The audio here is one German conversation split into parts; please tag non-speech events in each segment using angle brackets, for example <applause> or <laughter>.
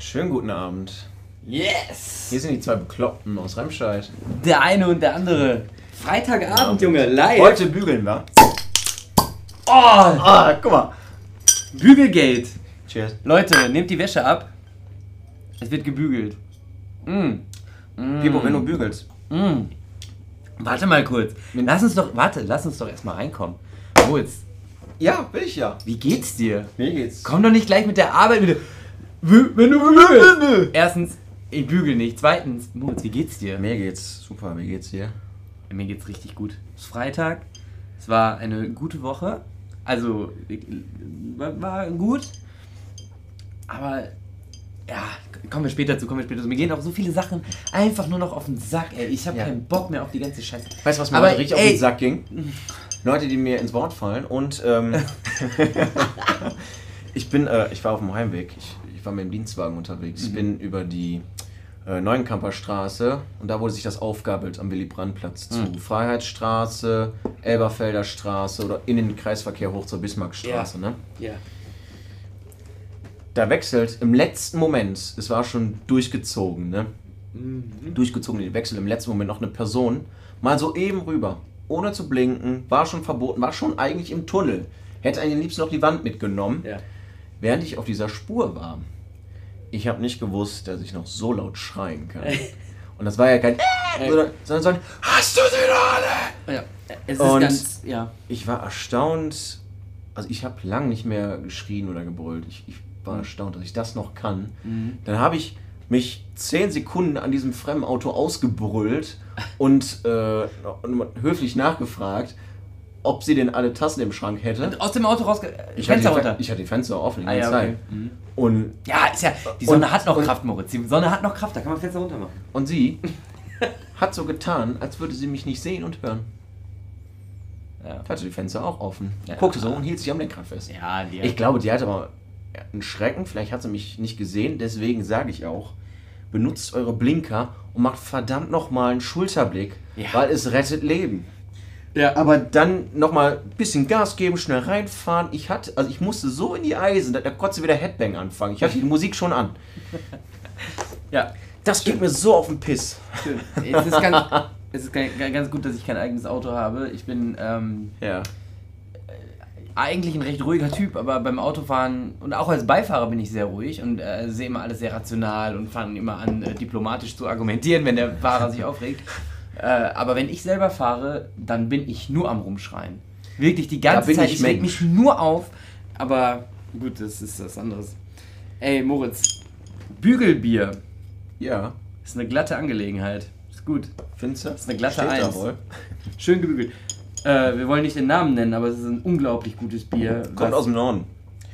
Schönen guten Abend. Yes! Hier sind die zwei Bekloppten aus Remscheid. Der eine und der andere. Freitagabend, Junge, live. Heute bügeln wir. Oh, Ah, guck mal. Bügelgate. Cheers. Leute, nehmt die Wäsche ab. Es wird gebügelt. Mm. Mm. Pipo, wenn du bügelst. Mm. Warte mal kurz. Lass uns doch, warte, lass uns doch erstmal reinkommen. Moritz, Ja, will ich ja. wie geht's dir? Mir geht's. Komm doch nicht gleich mit der Arbeit wieder. Wenn du bügelst. Erstens, ich bügel nicht. Zweitens, Moritz, wie geht's dir? Mir geht's super. Wie geht's dir? Mir geht's richtig gut. Es ist Freitag. Es war eine gute Woche. Also, war, gut. Aber, ja, kommen wir später zu, kommen wir später zu. Mir gehen auch so viele Sachen einfach nur noch auf den Sack, ey. Ich habe Ja. keinen Bock mehr auf die ganze Scheiße. Weißt du, was mir Aber, heute richtig auf ey. den Sack ging? Leute, die mir ins Wort fallen und ähm, <laughs> <laughs> ich bin, äh, ich war auf dem Heimweg. Ich, ich war mit dem Dienstwagen unterwegs. Ich bin über die äh, Neuenkamper Straße und da wurde sich das aufgabelt am Willy-Brandt-Platz zu Freiheitsstraße, Elberfelder Straße oder in den Kreisverkehr hoch zur Bismarckstraße. Ne? Ja. Da wechselt im letzten Moment, es war schon durchgezogen, ne? Durchgezogen, den Wechsel im letzten Moment noch eine Person mal so eben rüber, ohne zu blinken, war schon verboten, war schon eigentlich im Tunnel. Hätte einen liebsten noch die Wand mitgenommen, Ja. Während ich auf dieser Spur war. Ich habe nicht gewusst, dass ich noch so laut schreien kann. Und das war ja kein sondern, sondern so ein Hast du sie alle? ja. Es ist Und- ganz, ja. Ich war erstaunt, also ich habe lang nicht mehr geschrien oder gebrüllt. Ich, ich war erstaunt, dass ich das noch kann. Dann habe ich mich zehn Sekunden an diesem fremden Auto ausgebrüllt und äh, höflich nachgefragt, ob sie denn alle Tassen im Schrank hätte. Aus dem Auto raus. Ich Fenster hatte, die, runter. Ich hatte die Fenster offen die Ah, ganze ja, okay. Zeit. Und, Ja, ist ja. Die Sonne Und- hat noch und- Kraft, Moritz. Die Sonne hat noch Kraft, da kann man Fenster runter machen. und sie <laughs> hat so getan, als würde sie mich nicht sehen und hören. Ja. Hatte die Fenster auch offen. Ja. Guckte so und hielt sich am Lenkrad fest. Ja, die Ich glaube, die hatte aber einen Schrecken. Vielleicht hat sie mich nicht gesehen. Deswegen sage ich auch, benutzt eure Blinker und macht verdammt nochmal einen Schulterblick, Ja. weil es rettet Leben. Ja. Aber dann nochmal ein bisschen Gas geben, schnell reinfahren. Ich hatte, also ich musste so in die Eisen, da, da konnte wieder Headbang anfangen. Ich hatte die Musik schon an. <laughs> Ja. Das geht mir so auf den Piss. Schön. Es ist ganz, <laughs> es ist ganz, ganz gut, dass ich kein eigenes Auto habe. Ich bin ähm, Ja. eigentlich ein recht ruhiger Typ, aber beim Autofahren und auch als Beifahrer bin ich sehr ruhig und äh, sehe immer alles sehr rational und fange immer an, äh, diplomatisch zu argumentieren, wenn der Fahrer sich aufregt. Äh, aber wenn ich selber fahre, dann bin ich nur am Rumschreien. Wirklich die ganze Zeit. ich Ich reg mich nur auf. Aber gut, das ist was anderes. Ey, Moritz, Bügelbier Ja. ist eine glatte Angelegenheit. Ist gut. Findest du? ist eine glatte Steht Eins. wohl. <laughs> Schön gebügelt. Äh, wir wollen nicht den Namen nennen, aber es ist ein unglaublich gutes Bier, Kommt aus dem Norden.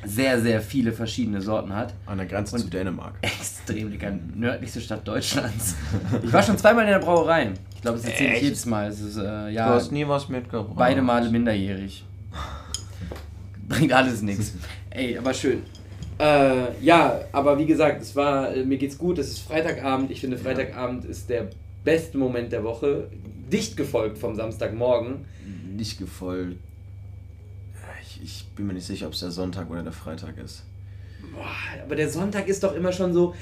Sehr, sehr viele verschiedene Sorten hat. An der Grenze zu Dänemark. <laughs> Extrem lecker. Nördlichste Stadt Deutschlands. <laughs> Ich war schon zweimal in der Brauerei. Ich glaube, es erzähle ich jedes Mal. Ist, äh, Du ja, hast nie was mitgebracht. beide Male minderjährig. <laughs> Bringt alles nichts. Ey, aber schön. Äh, ja, aber wie gesagt, es war, äh, mir geht's gut, es ist Freitagabend. Ich finde, Freitagabend ist der beste Moment der Woche. Dicht gefolgt vom Samstagmorgen. nicht gefolgt. Ich, ich bin mir nicht sicher, ob es der Sonntag oder der Freitag ist. Boah, aber der Sonntag ist doch immer schon so,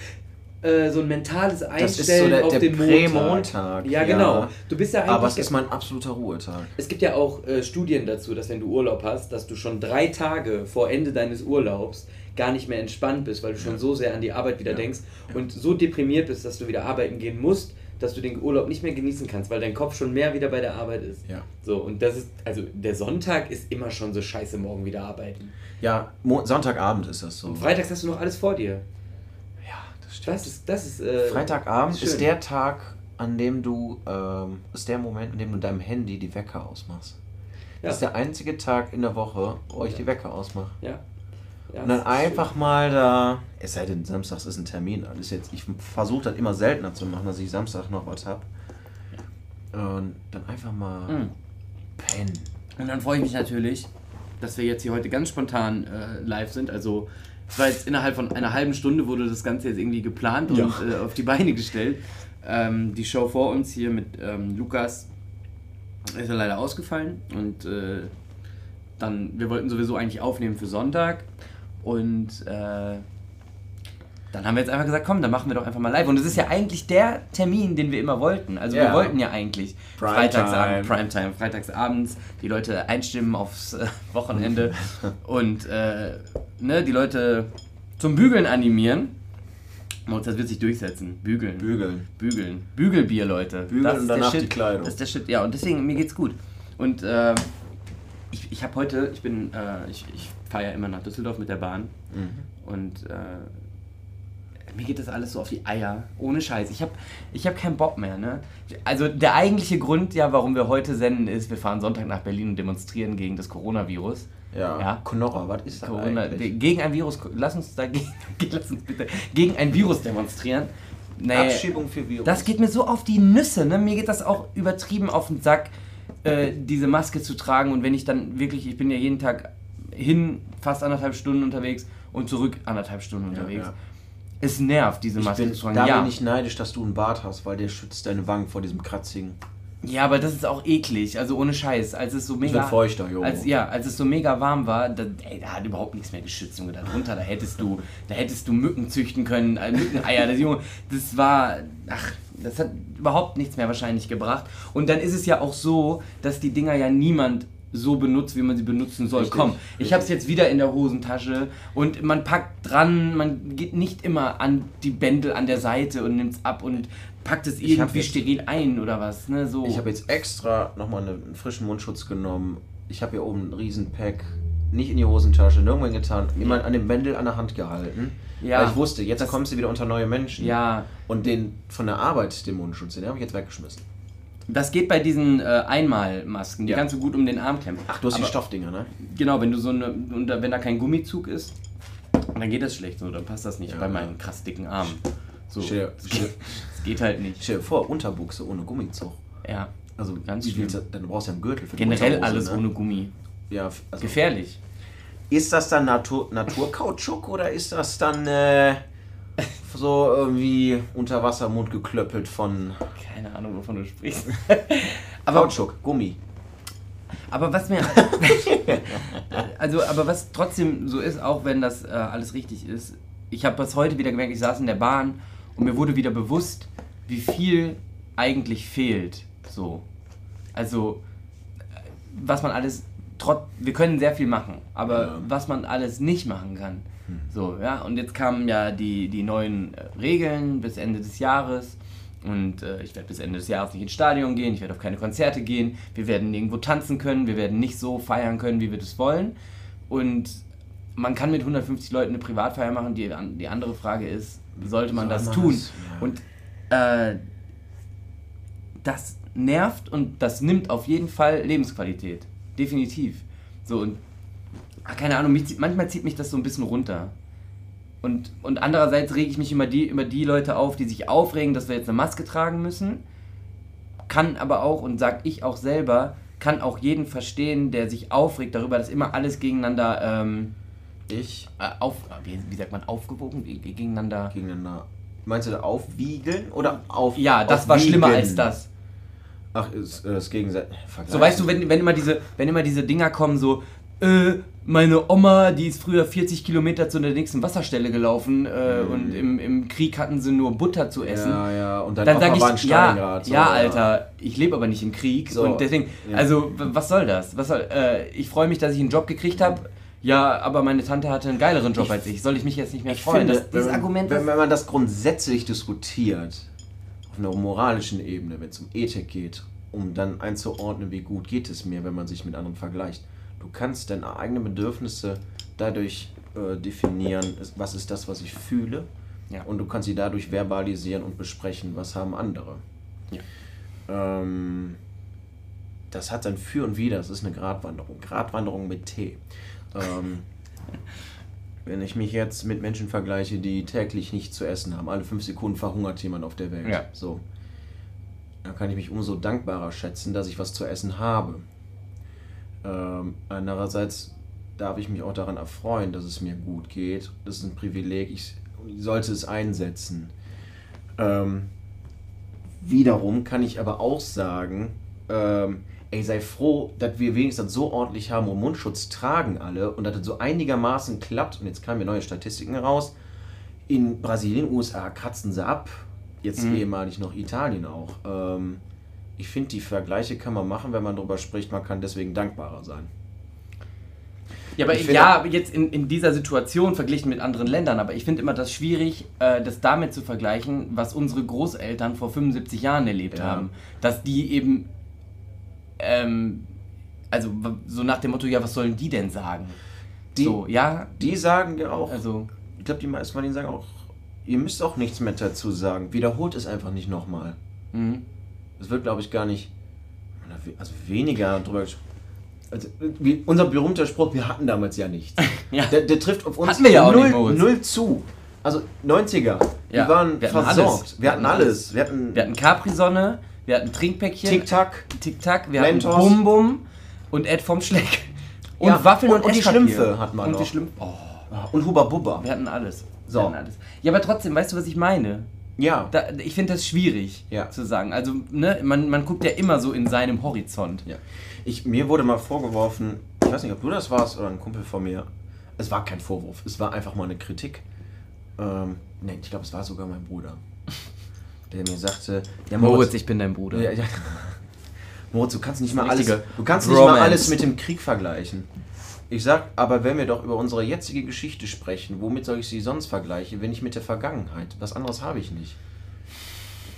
äh, so ein mentales Einstellen so der, auf der den Prä-Montag. Ja, genau. Du bist ja eigentlich. Aber es ist mein absoluter Ruhetag. es gibt ja auch äh, Studien dazu, dass wenn du Urlaub hast, dass du schon drei Tage vor Ende deines Urlaubs gar nicht mehr entspannt bist, weil du schon Ja. so sehr an die Arbeit wieder Ja. denkst und so deprimiert bist, dass du wieder arbeiten gehen musst, dass du den Urlaub nicht mehr genießen kannst, weil dein Kopf schon mehr wieder bei der Arbeit ist. Ja. So, und das ist, also der Sonntag ist immer schon so scheiße, morgen wieder arbeiten. Ja, Mo Sonntagabend ist das so. Und freitags hast du noch alles vor dir. Ja, das stimmt. Das ist, das ist. Äh, Freitagabend schön. ist der Tag, an dem du, ähm, ist der Moment, an dem du deinem Handy die Wecker ausmachst. Ja. Das ist der einzige Tag in der Woche, wo ich Ja. die Wecker ausmache. Ja. Ja Und dann ist schön. einfach mal da, es sei denn, samstags ist ein Termin. Ist jetzt, ich versuche das immer seltener zu machen, dass ich Samstag noch was habe. Und dann einfach mal Mhm. pennen. Und dann freue ich mich natürlich, dass wir jetzt hier heute ganz spontan äh, live sind. Also es war jetzt innerhalb von einer halben Stunde wurde das Ganze jetzt irgendwie geplant und Ja. äh, auf die Beine gestellt. Ähm, die Show vor uns hier mit ähm, Lukas ist ja leider ausgefallen und äh, dann, wir wollten sowieso eigentlich aufnehmen für Sonntag und äh, dann haben wir jetzt einfach gesagt, komm, dann machen wir doch einfach mal live. Und es ist ja eigentlich der Termin, den wir immer wollten. Also ja. wir wollten ja eigentlich Prime Freitagsabend, Primetime, freitagsabends die Leute einstimmen aufs äh, Wochenende <laughs> und äh, ne, die Leute zum Bügeln animieren. Und das wird sich durchsetzen. Bügeln. Bügeln. Bügeln. Bügelbier, Leute. Bügeln das und danach die Kleidung. Das ist der Shit. Ja, und deswegen, mir geht's gut. Und äh, ich, ich habe heute, ich bin, äh, ich, ich fahre ja immer nach Düsseldorf mit der Bahn. Mhm. Und äh, mir geht das alles so auf die Eier. Ohne Scheiß. Ich habe ich hab keinen Bock mehr. Ne? Also der eigentliche Grund, ja, warum wir heute senden, ist, wir fahren Sonntag nach Berlin und demonstrieren gegen das Coronavirus. Ja. ja. Knorrer, was ist das Corona, eigentlich? Gegen ein Virus. Lass uns dagegen, <laughs> lass uns bitte gegen ein Virus demonstrieren. Nee, Abschiebung für Virus. Das geht mir so auf die Nüsse. Ne? Mir geht das auch übertrieben auf den Sack, äh, diese Maske zu tragen. Und wenn ich dann wirklich, ich bin ja jeden Tag hin fast anderthalb Stunden unterwegs und zurück anderthalb Stunden unterwegs. Ja, ja. Es nervt, diese Maske ich bin, zu tragen. Da ja. bin ich neidisch, dass du einen Bart hast, weil der schützt deine Wangen vor diesem Kratzigen. Ja, aber das ist auch eklig, also ohne Scheiß. Als es so mega. Ich feuchter, jo. Als, ja, als es so mega warm war, da, ey, da hat überhaupt nichts mehr geschützt, Junge. Darunter, da hättest du, da hättest du Mücken züchten können, äh, Mückeneier. Das, Junge, das war. Ach, das hat überhaupt nichts mehr wahrscheinlich gebracht. Und dann ist es ja auch so, dass die Dinger ja niemand so benutzt, wie man sie benutzen soll. Richtig, Komm, ich habe es jetzt wieder in der Hosentasche und man packt dran, man geht nicht immer an die Bändel an der Seite und nimmt es ab und packt es irgendwie steril ein oder was. Ne? So. Ich habe jetzt extra nochmal einen frischen Mundschutz genommen. Ich habe hier oben ein Riesenpack, nicht in die Hosentasche, nirgendwo getan, immer an dem Bändel an der Hand gehalten. Ja, weil ich wusste, jetzt kommst du wieder unter neue Menschen. Ja. Und den von der Arbeit, den Mundschutz, den habe ich jetzt weggeschmissen. Das geht bei diesen äh, Einmalmasken, die ja. kannst du gut um den Arm klemmen. Ach, du hast Aber, die Stoffdinger, ne? Genau, wenn du so eine, wenn da kein Gummizug ist, dann geht das schlecht so, dann passt das nicht ja, bei meinen krass dicken Armen. So, stell, stell, das geht halt nicht. Stell dir vor, Unterbuchse ohne Gummizug. Ja. Also ganz schlimm. Dann brauchst du ja einen Gürtel für Generell alles ne? ohne Gummi. Ja, also Gefährlich. Ist das dann Natur Naturkautschuk oder ist das dann äh, so irgendwie unter Wasser Mund geklöppelt von. Keine Ahnung, wovon du sprichst. <laughs> aber, Kautschuk, Gummi. Aber was mir. <laughs> <laughs> also, aber was trotzdem so ist, auch wenn das äh, alles richtig ist, ich habe das heute wieder gemerkt, ich saß in der Bahn und mir wurde wieder bewusst, wie viel eigentlich fehlt. So. Also, was man alles. Trotz, wir können sehr viel machen, aber ja. was man alles nicht machen kann. So, ja, und jetzt kamen ja die, die neuen äh, Regeln bis Ende des Jahres. Und äh, ich werde bis Ende des Jahres nicht ins Stadion gehen, ich werde auf keine Konzerte gehen, wir werden nirgendwo tanzen können, wir werden nicht so feiern können, wie wir das wollen. Und man kann mit 150 Leuten eine Privatfeier machen. Die, die andere Frage ist, sollte man Soll das man tun? Das, ja. Und äh, das nervt und das nimmt auf jeden Fall Lebensqualität. Definitiv. So, und ach, keine Ahnung, mich, manchmal zieht mich das so ein bisschen runter. Und, und andererseits rege ich mich über die, über die Leute auf, die sich aufregen, dass wir jetzt eine Maske tragen müssen. Kann aber auch, und sag ich auch selber, kann auch jeden verstehen, der sich aufregt darüber, dass immer alles gegeneinander. Ähm, ich? Äh, auf, wie, wie, sagt man, aufgewogen? Gegeneinander. Gegeneinander. Meinst du aufwiegeln oder auf? Ja, das war schlimmer als das. Ach, ist das Gegenteil. So weißt du, wenn, wenn, immer diese, wenn immer diese Dinger kommen, so, äh, meine Oma, die ist früher 40 Kilometer zu der nächsten Wasserstelle gelaufen äh, mhm. und im, im Krieg hatten sie nur Butter zu essen. Ja, ja, und dann, dann sage ich, ja, so, ja, Alter, ich lebe aber nicht im Krieg so. und deswegen, ja. also was soll das? Was soll, äh, ich freue mich, dass ich einen Job gekriegt habe. Ja, aber meine Tante hatte einen geileren Job ich, als ich. Soll ich mich jetzt nicht mehr freuen? Finde, das, dieses wenn, Argument wenn, wenn man das grundsätzlich diskutiert, auf einer moralischen Ebene, wenn es um Ethik geht, um dann einzuordnen, wie gut geht es mir, wenn man sich mit anderen vergleicht, Du kannst deine eigenen Bedürfnisse dadurch äh, definieren, was ist das, was ich fühle. Ja. Und du kannst sie dadurch verbalisieren und besprechen, was haben andere. Ja. Ähm, das hat dann Für und Wider, das ist eine Gratwanderung. Gratwanderung mit T. Ähm, <laughs> wenn ich mich jetzt mit Menschen vergleiche, die täglich nichts zu essen haben, alle fünf Sekunden verhungert jemand auf der Welt. Ja. So. Dann kann ich mich umso dankbarer schätzen, dass ich was zu essen habe. Ähm, andererseits darf ich mich auch daran erfreuen, dass es mir gut geht. Das ist ein Privileg, ich sollte es einsetzen. Ähm, wiederum kann ich aber auch sagen, ähm, ey, sei froh, dass wir wenigstens so ordentlich haben und Mundschutz tragen alle und dass das so einigermaßen klappt. Und jetzt kamen mir neue Statistiken raus. in Brasilien, USA kratzen sie ab. Jetzt mhm. ehemalig noch Italien auch. Ähm, ich finde, die Vergleiche kann man machen, wenn man darüber spricht, man kann deswegen dankbarer sein. Ja, aber ja, jetzt in, in dieser Situation verglichen mit anderen Ländern, aber ich finde immer das schwierig, äh, das damit zu vergleichen, was unsere Großeltern vor 75 Jahren erlebt ja. haben. Dass die eben, ähm, also so nach dem Motto, ja, was sollen die denn sagen? Die, so, ja. Die sagen ja auch, also, ich glaube, die meisten von denen sagen auch, ihr müsst auch nichts mehr dazu sagen. Wiederholt es einfach nicht nochmal. Mhm. Es wird, glaube ich, gar nicht, also weniger drüber gesprochen also, wie, unser berühmter Spruch, wir hatten damals ja nichts. <laughs> ja. Der, der, trifft auf uns ja null, null zu. Also 90er, ja. wir waren wir versorgt. Alles. Wir hatten alles. Wir hatten, wir hatten Capri-Sonne, wir hatten Trinkpäckchen. Tic-Tac. Tic-Tac, wir Mentos. hatten Bum-Bum und Ed vom Schleck. <laughs> Und ja. Waffeln und, und, und die Schlümpfe hatten wir und noch. Die Schlümpfe. Oh. Und Huba Bubba. Wir hatten alles. So. Wir hatten alles. Ja, aber trotzdem, weißt du, was ich meine? Ja. Da, ich finde das schwierig ja. zu sagen. Also, ne, man, man guckt ja immer so in seinem Horizont. Ja. Ich, mir wurde mal vorgeworfen, ich weiß nicht, ob du das warst oder ein Kumpel von mir. Es war kein Vorwurf, es war einfach mal eine Kritik. Ähm, ne, ich glaube, es war sogar mein Bruder. <laughs> Der mir sagte, ja, Moritz, Moritz ich bin dein Bruder. Ja, ja. <laughs> Moritz, du kannst nicht mal alles, du kannst nicht mal alles mit dem Krieg vergleichen. Ich sag, aber wenn wir doch über unsere jetzige Geschichte sprechen, womit soll ich sie sonst vergleichen, wenn nicht mit der Vergangenheit? Was anderes habe ich nicht.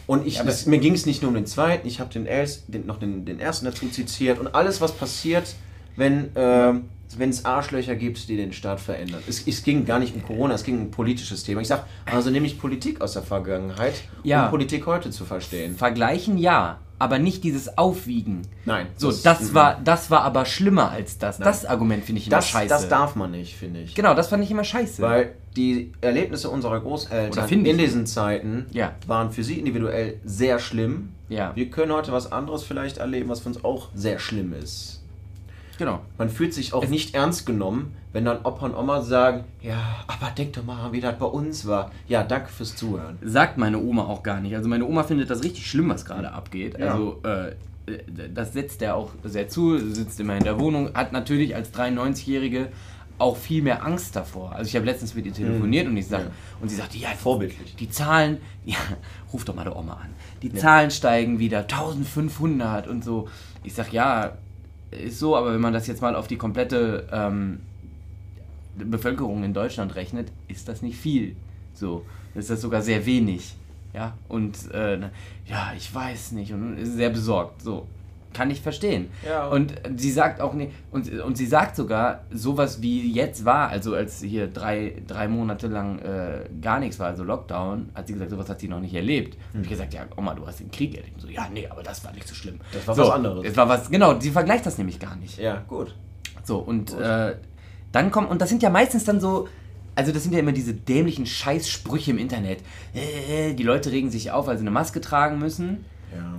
Und ich, das, mir ging es nicht nur um den zweiten, ich habe den, den, noch den, den ersten dazu zitiert und alles, was passiert, wenn äh, es Arschlöcher gibt, die den Staat verändern. Es, es, ging gar nicht um Corona, es ging um ein politisches Thema. Ich sage, also nehme ich Politik aus der Vergangenheit, ja. um Politik heute zu verstehen. Vergleichen ja, aber nicht dieses Aufwiegen. Nein. So, das, das war, das war aber schlimmer als das. Nein. Das Argument finde ich immer das, scheiße. Das darf man nicht, finde ich. Genau, das fand ich immer scheiße. Weil die Erlebnisse unserer Großeltern in diesen Zeiten ja. waren für sie individuell sehr schlimm. Ja. Wir können heute was anderes vielleicht erleben, was für uns auch sehr schlimm ist. Genau. Man fühlt sich auch es nicht ernst genommen, wenn dann Opa und Oma sagen, ja, aber denk doch mal, wie das bei uns war. Ja, danke fürs Zuhören. Sagt meine Oma auch gar nicht. Also meine Oma findet das richtig schlimm, was gerade abgeht. Ja. Also äh, das setzt er auch sehr zu, sitzt immer in der Wohnung, hat natürlich als 93-Jährige auch viel mehr Angst davor. Also ich habe letztens mit ihr telefoniert mhm. und ich sag, ja. und sie sagte, ja, vorbildlich. Die Zahlen, <laughs> ja, ruf doch mal der Oma an. Die ja. Zahlen steigen wieder 1500 und so. Ich sag, ja, ist so, aber wenn man das jetzt mal auf die komplette ähm, Bevölkerung in Deutschland rechnet, ist das nicht viel. So, ist das sogar sehr wenig. Ja, und äh, ja, ich weiß nicht und ist sehr besorgt. So, kann ich verstehen. Ja. Und sie sagt auch nicht, und, und sie sagt sogar, sowas wie jetzt war, also als hier drei, drei Monate lang äh, gar nichts war, also Lockdown, hat sie gesagt, sowas hat sie noch nicht erlebt. Hm. Und ich gesagt, ja, Oma, du hast den Krieg erlebt. Und so, ja, nee, aber das war nicht so schlimm. Das war so, was anderes. Es war was, genau, sie vergleicht das nämlich gar nicht. Ja, gut. So, und äh, dann kommt, und das sind ja meistens dann so, also das sind ja immer diese dämlichen Scheißsprüche im Internet. Äh, die Leute regen sich auf, weil sie eine Maske tragen müssen. Ja.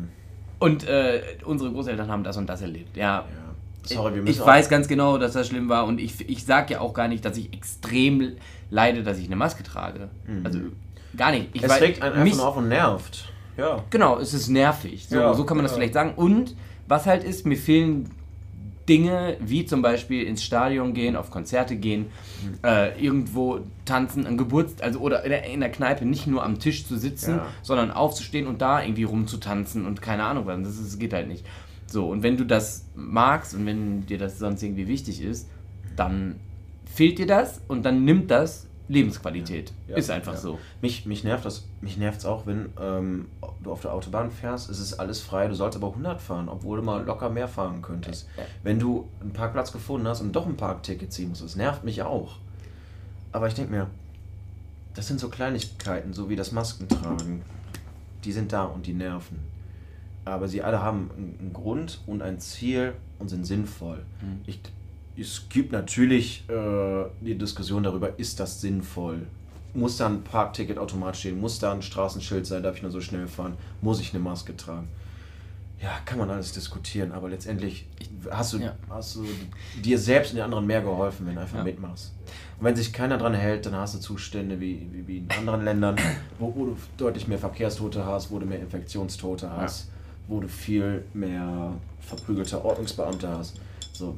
Und äh, unsere Großeltern haben das und das erlebt. Ja. ja. Sorry, wir müssen ich weiß ganz genau, dass das schlimm war und ich, ich sage ja auch gar nicht, dass ich extrem leide, dass ich eine Maske trage. Mhm. Also gar nicht. Ich es weiß, regt einen einfach auf und nervt. Ja. Genau, es ist nervig. So, ja, so kann man das vielleicht sagen. Und was halt ist, mir fehlen Dinge wie zum Beispiel ins Stadion gehen, auf Konzerte gehen, mhm. äh, irgendwo tanzen, ein Geburtstag, also oder in der, in der, Kneipe nicht nur am Tisch zu sitzen, ja. sondern aufzustehen und da irgendwie rumzutanzen und keine Ahnung was. Das, das geht halt nicht. So, und wenn du das magst und wenn dir das sonst irgendwie wichtig ist, dann fehlt dir das und dann nimmt das Lebensqualität. Ja, ist einfach ja. so. Mich, mich nervt das, mich nervt es auch, wenn ähm, du auf der Autobahn fährst, es ist alles frei, du sollst aber 100 fahren, obwohl du mal locker mehr fahren könntest. Wenn du einen Parkplatz gefunden hast und doch ein Parkticket ziehen musst, das nervt mich auch. Aber ich denke mir, das sind so Kleinigkeiten, so wie das Maskentragen. Die sind da und die nerven. Aber sie alle haben einen Grund und ein Ziel und sind sinnvoll. Mhm. Ich es gibt natürlich äh, die Diskussion darüber, ist das sinnvoll? Muss da ein Parkticket automatisch stehen? Muss da ein Straßenschild sein? Darf ich nur so schnell fahren? Muss ich eine Maske tragen? Ja, kann man alles diskutieren, aber letztendlich hast du, ja. hast du dir selbst und den anderen mehr geholfen, wenn du einfach ja. mitmachst. Und wenn sich keiner dran hält, dann hast du Zustände wie, wie, wie in anderen Ländern, wo, wo, du deutlich mehr Verkehrstote hast, wo du mehr Infektionstote hast, ja. wo du viel mehr verprügelte Ordnungsbeamte hast. So,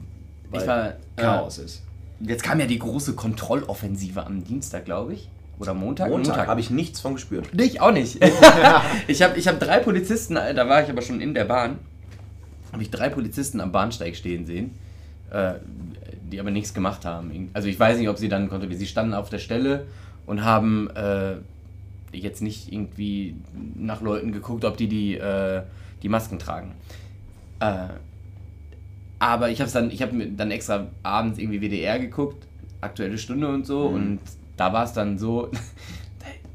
weil war, Chaos äh, ist. Jetzt kam ja die große Kontrolloffensive am Dienstag, glaube ich. Oder Montag? Montag, Montag. habe ich nichts von gespürt. Ich auch nicht. <laughs> <laughs> ich habe ich hab drei Polizisten, da war ich aber schon in der Bahn, habe ich drei Polizisten am Bahnsteig stehen sehen, äh, die aber nichts gemacht haben. Also ich weiß nicht, ob sie dann konnte, sie standen auf der Stelle und haben äh, jetzt nicht irgendwie nach Leuten geguckt, ob die die, äh, die Masken tragen. Äh, aber ich habe dann, ich habe dann extra abends irgendwie WDR geguckt, aktuelle Stunde und so, mhm. und da war es dann so. <laughs>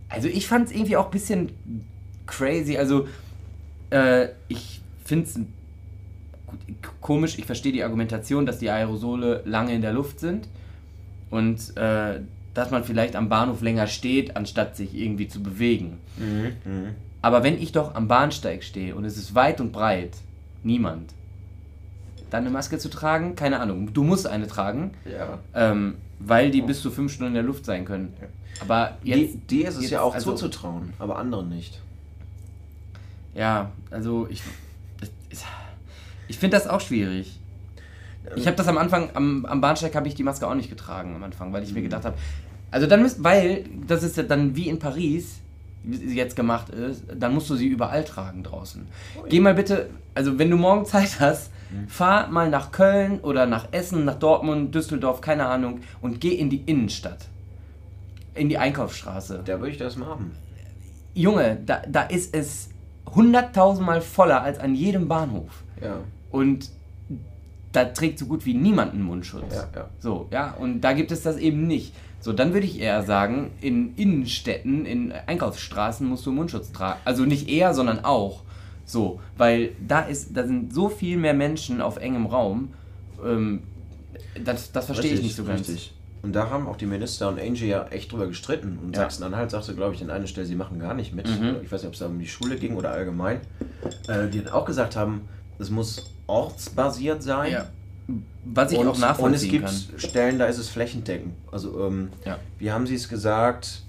Also ich fand es irgendwie auch ein bisschen crazy. Also äh, ich finde es komisch, ich verstehe die Argumentation, dass die Aerosole lange in der Luft sind und äh, dass man vielleicht am Bahnhof länger steht, anstatt sich irgendwie zu bewegen. Mhm, mh. Aber wenn ich doch am Bahnsteig stehe und es ist weit und breit, niemand, dann eine Maske zu tragen, keine Ahnung, du musst eine tragen, ja. ähm, weil die bis zu fünf Stunden in der Luft sein können. Ja. Aber jetzt, dir ist es jetzt, ja auch also, zuzutrauen, aber anderen nicht. Ja, also ich, ich finde das auch schwierig. Ich habe das am Anfang, am, am Bahnsteig habe ich die Maske auch nicht getragen am Anfang, weil ich mir mhm. gedacht habe, also dann müsst, weil das ist ja dann wie in Paris, wie sie jetzt gemacht ist, dann musst du sie überall tragen draußen. Oh, Geh mal bitte, also wenn du morgen <laughs> Zeit hast, mhm. fahr mal nach Köln oder nach Essen, nach Dortmund, Düsseldorf, keine Ahnung, und geh in die Innenstadt. In die Einkaufsstraße. Da würde ich das machen. Junge, da, da ist es hunderttausendmal voller als an jedem Bahnhof. Ja. Und da trägt so gut wie niemand einen Mundschutz. Ja, ja. So, ja, und da gibt es das eben nicht. So, dann würde ich eher sagen, in Innenstädten, in Einkaufsstraßen musst du Mundschutz tragen. Also nicht eher, sondern auch. So, weil da ist, da sind so viel mehr Menschen auf engem Raum. Ähm, das, das verstehe richtig, ich nicht so ganz. Richtig. Und da haben auch die Minister und Angie ja echt drüber gestritten. Und ja. Sachsen-Anhalt sagte, glaube ich, an einer Stelle, sie machen gar nicht mit. Mhm. Ich weiß nicht, ob es da um die Schule ging oder allgemein. Äh, die auch gesagt haben, es muss ortsbasiert sein. Ja. Was ich und, auch nachvollziehen kann. Und es gibt kann. Stellen, da ist es flächendeckend. Also, ähm, ja. wie haben Sie es gesagt?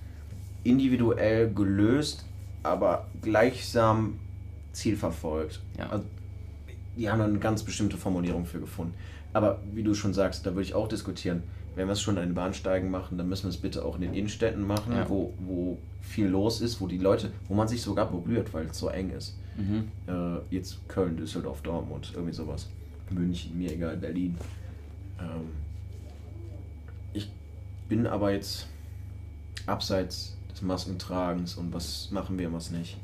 Individuell gelöst, aber gleichsam zielverfolgt. Ja. Also, die haben eine ganz bestimmte Formulierung für gefunden. Aber wie du schon sagst, da würde ich auch diskutieren. Wenn wir es schon an den Bahnsteigen machen, dann müssen wir es bitte auch in den Innenstädten machen, ja. wo, wo viel los ist, wo die Leute, wo man sich sogar berührt, weil es so eng ist. Mhm. Äh, jetzt Köln, Düsseldorf, Dortmund, irgendwie sowas. München, mir egal, Berlin. Ähm, ich bin aber jetzt abseits des Maskentragens und was machen wir, was nicht.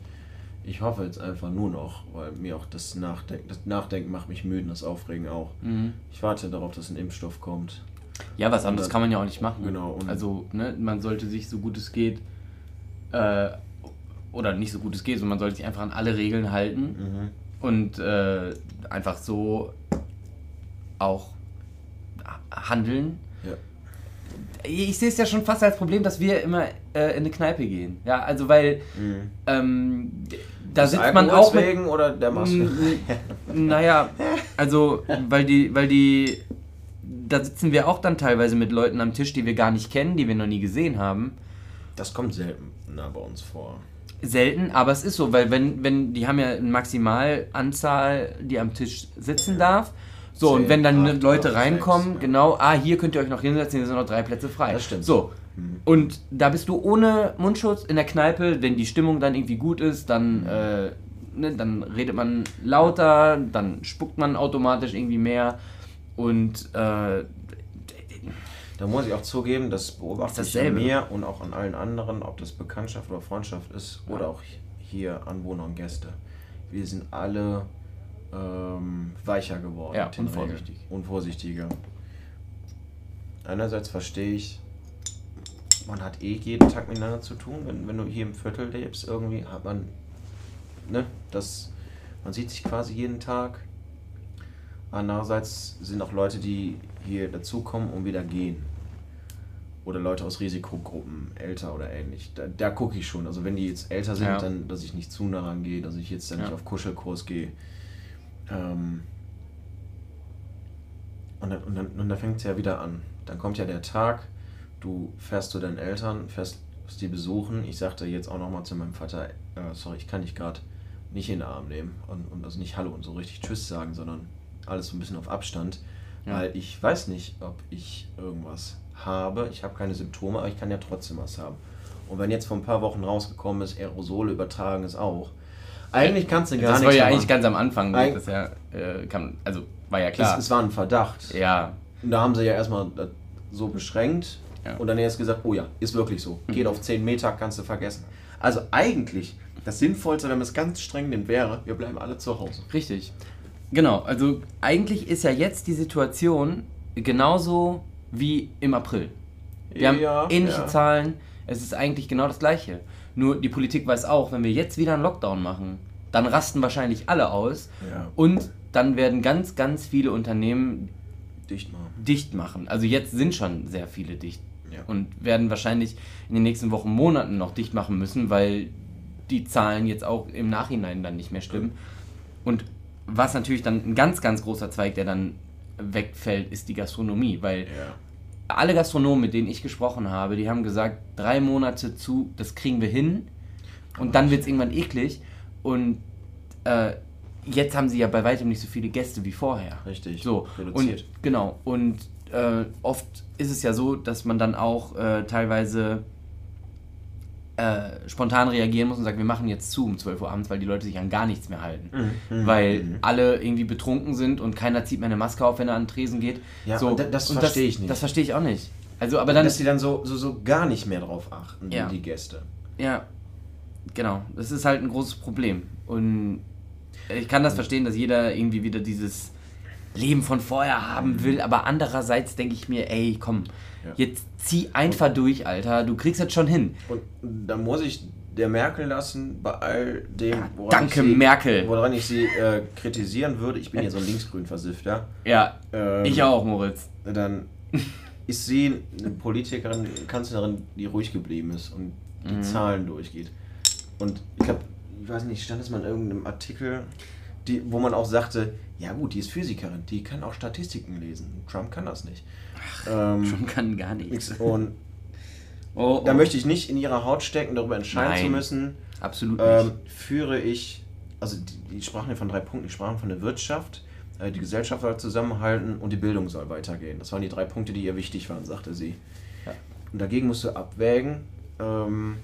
Ich hoffe jetzt einfach nur noch, weil mir auch das Nachdenken, das Nachdenken macht mich müde, das Aufregen auch. Mhm. Ich warte darauf, dass ein Impfstoff kommt. Ja, was anderes dann, kann man ja auch nicht machen. Genau. also, ne, man sollte sich so gut es geht äh, oder nicht so gut es geht, sondern man sollte sich einfach an alle Regeln halten mhm. und äh, einfach so auch handeln. Ja. Ich sehe es ja schon fast als Problem, dass wir immer äh, in eine Kneipe gehen. Ja, also weil mhm. ähm, da das sitzt man auch wegen oder der Maske. <laughs> naja, also weil die, weil die, da sitzen wir auch dann teilweise mit Leuten am Tisch, die wir gar nicht kennen, die wir noch nie gesehen haben. Das kommt selten bei uns vor selten, aber es ist so, weil wenn, wenn, die haben ja eine Maximalanzahl, die am Tisch sitzen darf. So, und wenn dann acht, Leute reinkommen, 6, genau, ah, hier könnt ihr euch noch hinsetzen, hier sind noch drei Plätze frei. Das stimmt. So. Mhm. Und da bist du ohne Mundschutz in der Kneipe, wenn die Stimmung dann irgendwie gut ist, dann, mhm. äh, ne, dann redet man lauter, dann spuckt man automatisch irgendwie mehr. Und äh, da muss ich auch zugeben, das beobachte ich an mir und auch an allen anderen, ob das Bekanntschaft oder Freundschaft ist oder auch hier Anwohner und Gäste. Wir sind alle ähm, weicher geworden. Ja, und vorsichtig. Und vorsichtiger. Einerseits verstehe ich, man hat eh jeden Tag miteinander zu tun. Wenn, wenn du hier im Viertel lebst, irgendwie hat man, ne, das, man sieht sich quasi jeden Tag. Andererseits sind auch Leute, die hier dazukommen und wieder gehen oder Leute aus Risikogruppen, älter oder ähnlich. Da, da gucke ich schon. Also wenn die jetzt älter sind, ja. dann, dass ich nicht zu nah rangehe, dass ich jetzt dann ja. nicht auf Kuschelkurs gehe. Ähm und dann, und dann, und dann fängt es ja wieder an. Dann kommt ja der Tag, du fährst zu deinen Eltern, fährst die besuchen. Ich sagte jetzt auch nochmal zu meinem Vater, äh, sorry, ich kann dich gerade nicht in den Arm nehmen und, und also nicht Hallo und so richtig Tschüss sagen, sondern alles so ein bisschen auf Abstand. Ja. Weil ich weiß nicht, ob ich irgendwas habe. Ich habe keine Symptome, aber ich kann ja trotzdem was haben. Und wenn jetzt vor ein paar Wochen rausgekommen ist, Aerosole übertragen ist auch. Eigentlich kannst du gar das nichts war ja machen. eigentlich ganz am Anfang. Eig- Das ja, äh, kann, also war ja klar. es, es war ein Verdacht. ja, Und da haben sie ja erstmal das so beschränkt Ja. und dann erst gesagt, oh ja, ist wirklich so. Geht auf 10 Meter, kannst du vergessen. Also eigentlich, das Sinnvollste, wenn man es ganz streng nimmt, wäre, wir bleiben alle zu Hause. richtig. Genau, also eigentlich ist ja jetzt die Situation genauso wie im April. Wir haben Ja, ähnliche ja. Zahlen, es ist eigentlich genau das gleiche. Nur die Politik weiß auch, wenn wir jetzt wieder einen Lockdown machen, dann rasten wahrscheinlich alle aus Ja. und dann werden ganz, ganz viele Unternehmen Dicht machen. dicht machen. Also jetzt sind schon sehr viele dicht Ja. und werden wahrscheinlich in den nächsten Wochen, Monaten noch dicht machen müssen, weil die Zahlen jetzt auch im Nachhinein dann nicht mehr stimmen. Und was natürlich dann ein ganz, ganz großer Zweig, der dann wegfällt, ist die Gastronomie, weil Ja. Alle Gastronomen, mit denen ich gesprochen habe, die haben gesagt, drei Monate zu, das kriegen wir hin. Und dann wird es irgendwann eklig. Und äh, jetzt haben sie ja bei weitem nicht so viele Gäste wie vorher. Richtig, So, reduziert. und genau, und äh, oft ist es ja so, dass man dann auch äh, teilweise äh, spontan reagieren muss und sagt, wir machen jetzt zu um 12 Uhr abends, weil die Leute sich an gar nichts mehr halten. Mhm. Weil Mhm. alle irgendwie betrunken sind und keiner zieht mehr eine Maske auf, wenn er an den Tresen geht. Ja, so, das und verstehe ich nicht. Das verstehe ich auch nicht. Also, aber dann dass die dann so, so, so gar nicht mehr drauf achten, Ja. die Gäste. Ja, genau. Das ist halt ein großes Problem. Und ich kann das verstehen, dass jeder irgendwie wieder dieses Leben von vorher haben will, aber andererseits denke ich mir, ey, komm, Ja. jetzt zieh einfach durch, Alter. Du kriegst das schon hin. Und da muss ich der Merkel lassen, bei all dem, woran danke, ich sie, Merkel. woran ich sie äh, kritisieren würde. Ich bin ja so ein linksgrün versiffter. Ja, Ähm, ich auch, Moritz. Dann <laughs> ist sie eine Politikerin, eine Kanzlerin, die ruhig geblieben ist und die Mhm. Zahlen durchgeht. Und ich glaube, ich weiß nicht, stand es mal in irgendeinem Artikel, die, wo man auch sagte, ja gut, die ist Physikerin, die kann auch Statistiken lesen. Trump kann das nicht. Ähm, Schon kann gar nichts. und <laughs> Oh, da oh. möchte ich nicht in ihrer Haut stecken, darüber entscheiden Nein. zu müssen. Absolut nicht. Ähm, führe ich, also die, die sprachen ja von drei Punkten, die sprachen von der Wirtschaft, äh, die Gesellschaft soll zusammenhalten und die Bildung soll weitergehen. Das waren die drei Punkte, die ihr wichtig waren, sagte sie. Ja. Und dagegen musst du abwägen, ähm,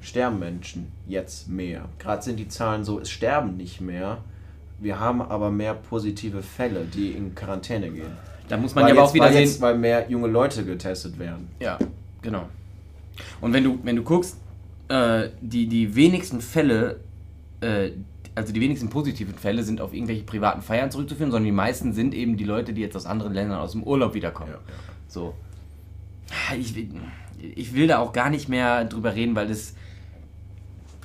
sterben Menschen jetzt mehr. Gerade sind die Zahlen so, es sterben nicht mehr. Wir haben aber mehr positive Fälle, die in Quarantäne gehen. da muss man Weil ja aber auch wieder weil sehen. jetzt, weil mehr junge Leute getestet werden. Ja, genau. Und wenn du, wenn du guckst, äh, die, die wenigsten Fälle, äh, also die wenigsten positiven Fälle sind auf irgendwelche privaten Feiern zurückzuführen, sondern die meisten sind eben die Leute, die jetzt aus anderen Ländern aus dem Urlaub wiederkommen. Ja, ja. So. Ich, ich will da auch gar nicht mehr drüber reden, weil das.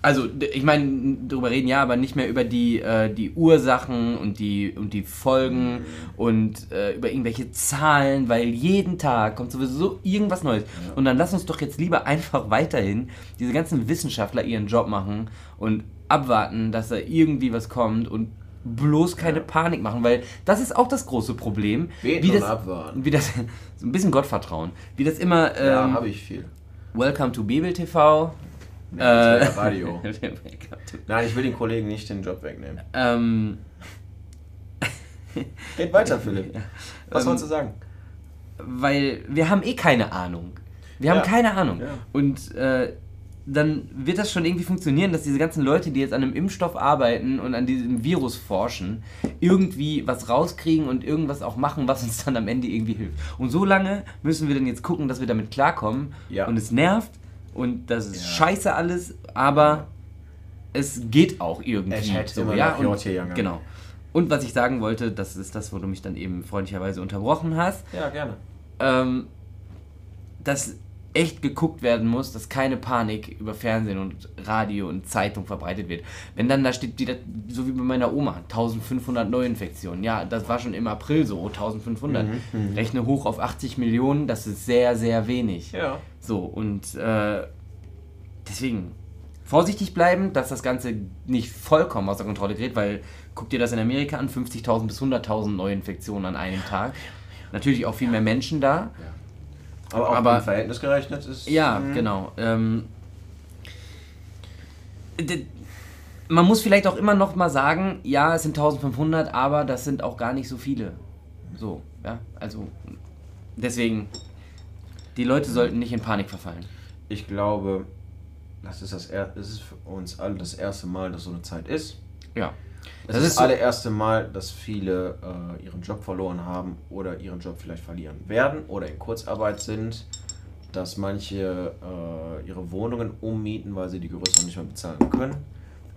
Also, ich meine, drüber reden ja, aber nicht mehr über die, äh, die Ursachen und die, und die Folgen und äh, über irgendwelche Zahlen, weil jeden Tag kommt sowieso irgendwas Neues. Und dann lass uns doch jetzt lieber einfach weiterhin diese ganzen Wissenschaftler ihren Job machen und abwarten, dass da irgendwie was kommt und bloß keine Ja. Panik machen, weil das ist auch das große Problem. Beten wie und das, abwarten. wie das, <laughs> so ein bisschen Gottvertrauen. Wie das immer, Ja, ähm, habe ich viel. Welcome to Bibel TV. Äh, Radio. <laughs> Nein, ich will den Kollegen nicht den Job wegnehmen. ähm, <laughs> Red weiter, <laughs> Philipp. Was Ähm, wolltest du sagen? weil wir haben eh keine Ahnung. Wir haben Ja. keine Ahnung. Ja. Und äh, dann wird das schon irgendwie funktionieren, dass diese ganzen Leute, die jetzt an einem Impfstoff arbeiten und an diesem Virus forschen, irgendwie was rauskriegen und irgendwas auch machen, was uns dann am Ende irgendwie hilft. Und so lange müssen wir dann jetzt gucken, dass wir damit klarkommen. Ja. Und es nervt und das ist Ja. scheiße alles, aber es geht auch irgendwie. Es hätte so, ja, und, genau. Und was ich sagen wollte, das ist das, wo du mich dann eben freundlicherweise unterbrochen hast Ja, gerne. ähm, dass echt geguckt werden muss, dass keine Panik über Fernsehen und Radio und Zeitung verbreitet wird. Wenn dann da steht, wieder, so wie bei meiner Oma, 1500 Neuinfektionen. Ja, das war schon im April so, 1500. Mhm, Rechne hoch auf 80 Millionen, das ist sehr, sehr wenig. Ja. So, und äh, deswegen vorsichtig bleiben, dass das Ganze nicht vollkommen außer Kontrolle gerät, weil guck dir das in Amerika an, 50.000 bis 100.000 Neuinfektionen an einem Tag. Natürlich auch viel mehr Menschen da. Aber auch Aber- im Verhältnis gerechnet ist. Ja, Mhm. genau. Ähm, man muss vielleicht auch immer noch mal sagen, ja, es sind 1500, aber das sind auch gar nicht so viele. So, ja, also deswegen, die Leute sollten nicht in Panik verfallen. Ich glaube, das ist das, er das ist für uns alle das erste Mal, dass so eine Zeit ist. Ja. Das, Das ist das allererste Mal, dass viele äh, ihren Job verloren haben oder ihren Job vielleicht verlieren werden oder in Kurzarbeit sind, dass manche äh, ihre Wohnungen ummieten, weil sie die Gerüste nicht mehr bezahlen können,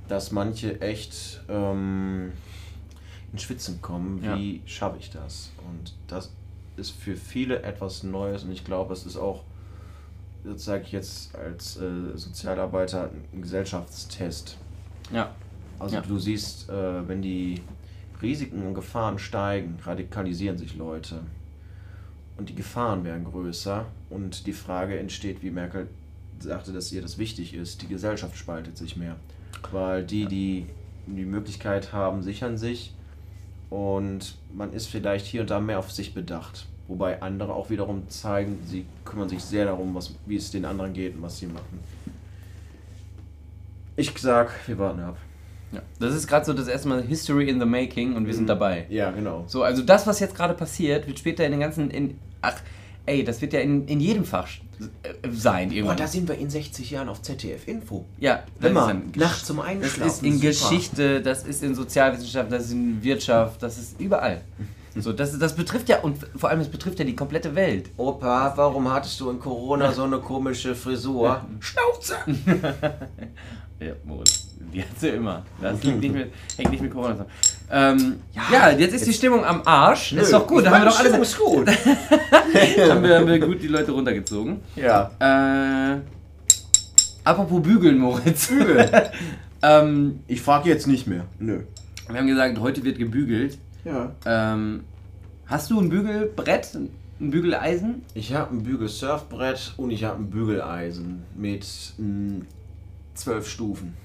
dass manche echt ähm, in Schwitzen kommen, wie schaffe ich das? Und das ist für viele etwas Neues und ich glaube, es ist auch, das sage ich jetzt als äh, Sozialarbeiter, ein Gesellschaftstest. Ja. Also Ja. du siehst, äh, wenn die Risiken und Gefahren steigen, radikalisieren sich Leute. Und die Gefahren werden größer. Und die Frage entsteht, wie Merkel sagte, dass ihr das wichtig ist, die Gesellschaft spaltet sich mehr. Weil die, die die Möglichkeit haben, sichern sich. Und man ist vielleicht hier und da mehr auf sich bedacht. Wobei andere auch wiederum zeigen, sie kümmern sich sehr darum, was, wie es den anderen geht und was sie machen. Ich sag, wir warten ab. Ja. Das ist gerade so das erste Mal History in the Making und wir sind dabei. Ja, genau. So, also das, was jetzt gerade passiert, wird später in den ganzen. In, ach, ey, das wird ja in, in jedem Fach äh, sein Boah, irgendwann. da sind wir in 60 Jahren auf ZDF Info. ja, das Immer, ist nachts zum das Einschlafen. ist in super. Geschichte, das ist in Sozialwissenschaft, das ist in Wirtschaft, das ist überall. So, das, das betrifft ja, und vor allem, es betrifft ja die komplette Welt. Opa, warum hattest du in Corona so eine komische Frisur? Schnauze! <laughs> Ja, Moritz, die hat sie immer. Das liegt nicht mit, hängt nicht mit Corona zusammen. Ähm, ja, jetzt ist die Stimmung am Arsch. Das ist doch gut, da haben wir doch alles. Ist gut. <laughs> haben, wir, haben wir gut die Leute runtergezogen. ja. Äh, apropos Bügeln, Moritz. Bügeln. <laughs> ähm, Ich frage jetzt nicht mehr. Nö. wir haben gesagt, heute wird gebügelt. Ja. Ähm, hast du ein Bügelbrett, ein Bügeleisen? Ich habe ein Bügel-Surfbrett und ich habe ein Bügeleisen mit mm, zwölf Stufen.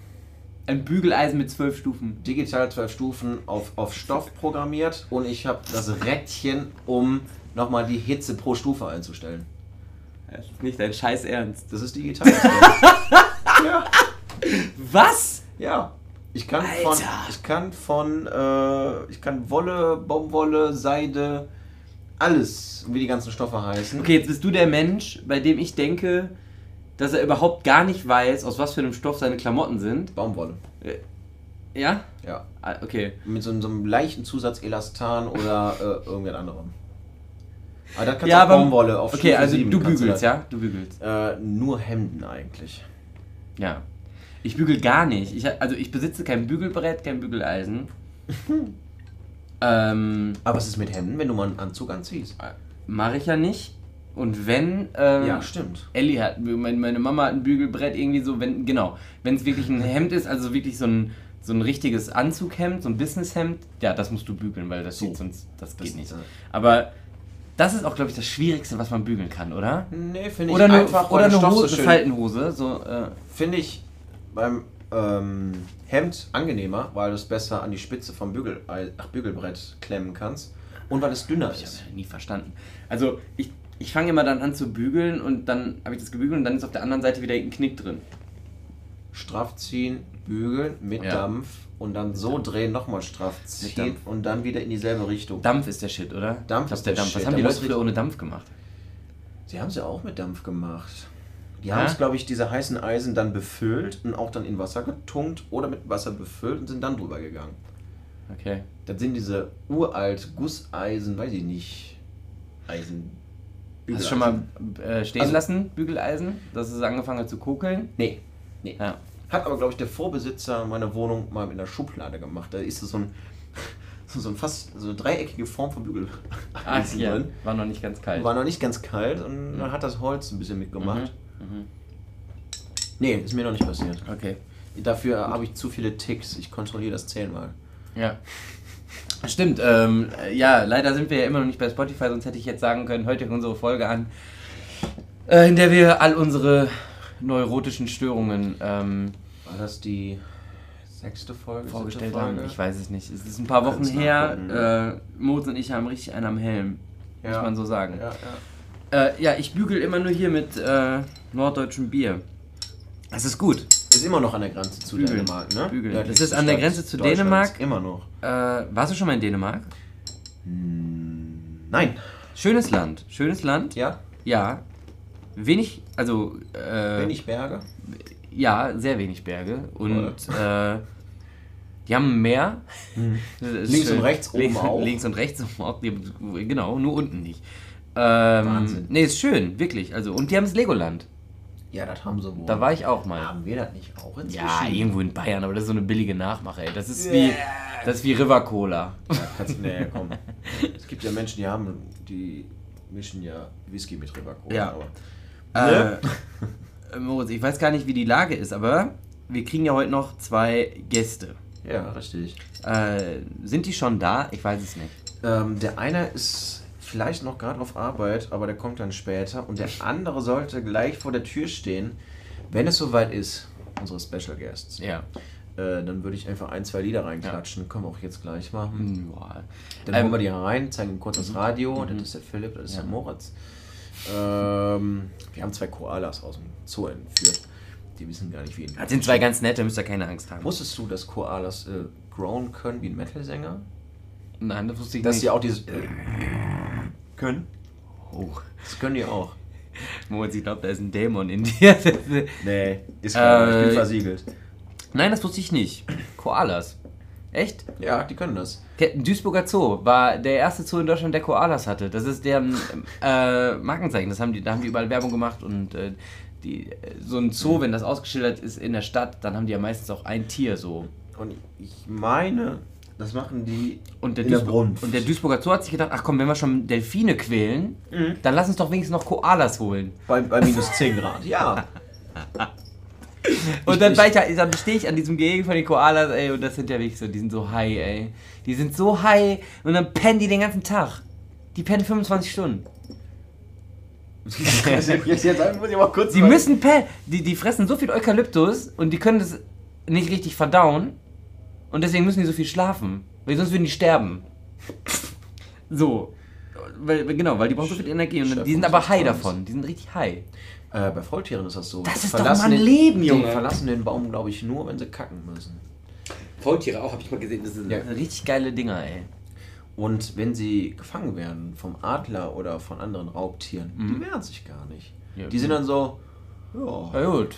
Ein Bügeleisen mit zwölf Stufen. Digital zwölf Stufen auf, auf Stoff programmiert und ich habe das Rädchen, um nochmal die Hitze pro Stufe einzustellen. Das ist nicht dein Scheiß Ernst. Das ist digital. <laughs> ja. Was? Ja. Ich kann von, Alter. ich kann von, äh, ich kann Wolle, Baumwolle, Seide, alles, wie die ganzen Stoffe heißen. Okay, jetzt bist du der Mensch, bei dem ich denke, dass er überhaupt gar nicht weiß, aus was für einem Stoff seine Klamotten sind. Baumwolle. Ja? Ja. Ah, Okay. Mit so, so einem leichten Zusatz Elastan oder äh, irgendein anderem. Aber da kannst Ja, du Baumwolle auf Okay, Stufe also du bügelst, ja? Du bügelst. Äh, nur Hemden eigentlich. Ja. Ich bügel gar nicht. Ich, also ich besitze kein Bügelbrett, kein Bügeleisen. <laughs> ähm, Aber was ist mit Hemden, wenn du mal einen Anzug anziehst? mache ich ja nicht. Und wenn, ähm, Ja, stimmt. Ellie hat, meine, Mama hat ein Bügelbrett irgendwie so, wenn, genau, wenn es wirklich ein Hemd ist, also wirklich so ein, so ein richtiges Anzughemd, so ein Businesshemd, ja, das musst du bügeln, weil das So. sieht sonst, das geht Das- nicht. äh, Aber das ist auch, glaube ich, das Schwierigste, was man bügeln kann, oder? Nee, finde ich Oder eine, einfach, oder der eine, Hose, so Faltenhose, so, äh, finde ich beim ähm, Hemd angenehmer, weil du es besser an die Spitze vom Bügel, ach, Bügelbrett klemmen kannst und weil es dünner Ich ist. habe nie verstanden. Also ich, ich fange immer dann an zu bügeln und dann habe ich das gebügelt und dann ist auf der anderen Seite wieder ein Knick drin. Straff ziehen, bügeln mit Ja. Dampf und dann so drehen, nochmal straff ziehen Dampf. und dann wieder in dieselbe Richtung. Dampf ist der Shit, oder? Dampf glaub, ist der Dampf. Shit. Was haben Da die Leute früher ohne Dampf gemacht? Sie haben es ja auch mit Dampf gemacht. Die Ja? haben es, glaube ich, diese heißen Eisen dann befüllt und auch dann in Wasser getunkt oder mit Wasser befüllt und sind dann drüber gegangen. Okay. Das sind diese uralt Gusseisen, weiß ich nicht, Eisen. Hast du schon mal äh, stehen Also- lassen, Bügeleisen? Dass es angefangen hat zu kokeln? Nee. nee. Ja. Hat aber, glaube ich, der Vorbesitzer meiner Wohnung mal in der Schublade gemacht. Da ist so ein, <laughs> so ein fast so eine dreieckige Form von Bügeleisen Ach ja, drin. war noch nicht ganz kalt. War noch nicht ganz kalt und dann hat das Holz ein bisschen mitgemacht. Mhm. Nee, ist mir noch nicht passiert. Okay. Dafür habe ich zu viele Ticks. Ich kontrolliere das zehnmal. Ja. Stimmt, ähm, äh, ja, leider sind wir ja immer noch nicht bei Spotify, sonst hätte ich jetzt sagen können, heute unsere Folge an, äh, in der wir all unsere neurotischen Störungen ähm, War das die sechste Folge? vorgestellt haben. Ich weiß es nicht. Es ist ein paar Wochen her. nachgucken. Äh, Moritz und ich haben richtig einen am Helm, muss Ja. man so sagen. Ja, Ja, ja. äh, ja ich bügel immer nur hier mit äh, norddeutschem Bier. Das ist gut. Ist immer noch an der Grenze zu Bügeln. Dänemark, ne? Bügeln. Nördlichste Ist es an der Grenze zu. Dänemark? Immer noch. Äh, warst du schon mal in Dänemark? Hm, nein. Schönes Land. Schönes Land. Ja? Ja. Wenig, also. Äh, Wenig Berge? ja, sehr wenig Berge. Und äh, die haben ein Meer. <laughs> Das ist Links schön. und rechts oben links, auch? Links und rechts oben auch. Genau, nur unten nicht. Ähm, Wahnsinn. Nee, ist schön, wirklich. Also, und die haben das Legoland. Ja, das haben sie wohl. Da war ich auch mal. Haben wir das nicht auch inzwischen? Ja, irgendwo in Bayern, aber das ist so eine billige Nachmache, ey. Das ist wie, das ist wie River Cola. Ja, kannst, nee, komm. <laughs> Es gibt ja Menschen, die haben, die mischen ja Whisky mit River Cola. Ja. aber- Ne? <laughs> Äh, Moritz, ich weiß gar nicht, wie die Lage ist, aber wir kriegen ja heute noch zwei Gäste. Ja, richtig. Äh, sind die schon da? Ich weiß es nicht. Ähm, der eine ist vielleicht noch gerade auf Arbeit, aber der kommt dann später. Und der andere sollte gleich vor der Tür stehen, wenn es soweit ist, unsere Special Guests. Ja. Äh, dann würde ich einfach ein, zwei Lieder reinklatschen. Können wir auch jetzt gleich machen. Boah. Dann Ähm, holen wir die rein, zeigen ihm kurz das Radio. Das ist der Philipp, das ist der Moritz. Ähm, wir haben zwei Koalas aus dem Zoo entführt. Die wissen gar nicht, wie ihn. Das sind zwei ganz nette, müsst ihr keine Angst haben. Wusstest du, dass Koalas äh, grown können wie ein Metal-Sänger? Nein, das wusste ich Dass nicht. sie auch dieses. Äh, können? oh. Das können die auch. Moritz, ich glaube, da ist ein Dämon in dir. <laughs> Nee, ist klar, ich Äh, bin versiegelt. Nein, das wusste ich nicht. Koalas. Echt? Ja, die können das. Der Duisburger Zoo war der erste Zoo in Deutschland, der Koalas hatte. Das ist deren äh, Markenzeichen. Das haben die, da haben die überall Werbung gemacht und äh, die, äh, so ein Zoo, wenn das ausgeschildert ist in der Stadt, dann haben die ja meistens auch ein Tier so. Und ich meine, das machen die Und der, in der Duisburg- Brunft. und der Duisburger Zoo hat sich gedacht, ach komm, wenn wir schon Delfine quälen, Mhm. dann lass uns doch wenigstens noch Koalas holen. bei, bei minus 10 Grad. Ja. <laughs> Und dann, ich- ich, dann stehe ich an diesem Gehege von den Koalas, ey, und das sind ja wirklich so, die sind so high, ey. Die sind so high und dann pennen die den ganzen Tag. Die pennen 25 Stunden. <laughs> jetzt, muss ich mal kurz Sie müssen pennen. Die, die fressen so viel Eukalyptus und die können das nicht richtig verdauen. Und deswegen müssen die so viel schlafen. Weil sonst würden die sterben. So. Weil, genau, weil die brauchen so viel Energie. Und die sind aber high davon. Die sind richtig high. Äh, bei Faultieren ist das so. Das Die ist doch verlassen mal ein den- Leben, Die Junge. verlassen den Baum, glaube ich, nur, wenn sie kacken müssen. Faultiere auch, habe ich mal gesehen. Das sind Ja. richtig geile Dinger, ey. Und wenn sie gefangen werden vom Adler oder von anderen Raubtieren, die wehren sich gar nicht. Ja. Die sind dann so, ja, Na gut.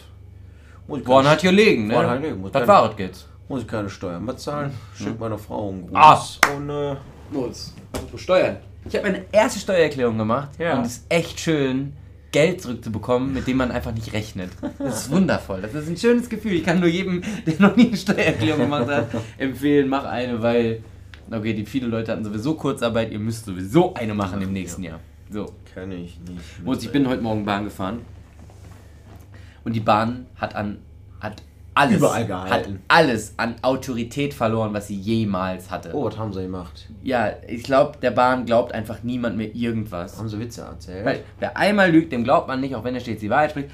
muss ich Woran hat hier liegen, ne? Woran hat hier liegen, muss Das war es jetzt. Muss ich keine Steuern bezahlen, schick meiner Frau einen Gruß Ah. und äh, Muss. Steuern. Ich habe meine erste Steuererklärung gemacht Ja. und es ist echt schön, Geld zurückzubekommen, mit dem man einfach nicht rechnet. Das ist wundervoll. Das ist ein schönes Gefühl. Ich kann nur jedem, der noch nie eine Steuererklärung gemacht hat, empfehlen, mach eine, weil, okay, die viele Leute hatten sowieso Kurzarbeit, ihr müsst sowieso eine machen im nächsten Jahr. So. kann ich nicht. Moritz, ich bin heute Morgen Bahn gefahren und die Bahn hat an alles Überall hat gehalten. alles an Autorität verloren, was sie jemals hatte. Oh, was haben sie gemacht? Ja, ich glaube, der Bahn glaubt einfach niemand mehr irgendwas. Haben sie Witze erzählt? Weil wer einmal lügt, dem glaubt man nicht, auch wenn er stets die Wahrheit spricht.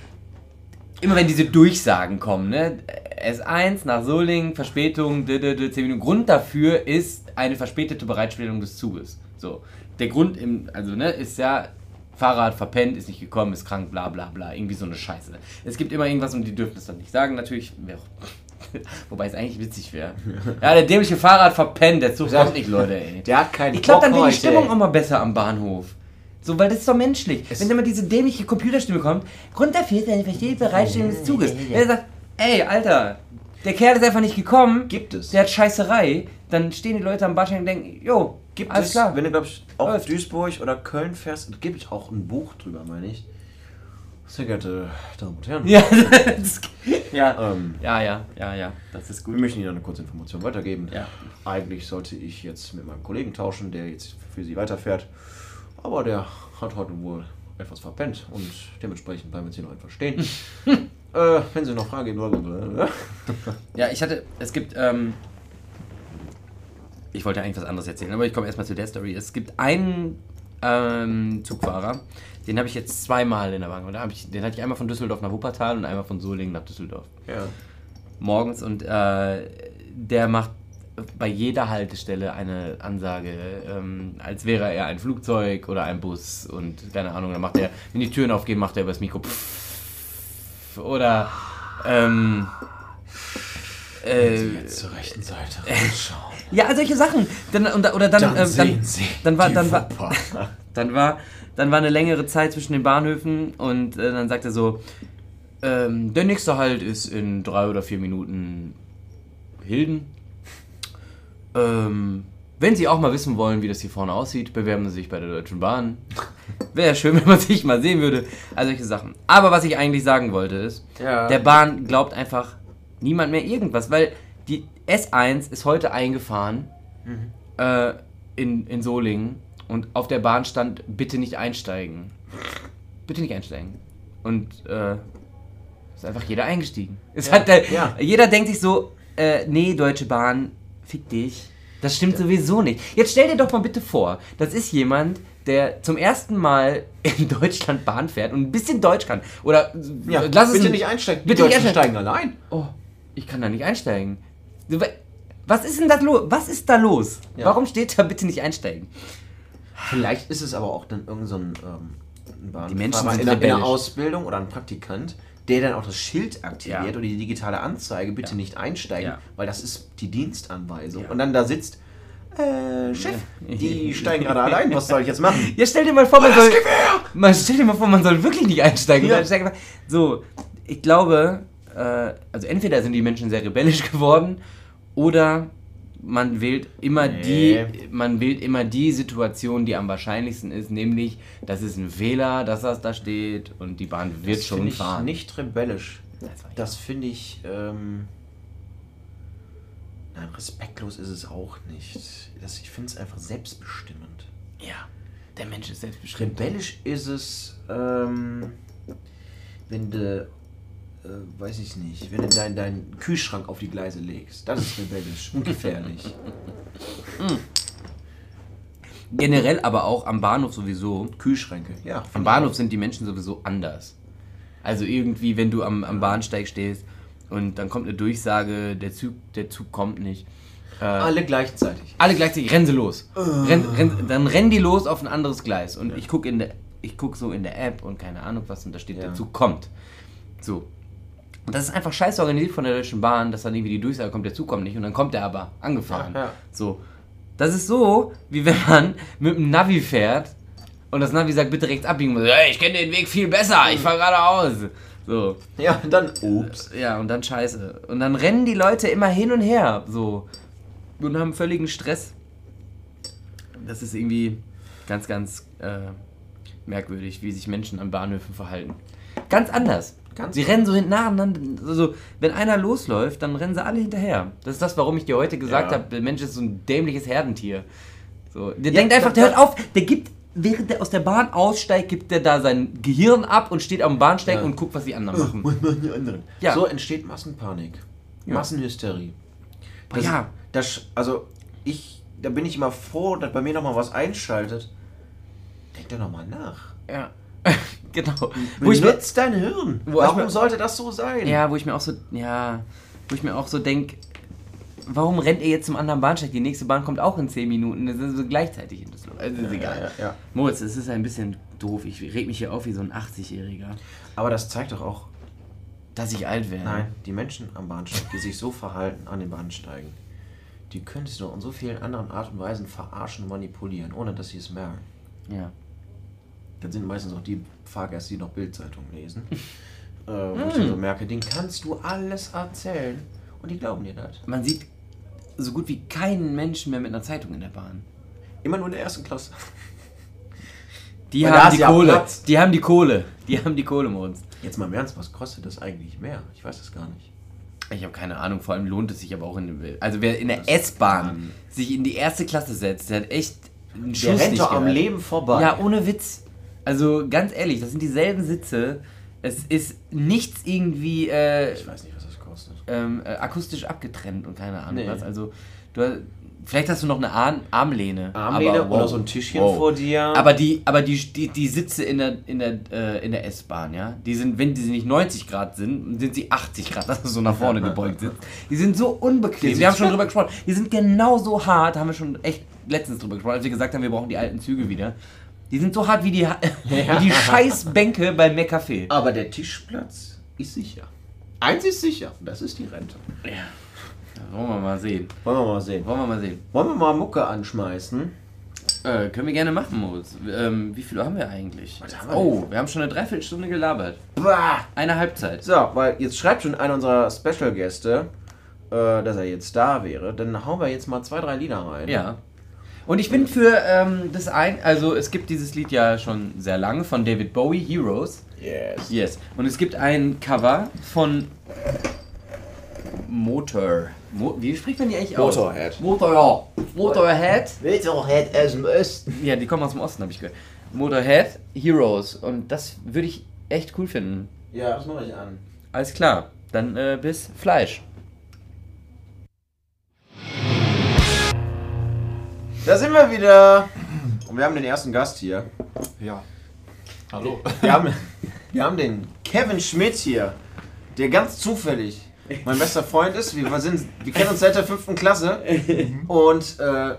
Immer wenn diese Durchsagen kommen, ne? S1 nach Solingen, Verspätung, d -d -d 10 Minuten. Grund dafür ist eine verspätete Bereitstellung des Zuges. So. Der Grund im, also, ne, ist ja, Fahrrad verpennt, ist nicht gekommen, ist krank, bla bla bla. Irgendwie so eine Scheiße. Es gibt immer irgendwas und die dürfen es dann nicht sagen, natürlich. <laughs> Wobei es eigentlich witzig wäre. Ja, der dämliche Fahrrad verpennt, der Zug kommt nicht, Leute, ey. Der hat keinen Ich glaube, dann wäre die Stimmung auch mal besser am Bahnhof. So, weil das ist doch menschlich. Es- Wenn immer diese dämliche Computerstimme kommt, Grund dafür ist eine verstehe Bereitstellung des Zuges. Wenn er sagt, ey, Alter, der Kerl ist einfach nicht gekommen, Gibt es. der hat Scheißerei, dann stehen die Leute am Bahnsteig und denken, jo, Gibt alles es, klar. wenn du, glaube ich, auf Läuft. Duisburg oder Köln fährst, es gibt auch ein Buch drüber, meine ich. Sehr geehrte Damen und Herren, ja, <laughs> das, ja, ähm, ja, ja, ja, ja, das ist wir gut. möchten Ihnen eine kurze Information weitergeben. Ja. Eigentlich sollte ich jetzt mit meinem Kollegen tauschen, der jetzt für Sie weiterfährt. Aber der hat heute wohl etwas verpennt und dementsprechend bleiben wir jetzt hier noch etwas stehen. <laughs> äh, wenn Sie noch Fragen geben, blablabla. Ja, ich hatte, es gibt, ähm, ich wollte eigentlich was anderes erzählen, aber ich komme erstmal zu der Story. Es gibt einen ähm, Zugfahrer, den habe ich jetzt zweimal in der da hab ich, den hatte ich einmal von Düsseldorf nach Wuppertal und einmal von Solingen nach Düsseldorf. ja. Morgens und äh, der macht bei jeder Haltestelle eine Ansage, ähm, als wäre er ein Flugzeug oder ein Bus und keine Ahnung, dann macht er, wenn die Türen aufgehen, macht er übers Mikro pfff, oder ähm, äh, Jetzt zur rechten Seite reinschauen. Ja, solche Sachen. Dann, und, oder dann, Dann sehen dann, Sie dann war, dann war, <laughs> dann war, dann war eine längere Zeit zwischen den Bahnhöfen und äh, dann sagt er so, Ähm, der nächste Halt ist in drei oder vier Minuten Hilden. Ähm, wenn Sie auch mal wissen wollen, wie das hier vorne aussieht, bewerben Sie sich bei der Deutschen Bahn. Wäre schön, wenn man sich mal sehen würde. Also solche Sachen. Aber was ich eigentlich sagen wollte ist, Ja. der Bahn glaubt einfach niemand mehr irgendwas, weil die S1 ist heute eingefahren äh, in, in Solingen und auf der Bahn stand, bitte nicht einsteigen. Bitte nicht einsteigen. Und äh, ist einfach jeder eingestiegen. <laughs> Es Ja, hat der, ja. Jeder denkt sich so, äh, nee, Deutsche Bahn, fick dich. Das stimmt sowieso nicht. Jetzt stell dir doch mal bitte vor, das ist jemand, der zum ersten Mal in <laughs> Deutschland Bahn fährt und ein bisschen Deutsch kann. Oder Ja, lass es bitte ein- nicht einsteigen. Bitte Die nicht einsteigen. steigen allein. Oh, ich kann da nicht einsteigen. Was ist denn da los? Was ist da los? Ja. Warum steht da bitte nicht einsteigen? Vielleicht ist es aber auch dann irgend so ein, ähm, ein Die Menschen sind in, der. Ausbildung oder ein Praktikant, der dann auch das Schild aktiviert Ja. oder die digitale Anzeige, bitte Ja. nicht einsteigen, weil das ist die Dienstanweisung. Und dann da sitzt, äh, Chef, die steigen gerade allein, was soll ich jetzt machen? <laughs> Ja, stell dir mal vor, man Das soll. Man, stell dir mal vor, man soll wirklich nicht einsteigen. Ja. So, ich glaube, also entweder sind die Menschen sehr rebellisch <laughs> geworden oder man wählt immer Nee. die, man wählt immer die Situation, die am wahrscheinlichsten ist, nämlich, das ist ein Fehler, dass das da steht und die Bahn wird das schon ich fahren. nicht rebellisch. Das finde ich, ähm, nein, respektlos ist es auch nicht. Das, ich finde es einfach selbstbestimmend. Ja, der Mensch ist selbstbestimmt. Rebellisch ist es, ähm, wenn du, äh, weiß ich nicht, wenn du deinen deinen Kühlschrank auf die Gleise legst. Das ist rebellisch und gefährlich. <laughs> Generell aber auch am Bahnhof sowieso. Kühlschränke, ja. Am Bahnhof sind die Menschen sowieso anders. Also irgendwie, wenn du am, am Bahnsteig stehst und dann kommt eine Durchsage, der Zug, der Zug kommt nicht. Äh, alle. Alle gleichzeitig. gleichzeitig, rennen sie los. Renn, renn, dann rennen die los auf ein anderes Gleis. Und ich gucke in der, ich guck so in der App und keine Ahnung was und da steht, Ja. der Zug kommt. So. Und das ist einfach scheiße organisiert von der Deutschen Bahn, dass dann irgendwie die Durchsage kommt, der Zug kommt nicht und dann kommt der aber angefahren. Ja, ja. So. Das ist so, wie wenn man mit dem Navi fährt und das Navi sagt, bitte rechts abbiegen. Und Hey, ich kenne den Weg viel besser, ich fahre geradeaus. So. Ja, dann, ups. Ja, und dann scheiße. Und dann rennen die Leute immer hin und her. So. Und haben völligen Stress. Das ist irgendwie ganz, ganz äh, merkwürdig, wie sich Menschen an Bahnhöfen verhalten. Ganz anders. Ganz sie rennen so hinten nacheinander. Also, wenn einer losläuft, dann rennen sie alle hinterher. Das ist das, warum ich dir heute gesagt Ja. habe, der Mensch ist so ein dämliches Herdentier. So, der Ja, denkt einfach, der hört auf, der gibt, während der aus der Bahn aussteigt, gibt der da sein Gehirn ab und steht am Bahnsteig Ja. und guckt, was die anderen machen. Was machen die anderen? Ja. So entsteht Massenpanik. Massenhysterie. Boah, ja. Das, also, ich, da bin ich immer froh, dass bei mir nochmal was einschaltet. Denk da nochmal nach. Ja, <laughs> genau. Wo ich mir, dein Hirn. Warum mir- sollte das so sein? ja, wo ich mir auch so, ja, wo ich mir auch so denke, warum rennt ihr jetzt zum anderen Bahnsteig? Die nächste Bahn kommt auch in 10 Minuten. Das ist so gleichzeitig in Düsseldorf. Also ist egal. Ja, ja, ja. Moritz, es ist ein bisschen doof. Ich reg mich hier auf wie so ein 80-Jähriger. Aber das zeigt doch auch, Dass ich alt werde. nein, die Menschen am Bahnsteig, die sich so verhalten an den Bahnsteigen, die sich doch in so vielen anderen Art und Weisen verarschen und manipulieren, ohne dass sie es merken. Ja. Das sind meistens auch die Fahrgäste, die noch Bildzeitung lesen. <laughs> äh, wo ich dann so merke, denen kannst du alles erzählen und die glauben dir das. Man sieht so gut wie keinen Menschen mehr mit einer Zeitung in der Bahn. Immer nur in der ersten Klasse. Die Weil haben die Kohle. Die haben die Kohle. Die haben die Kohle, Moritz. Jetzt mal im Ernst, was kostet das eigentlich mehr? Ich weiß es gar nicht. Ich habe keine Ahnung, vor allem lohnt es sich aber auch in Also wer in der Das- S-Bahn sich in die erste Klasse setzt, der hat echt einen Der Schuss rennt nicht doch am. Leben vorbei. Ja, ohne Witz. Also ganz ehrlich, das sind dieselben Sitze. Es ist nichts irgendwie äh, Ich weiß nicht, was das kostet. ähm, äh, akustisch abgetrennt und keine Ahnung Nee. was. Also du, vielleicht hast du noch eine Arm, Armlehne. Armlehne aber, oder wow. so ein Tischchen Wow. vor dir. Aber die, aber die, die, die Sitze in der, in der, äh, in der S-Bahn, ja, die sind, wenn die nicht 90 Grad sind, sind sie 80 Grad, <laughs> dass du so nach vorne gebeugt sitzt. Die sind so unbequem. Die wir haben schon drüber gesprochen. Die sind genauso hart, haben wir schon echt letztens drüber gesprochen, als wir gesagt haben, wir brauchen die alten Züge wieder. Die sind so hart wie die, <laughs> wie die scheiß Bänke beim McCafé. Aber der Tischplatz ist sicher. Eins ist sicher, das ist die Rente. Ja. Wollen wir mal sehen. Wollen wir mal sehen. Wollen wir mal sehen. Wollen wir mal Mucke anschmeißen? Äh, können wir gerne machen, Moritz. Ähm, wie viel haben wir eigentlich? haben wir oh, wir haben schon eine Dreiviertelstunde gelabert. Bah! Eine Halbzeit. So, weil jetzt schreibt schon einer unserer Special-Gäste, äh, dass er jetzt da wäre. Dann hauen wir jetzt mal zwei, drei Lieder rein. Ja. Und ich bin für ähm, das ein, also es gibt dieses Lied ja schon sehr lange von David Bowie, Heroes. Yes. Yes. Und es gibt ein Cover von Motor. Mo wie spricht man die eigentlich aus? Motorhead. Motor. Motorhead. Motorhead aus dem Osten. Ja, die kommen aus dem Osten, habe ich gehört. Motorhead, Heroes. Und das würde ich echt cool finden. Ja, das mache ich an. Alles klar. Dann äh, bis Fleisch. Da sind wir wieder. Und wir haben den ersten Gast hier. Ja. Hallo. Wir haben, wir haben den Kevin Schmidt hier, der ganz zufällig mein bester Freund ist. Wir, sind, wir kennen uns seit der fünften Klasse. Und äh,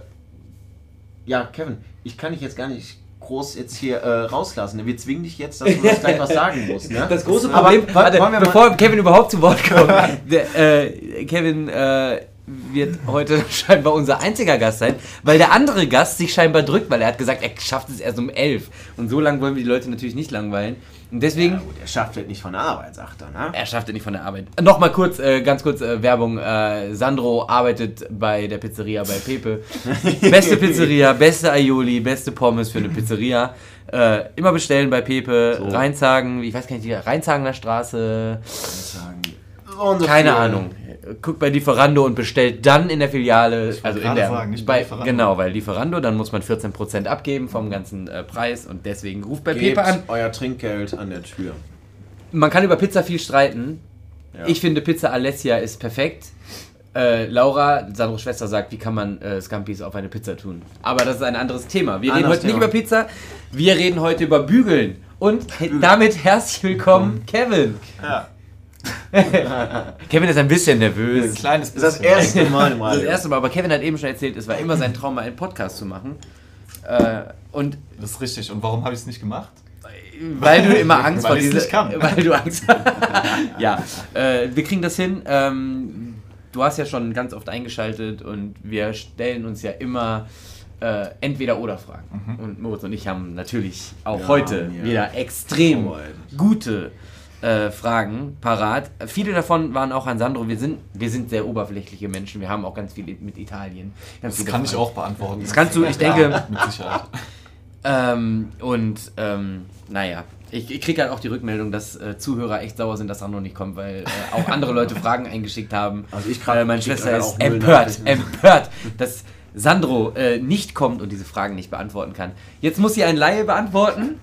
ja, Kevin, ich kann dich jetzt gar nicht groß jetzt hier äh, rauslassen. Wir zwingen dich jetzt, dass du uns gleich was sagen musst. Ne? Das große Aber Problem, wa- warte, mal- bevor Kevin überhaupt zu Wort kommt, <laughs> der, äh, Kevin äh, wird heute <laughs> scheinbar unser einziger Gast sein, weil der andere Gast sich scheinbar drückt, weil er hat gesagt, er schafft es erst um elf. Und so lange wollen wir die Leute natürlich nicht langweilen. Und deswegen, Ja, gut, er schafft halt nicht von der Arbeit, sagt er. Ne? er schafft es nicht von der Arbeit. Nochmal kurz, äh, ganz kurz äh, Werbung. Äh, Sandro arbeitet bei der Pizzeria bei Pepe. <laughs> Beste Pizzeria, beste Aioli, beste Pommes für eine Pizzeria. Äh, immer bestellen bei Pepe. So. Rheinzagen, ich weiß gar nicht, die Rheinzagener Straße. So Keine. Ahnung. Guckt bei Lieferando und bestellt dann in der Filiale. wollte Also in der. sagen, nicht bei bei, Lieferando. genau, weil Lieferando, dann muss man 14% abgeben vom ganzen äh, Preis und deswegen ruft bei Gebt Pepe an. euer Trinkgeld an der Tür. Man kann über Pizza viel streiten. Ja. Ich finde Pizza Alessia ist perfekt. Äh, Laura, Sandros Schwester, sagt, wie kann man äh, Scampis auf eine Pizza tun? Aber das ist ein anderes Thema. Wir reden Anderes heute nicht Thema. über Pizza, wir reden heute über Bügeln. Und he- damit herzlich willkommen, Kevin. Ja. <laughs> Kevin ist ein bisschen nervös. Ein kleines Das ist das bisschen. erste Mal im Das erste Mal, aber Kevin hat eben schon erzählt, es war immer sein Traum, mal einen Podcast zu machen. Äh, und Das ist richtig. Und warum habe ich es nicht gemacht? weil du immer Angst Weil vor dieser... nicht kann. Weil du Angst <laughs> Ja, äh, wir kriegen das hin. Ähm, du hast ja schon ganz oft eingeschaltet und wir stellen uns ja immer äh, entweder oder Fragen. Und Moritz und ich haben natürlich auch Ja, heute ja. wieder extrem Vorbereitet. gute äh, Fragen parat. Viele davon waren auch an Sandro. Wir sind, wir sind sehr oberflächliche Menschen. Wir haben auch ganz viel mit Italien. Ganz Das kann ich Fragen. auch beantworten. Das kannst du, ich denke- Ja, mit Sicherheit. Ähm, und ähm, naja, ich, ich kriege halt auch die Rückmeldung, dass äh, Zuhörer echt sauer sind, dass Sandro nicht kommt, weil äh, auch andere Leute <laughs> Fragen eingeschickt haben. Also ich grad- äh, meine Schwester gerade ist empört, empört, dass Sandro äh, nicht kommt und diese Fragen nicht beantworten kann. Jetzt muss sie ein Laie beantworten.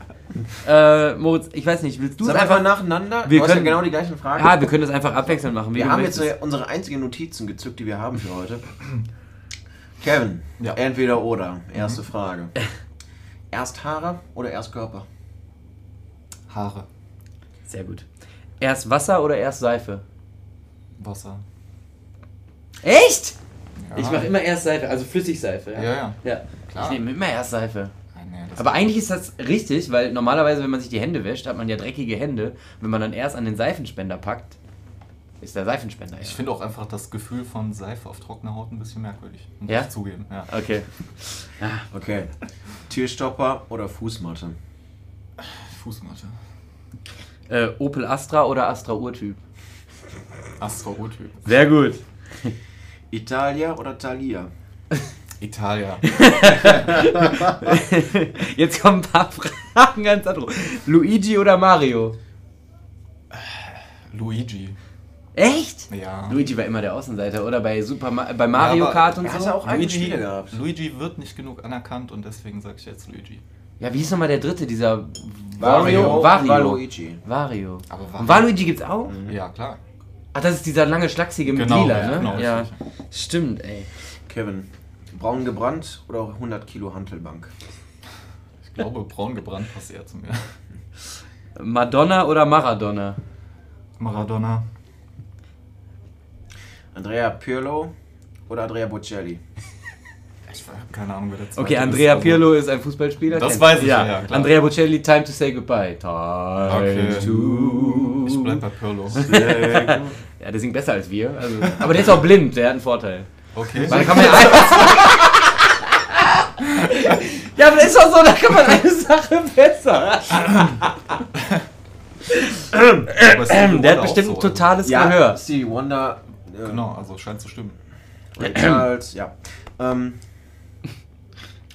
Äh, Moritz, ich weiß nicht, willst du es Sag einfach einfach... nacheinander. Wir du hast ja können- genau die gleichen Fragen. Ja, wir können das einfach abwechselnd machen. wie wir haben jetzt möchtest. unsere einzigen Notizen gezückt, die wir haben für heute. Kevin, Ja. entweder oder. Erste Frage. <laughs> Erst Haare oder erst Körper? Haare. Sehr gut. Erst Wasser oder erst Seife? Wasser. Echt? Ja. Ich mache immer erst Seife, also Flüssigseife. Ja, ja. Ja, Klar. ich nehme immer erst Seife. Aber eigentlich ist das richtig, weil normalerweise, wenn man sich die Hände wäscht, hat man ja dreckige Hände. Wenn man dann erst an den Seifenspender packt, ist der Seifenspender. Ich Ja. finde auch einfach das Gefühl von Seife auf trockener Haut ein bisschen merkwürdig. Muss Ja? ich zugeben. Ja. Okay. Okay. Türstopper oder Fußmatte? Fußmatte. Äh, Opel Astra oder Astra Urtyp? Astra O-Typ. Sehr gut. Italia oder Thalia? <laughs> Italia. <laughs> Jetzt kommen ein paar Fragen ganz andere. Luigi oder Mario? Luigi. Echt? Ja. Luigi war immer der Außenseiter, oder? Bei, Super Ma bei Mario Ja, Kart und er so? ja auch Luigi, Spiele gehabt. Luigi wird nicht genug anerkannt und deswegen sage ich jetzt Luigi. Ja, wie hieß nochmal der dritte, dieser Wario, Wario. Waluigi. Wario. Aber Und Waluigi gibt's auch? Ja, klar. Ach, das ist dieser lange Schlachsige mit Genau, Lila, ja, ne? genau, ja. richtig. Stimmt, ey. Kevin, braun gebrannt oder 100 Kilo Hantelbank? Ich glaube, braun gebrannt passt eher zu mir. Madonna oder Maradona? Maradona. Andrea Pirlo oder Andrea Bocelli? Ich habe keine Ahnung, wer der zweite Okay, ist, Andrea Pirlo ist ein Fußballspieler. Das weiß ich, ja, ja, klar. Andrea Bocelli, Time to say goodbye. Time Okay. to... Ich bleib bei Pirlo. <laughs> Ja, der singt besser als wir. Also, aber der ist auch blind, der hat einen Vorteil. Okay. Weil kann man ja. Ja, aber ist doch so, da kann man eine Sache besser. Aber Ähm, Der hat bestimmt so, ein totales Gehör. Ja, Stevie Wonder. Also, Äh, genau, also scheint zu stimmen. Charles, ja. Ähm,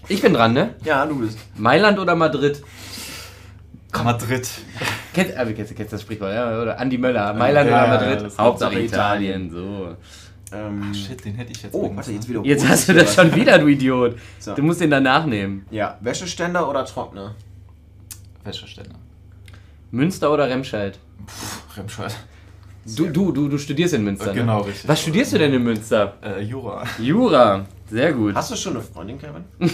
Ich bin dran, ne? ja, du bist. Mailand oder Madrid? Madrid. Kennst, äh, kennst, kennst das Sprichwort, ja? Oder Andi Möller, Mailand Ja, oder Madrid? Hauptsache Hauptsache Italien, so. Ähm, Shit, den hätte ich jetzt. oh, warte, ne? jetzt wieder. Jetzt hast du das schon wieder, du Idiot. So. Du musst den danach nehmen. Ja, Wäscheständer oder Trockner? Wäscheständer. Münster oder Remscheid? Pff, Remscheid. Du, du, du, du studierst in Münster. Ne? Genau, richtig. Was studierst du denn in Münster? Äh, Jura. Jura. Sehr gut. Hast du schon eine Freundin, Kevin? <laughs>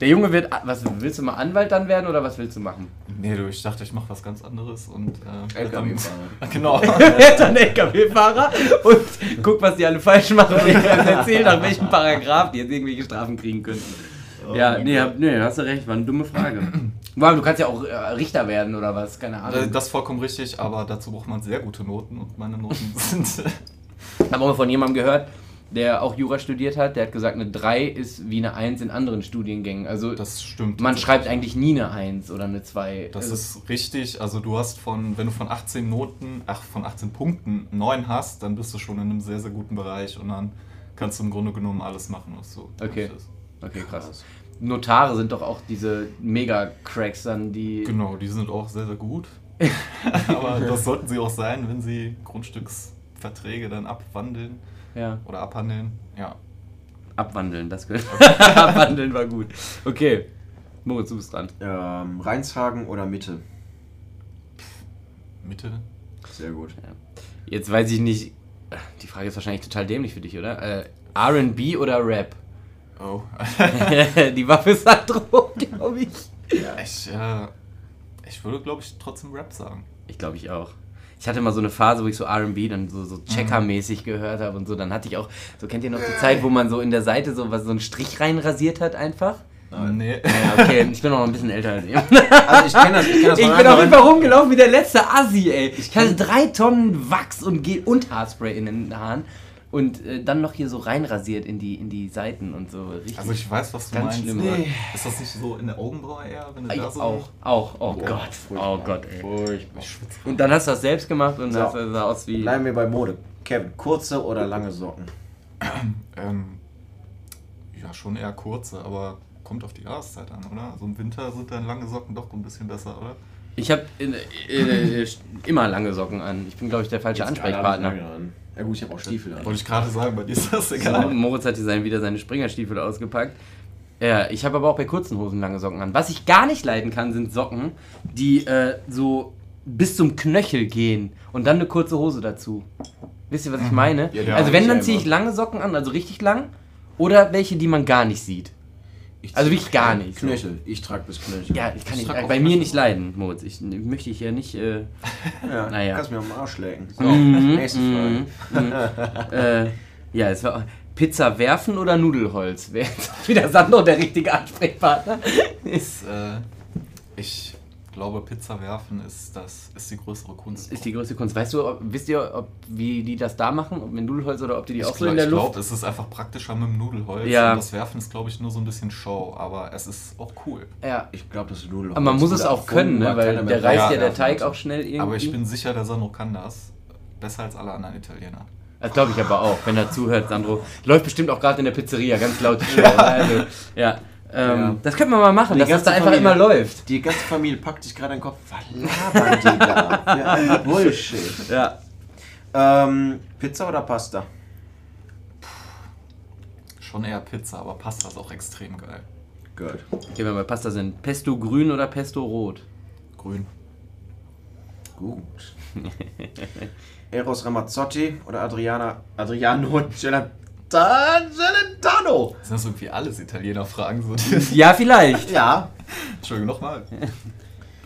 Der Junge wird. Was willst du mal Anwalt dann werden oder was willst du machen? Nee, du, ich dachte, ich mache was ganz anderes und. Äh, LKW-Fahrer. Genau. Wird dann LKW-Fahrer <laughs> <laughs> und guck, was die alle falsch machen <laughs> und ich kann erzählen, nach welchem Paragraph die jetzt irgendwelche Strafen kriegen könnten. ja, nee, hab, nee, hast du recht, war eine dumme Frage. Wow, du kannst ja auch äh, Richter werden oder was, keine Äh, Ahnung. Das ist vollkommen richtig, aber dazu braucht man sehr gute Noten und meine Noten sind. Ich habe auch mal von jemandem gehört, der auch Jura studiert hat, der hat gesagt, eine 3 ist wie eine 1 in anderen Studiengängen. Also Das stimmt. man schreibt eigentlich nie eine 1 oder eine 2. Das also, ist richtig. Also du hast von, wenn du von 18 Noten, ach von 18 Punkten 9 hast, dann bist du schon in einem sehr, sehr guten Bereich und dann kannst du im Grunde genommen alles machen, was du Okay. möchtest. Okay, krass. Notare sind doch auch diese Mega-Cracks dann, die... Genau, die sind auch sehr, sehr gut. <laughs> Aber das sollten sie auch sein, wenn sie Grundstücksverträge dann abwandeln Ja. oder abhandeln. Ja. Abwandeln, das gehört. <laughs> Abwandeln war gut. Okay. Moritz, du bist dran. Ähm, Rheinshagen oder Mitte? Mitte. Sehr gut. Jetzt weiß ich nicht. Die Frage ist wahrscheinlich total dämlich für dich, oder? Äh, RB oder Rap? Oh. <laughs> Die Waffe ist Sandro, glaube ich. ich, äh, ich würde, glaube ich, trotzdem Rap sagen. Ich glaube ich auch. Ich hatte mal so eine Phase, wo ich so RB dann so, so Checker-mäßig gehört habe und so. Dann hatte ich auch, so kennt ihr noch die Zeit, wo man so in der Seite so, was, so einen Strich reinrasiert hat einfach? Nee. Ja, okay, <laughs> ich bin auch noch ein bisschen älter als ihr. Also ich kenne das, ich kenn das <laughs> Ich bin auf jeden Fall rumgelaufen wie der letzte Assi, ey. Ich hatte drei Tonnen Wachs und Gel und Haarspray in den Haaren. Und äh, dann noch hier so reinrasiert in die, in die Seiten und so. Richtig. Also ich weiß, was du Ganz meinst. schlimm. Nee. Ist das nicht so in der Augenbraue eher, wenn du Ah, ja, da so... auch, auch, oh Boah, Gott, oh Gott, ey. Furchtbar. Und dann hast du das selbst gemacht und So. das sah aus wie. Bleiben wir bei Mode. Kevin, kurze oder lange Socken? <clears throat> Ähm, ja, schon eher kurze, aber kommt auf die Jahreszeit an, oder? Also im Winter sind dann lange Socken doch ein bisschen besser, oder? Ich habe äh, äh, <laughs> immer lange Socken an. Ich bin, glaube ich, der falsche Jetzt Ansprechpartner. Ja gut, ich habe auch Stiefel an. Wollte ich gerade sagen, bei dir ist das So, egal. Moritz hat hier sein, wieder seine Springerstiefel ausgepackt. Ja, ich habe aber auch bei kurzen Hosen lange Socken an. Was ich gar nicht leiden kann, sind Socken, die äh, so bis zum Knöchel gehen und dann eine kurze Hose dazu. Wisst ihr, was ich meine? Ja, also wenn, dann ziehe ich lange Socken an, also richtig lang, oder welche, die man gar nicht sieht. Ich Also wirklich gar nicht. So. Knöchel. Ich trage bis Knöchel. Ja, ich kann Ich nicht, äh, bei mir nicht leiden, Moritz. Ich möchte ich ja nicht. Äh, <laughs> ja. Naja. Kannst mir am Arsch lecken. So, Mhm, nächste Frage. mhm, äh, ja, es war Pizza werfen oder Nudelholz? Wäre jetzt <laughs> wieder Sandro der richtige Ansprechpartner? Ist, äh, ich glaube, Pizza werfen ist, das, ist die größere Kunst. ist die größte Kunst. Weißt du, ob, wisst ihr, ob, wie die das da machen? Ob mit Nudelholz oder ob die die ich auch so glaub- in der ich Luft? glaube, es ist einfach praktischer mit dem Nudelholz. Ja. Und das Werfen ist, glaube ich, nur so ein bisschen Show, aber es ist auch cool. ja. Ich glaube, das ist Nudelholz. Aber man muss es auch können, ne? weil der reißt ja, Ja, der Teig auch schnell irgendwie. Aber ich bin sicher, der Sandro kann das. Besser als alle anderen Italiener. Das glaube ich aber auch, wenn er zuhört, Sandro. Läuft bestimmt auch gerade in der Pizzeria, ganz laut. die <laughs> Show, ne? Also, ja. Ähm, Ja. Das könnten wir mal machen, Die dass das da ganze einfach Familie. immer läuft. Die ganze Familie packt sich gerade den Kopf. Was labern die da? Ein <laughs> Bullshit. Ja. Ähm, Pizza oder Pasta? Schon eher Pizza, aber Pasta ist auch extrem geil. Gut. Okay, wenn wir bei Pasta sind. Pesto grün oder Pesto rot? Grün. Gut. <laughs> Eros Ramazzotti oder Adriana Adriano Celentano? Celentano? Sind das irgendwie alles Italiener-Fragen? So Ja, vielleicht. Ja. Entschuldigung, nochmal.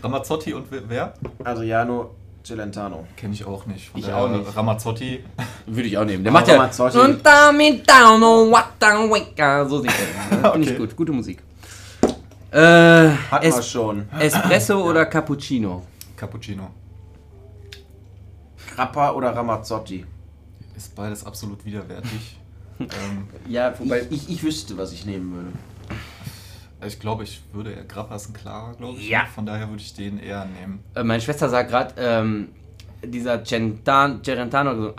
Ramazzotti und wer-? Adriano Celentano. Kenne ich auch nicht. Von Ich der auch nicht. Ramazzotti. Würde ich auch nehmen. Der Aber macht ja. Ramazzotti- Und damit down, what the wicca. So singt er. <laughs> Finde ich gut. Gute Musik. Äh, Hatten wir es schon. Espresso <clears throat> oder Cappuccino? Cappuccino. Grappa oder Ramazzotti? Ist beides absolut widerwärtig. Ähm, Ja, wobei. Ich, ich, ich wüsste, was ich nehmen würde. ich glaube, ich würde eher Grappa ist ein klarer, glaube ich. Ja. Von daher würde ich den eher nehmen. Äh, meine Schwester sagt gerade, ähm, dieser Centan, Celentano gesungen,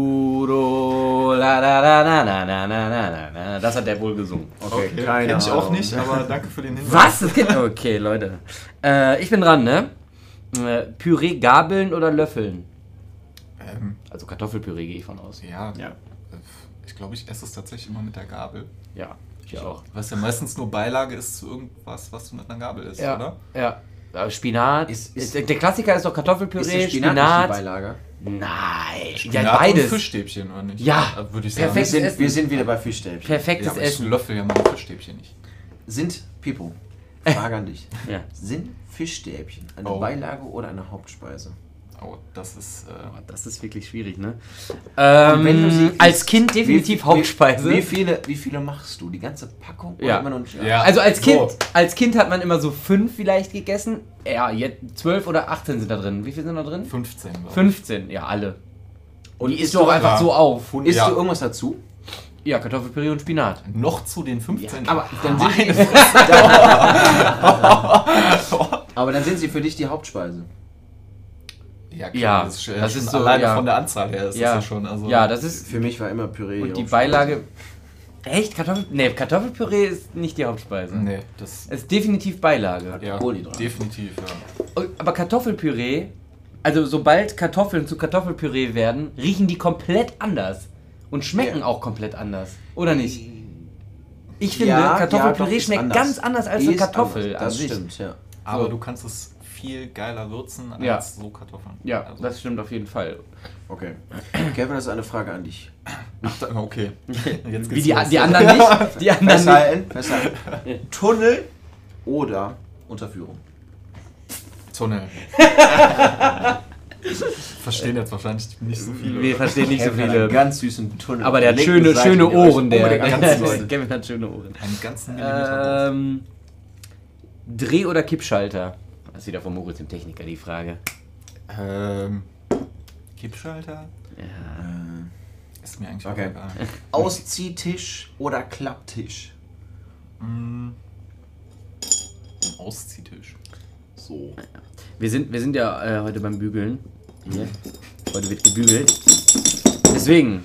Azzurro, la la la la la la la la. Das hat der wohl gesungen. Okay, Kenn ich auch nicht, aber danke für den Hinweis. Was? Das geht? Okay, Leute. Äh, ich bin dran, ne? Äh, Püree gabeln oder löffeln? Ähm, Also Kartoffelpüree gehe ich von aus. ja, Ja. Ich glaube, ich esse es tatsächlich immer mit der Gabel. Ja, ich auch. Was ja meistens nur Beilage ist zu irgendwas, was du mit einer Gabel isst, Ja, oder? ja. Spinat. Ist- ist- der Klassiker ist doch Kartoffelpüree, Ist Spinat. Spinat, nicht die Beilage? Nein. Spinat ja, beides. Und Fischstäbchen, oder nicht? Ja, Äh, würde ich Wir sagen. perfekt. sind, Essen. wir sind wieder bei Fischstäbchen. Perfektes Ja, aber ich Essen. löffel ja meine Fischstäbchen nicht. Sind, Pipo, <laughs> Frage an dich. Ja. Sind Fischstäbchen eine Oh. Beilage oder eine Hauptspeise? Oh, das ist. Äh, Oh, Das ist wirklich schwierig, ne? Ähm, wenn du sie als Kind definitiv wie, Hauptspeise. Wie, wie, viele, wie viele machst du? Die ganze Packung? Ja. immer noch, Ja. also als Kind, So. als Kind hat man immer so fünf vielleicht gegessen. Ja, jetzt zwölf oder 18 sind da drin. Wie viel sind da drin? 15. glaub ich. 15, ja, alle. Und die isst du auch einfach ja. so auf. Isst Ja. du irgendwas dazu? Ja, Kartoffelpüree und Spinat. Noch zu den 15. Aber dann, sind <laughs> <laughs> aber dann sind sie für dich die Hauptspeise. Ja, Ja, das ist, ja das ist so, alleine ja. von der Anzahl her ist Ja. das ja schon. Also, Ja, das ist. Für mich war immer Püree. Und die. Beilage. Echt? Kartoffel. Nee, Kartoffelpüree ist nicht die Hauptspeise. Nee, das. Es ist definitiv Beilage. Ja, Kohlenhydrate. definitiv, ja. Aber Kartoffelpüree, also sobald Kartoffeln zu Kartoffelpüree werden, riechen die komplett anders. Und schmecken Ja. auch komplett anders. Oder nicht? Ich finde, Ja, ja, Kartoffelpüree doch, ist schmeckt anders. ganz anders als eine Ist Kartoffel anders, an Das sich. stimmt, ja. Aber So. du kannst es viel geiler würzen als Ja. so Kartoffeln. Ja, also, das stimmt auf jeden Fall. Okay. Kevin, das ist eine Frage an dich. Ach, da- okay. <laughs> Jetzt Wie die, die anderen nicht? <laughs> Die anderen nicht. Festhalten, festhalten. <laughs> Tunnel oder Unterführung? Tunnel. Verstehen jetzt wahrscheinlich nicht so viele. Wir verstehen nicht so Kevin hat einen viele. ganz süßen Tunnel. Aber der hat schöne, Seite, schöne Ohren, der. sollte. Kevin hat schöne Ohren. Einen ganzen Millimeter. Ähm, Dreh- oder Kippschalter? Das ist wieder von Moritz dem Techniker die Frage. Ähm, Kippschalter? Ja. Äh, Ist mir eigentlich Okay. egal. <laughs> Ausziehtisch oder Klapptisch? Mm. Ausziehtisch. So. Wir sind, wir sind ja äh, heute beim Bügeln. Hier. Heute wird gebügelt. Deswegen,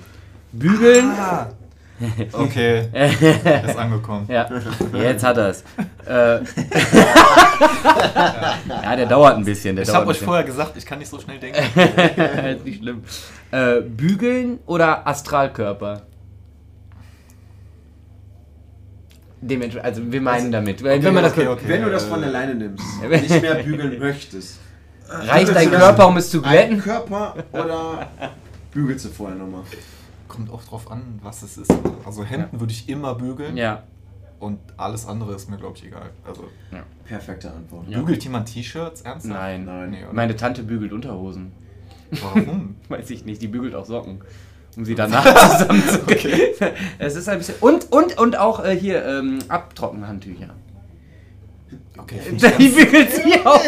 bügeln. Ah. <laughs> Okay, <laughs> ist angekommen. Ja, jetzt hat er's. <laughs> Äh, ja, der dauert ein bisschen. Der Ich habe ein euch vorher gesagt, ich kann nicht so schnell denken. ist nicht schlimm. Äh, bügeln oder Astralkörper? Dementsprechend, also wir meinen damit. Weil wenn man das okay, okay. Wenn du das von der Leine nimmst, nicht mehr bügeln möchtest. reicht dein Körper, um es zu Ein glätten? Körper oder bügelst du vorher nochmal? Kommt auch drauf an, was es ist. Also Hemden würde ich immer bügeln Ja. und alles andere ist mir, glaube ich, egal. Also Perfekte Antwort. Ja. bügelt jemand T-Shirts ernsthaft? Nein. Nein. Nee? Meine Tante bügelt Unterhosen. Warum? <laughs> Weiß ich nicht, die bügelt auch Socken. Um sie danach <laughs> zusammenzukriegen. <laughs> Es ist ein bisschen. Und, und, und auch äh, hier ähm, Abtrockenhandtücher. Okay. Die bügelt <laughs> sie auch.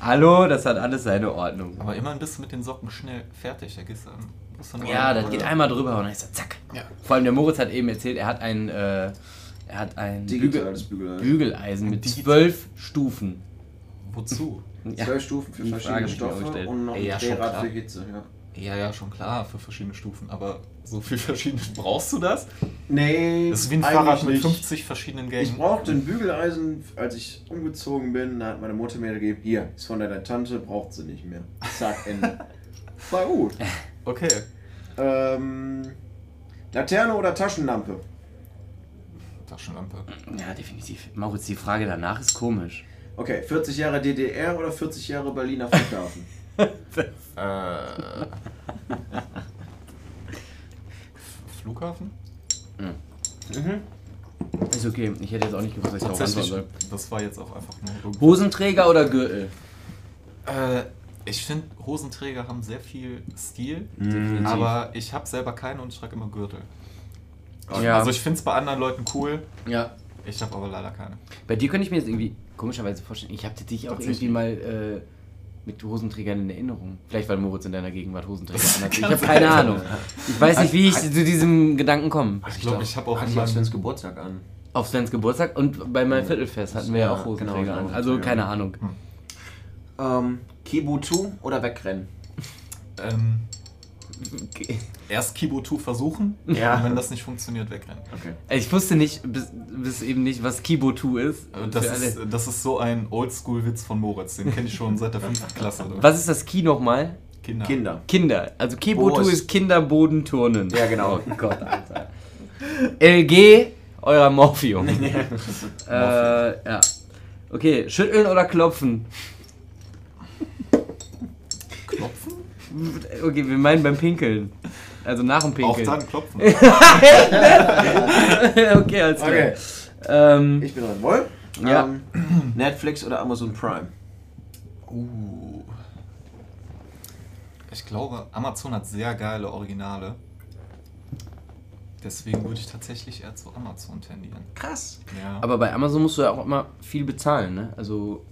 Hallo, das hat alles seine Ordnung. Aber immerhin bist du mit den Socken schnell fertig. Da gehst du dann, musst du nur- Ja, das geht einmal drüber und dann ist er zack. Ja. Vor allem der Moritz hat eben erzählt, er hat ein, äh, er hat ein Bügel, Bügeleisen. Bügeleisen mit zwölf Stufen. Wozu? Ja. Zwölf Stufen für verschiedene Frage ich Stoffe und noch ein Ja, Drehrad für Hitze. Ja. Ja, ja, schon klar, für verschiedene Stufen. Aber so viel <laughs> verschiedene. Brauchst du das? Nee, Das ist wie ein Fahrrad mit nicht. 50 verschiedenen Gängen. Ich brauchte ein Bügeleisen, als ich umgezogen bin. Da hat meine Mutter mir gegeben: Hier, ist von deiner Tante, braucht sie nicht mehr. Zack, Ende. <laughs> War gut. Okay. Ähm, Laterne oder Taschenlampe? Taschenlampe. Ja, definitiv. Moritz, die Frage danach ist komisch. Okay, 40 Jahre DDR oder 40 Jahre Berliner Flughafen? <laughs> Äh. Flughafen? Ist okay, ich hätte jetzt auch nicht gewusst, was ich darauf antworten soll. das war jetzt auch einfach nur irgendwo. Hosenträger oder Gürtel? Äh, ich finde, Hosenträger haben sehr viel Stil, Definitiv. aber ich habe selber keine und ich trage immer Gürtel. Ja. Also ich finde es bei anderen Leuten cool, Ja. ich habe aber leider keine. Bei dir könnte ich mir jetzt irgendwie komischerweise vorstellen, ich habe dich auch Tatsächlich. irgendwie mal äh, mit Hosenträgern in Erinnerung. Vielleicht weil Moritz in deiner Gegenwart Hosenträger anhat. Ich habe keine Ahnung. Ich weiß nicht, wie ich zu diesem Gedanken komme. Ich glaube, ich habe auch auf meinem, Svens Geburtstag an. Auf Svens Geburtstag und bei meinem Viertelfest hatten wir ja auch Hosenträger genau, an. Also keine Ahnung. Ähm, Kibutu oder wegrennen? ähm, Okay. erst Kibotu versuchen Ja. und wenn das nicht funktioniert, wegrennen. Okay. Ich wusste nicht, bis, bis eben nicht, was Kibotu ist. Äh, Das ist, das ist so ein Oldschool-Witz von Moritz, den kenne ich schon seit der fünften Klasse. was ist das Ki nochmal? Kinder. Kinder. Kinder. Also Kibotu Boah, ist- ist Kinderbodenturnen. Ja, genau. Oh <laughs> Gott, Alter. LG, euer Morphium. <laughs> äh, ja. Okay, schütteln oder klopfen? Klopfen? Okay, wir meinen beim Pinkeln. Also nach dem Auch Pinkeln. dann klopfen. <laughs> okay, alles klar. Okay. Ähm, Ich bin dran. Wohl? Ja. Ähm, Netflix oder Amazon Prime? Uh. Ich glaube, Amazon hat sehr geile Originale. Deswegen würde ich tatsächlich eher zu Amazon tendieren. Krass. Ja. aber bei Amazon musst du ja auch immer viel bezahlen, ne? Also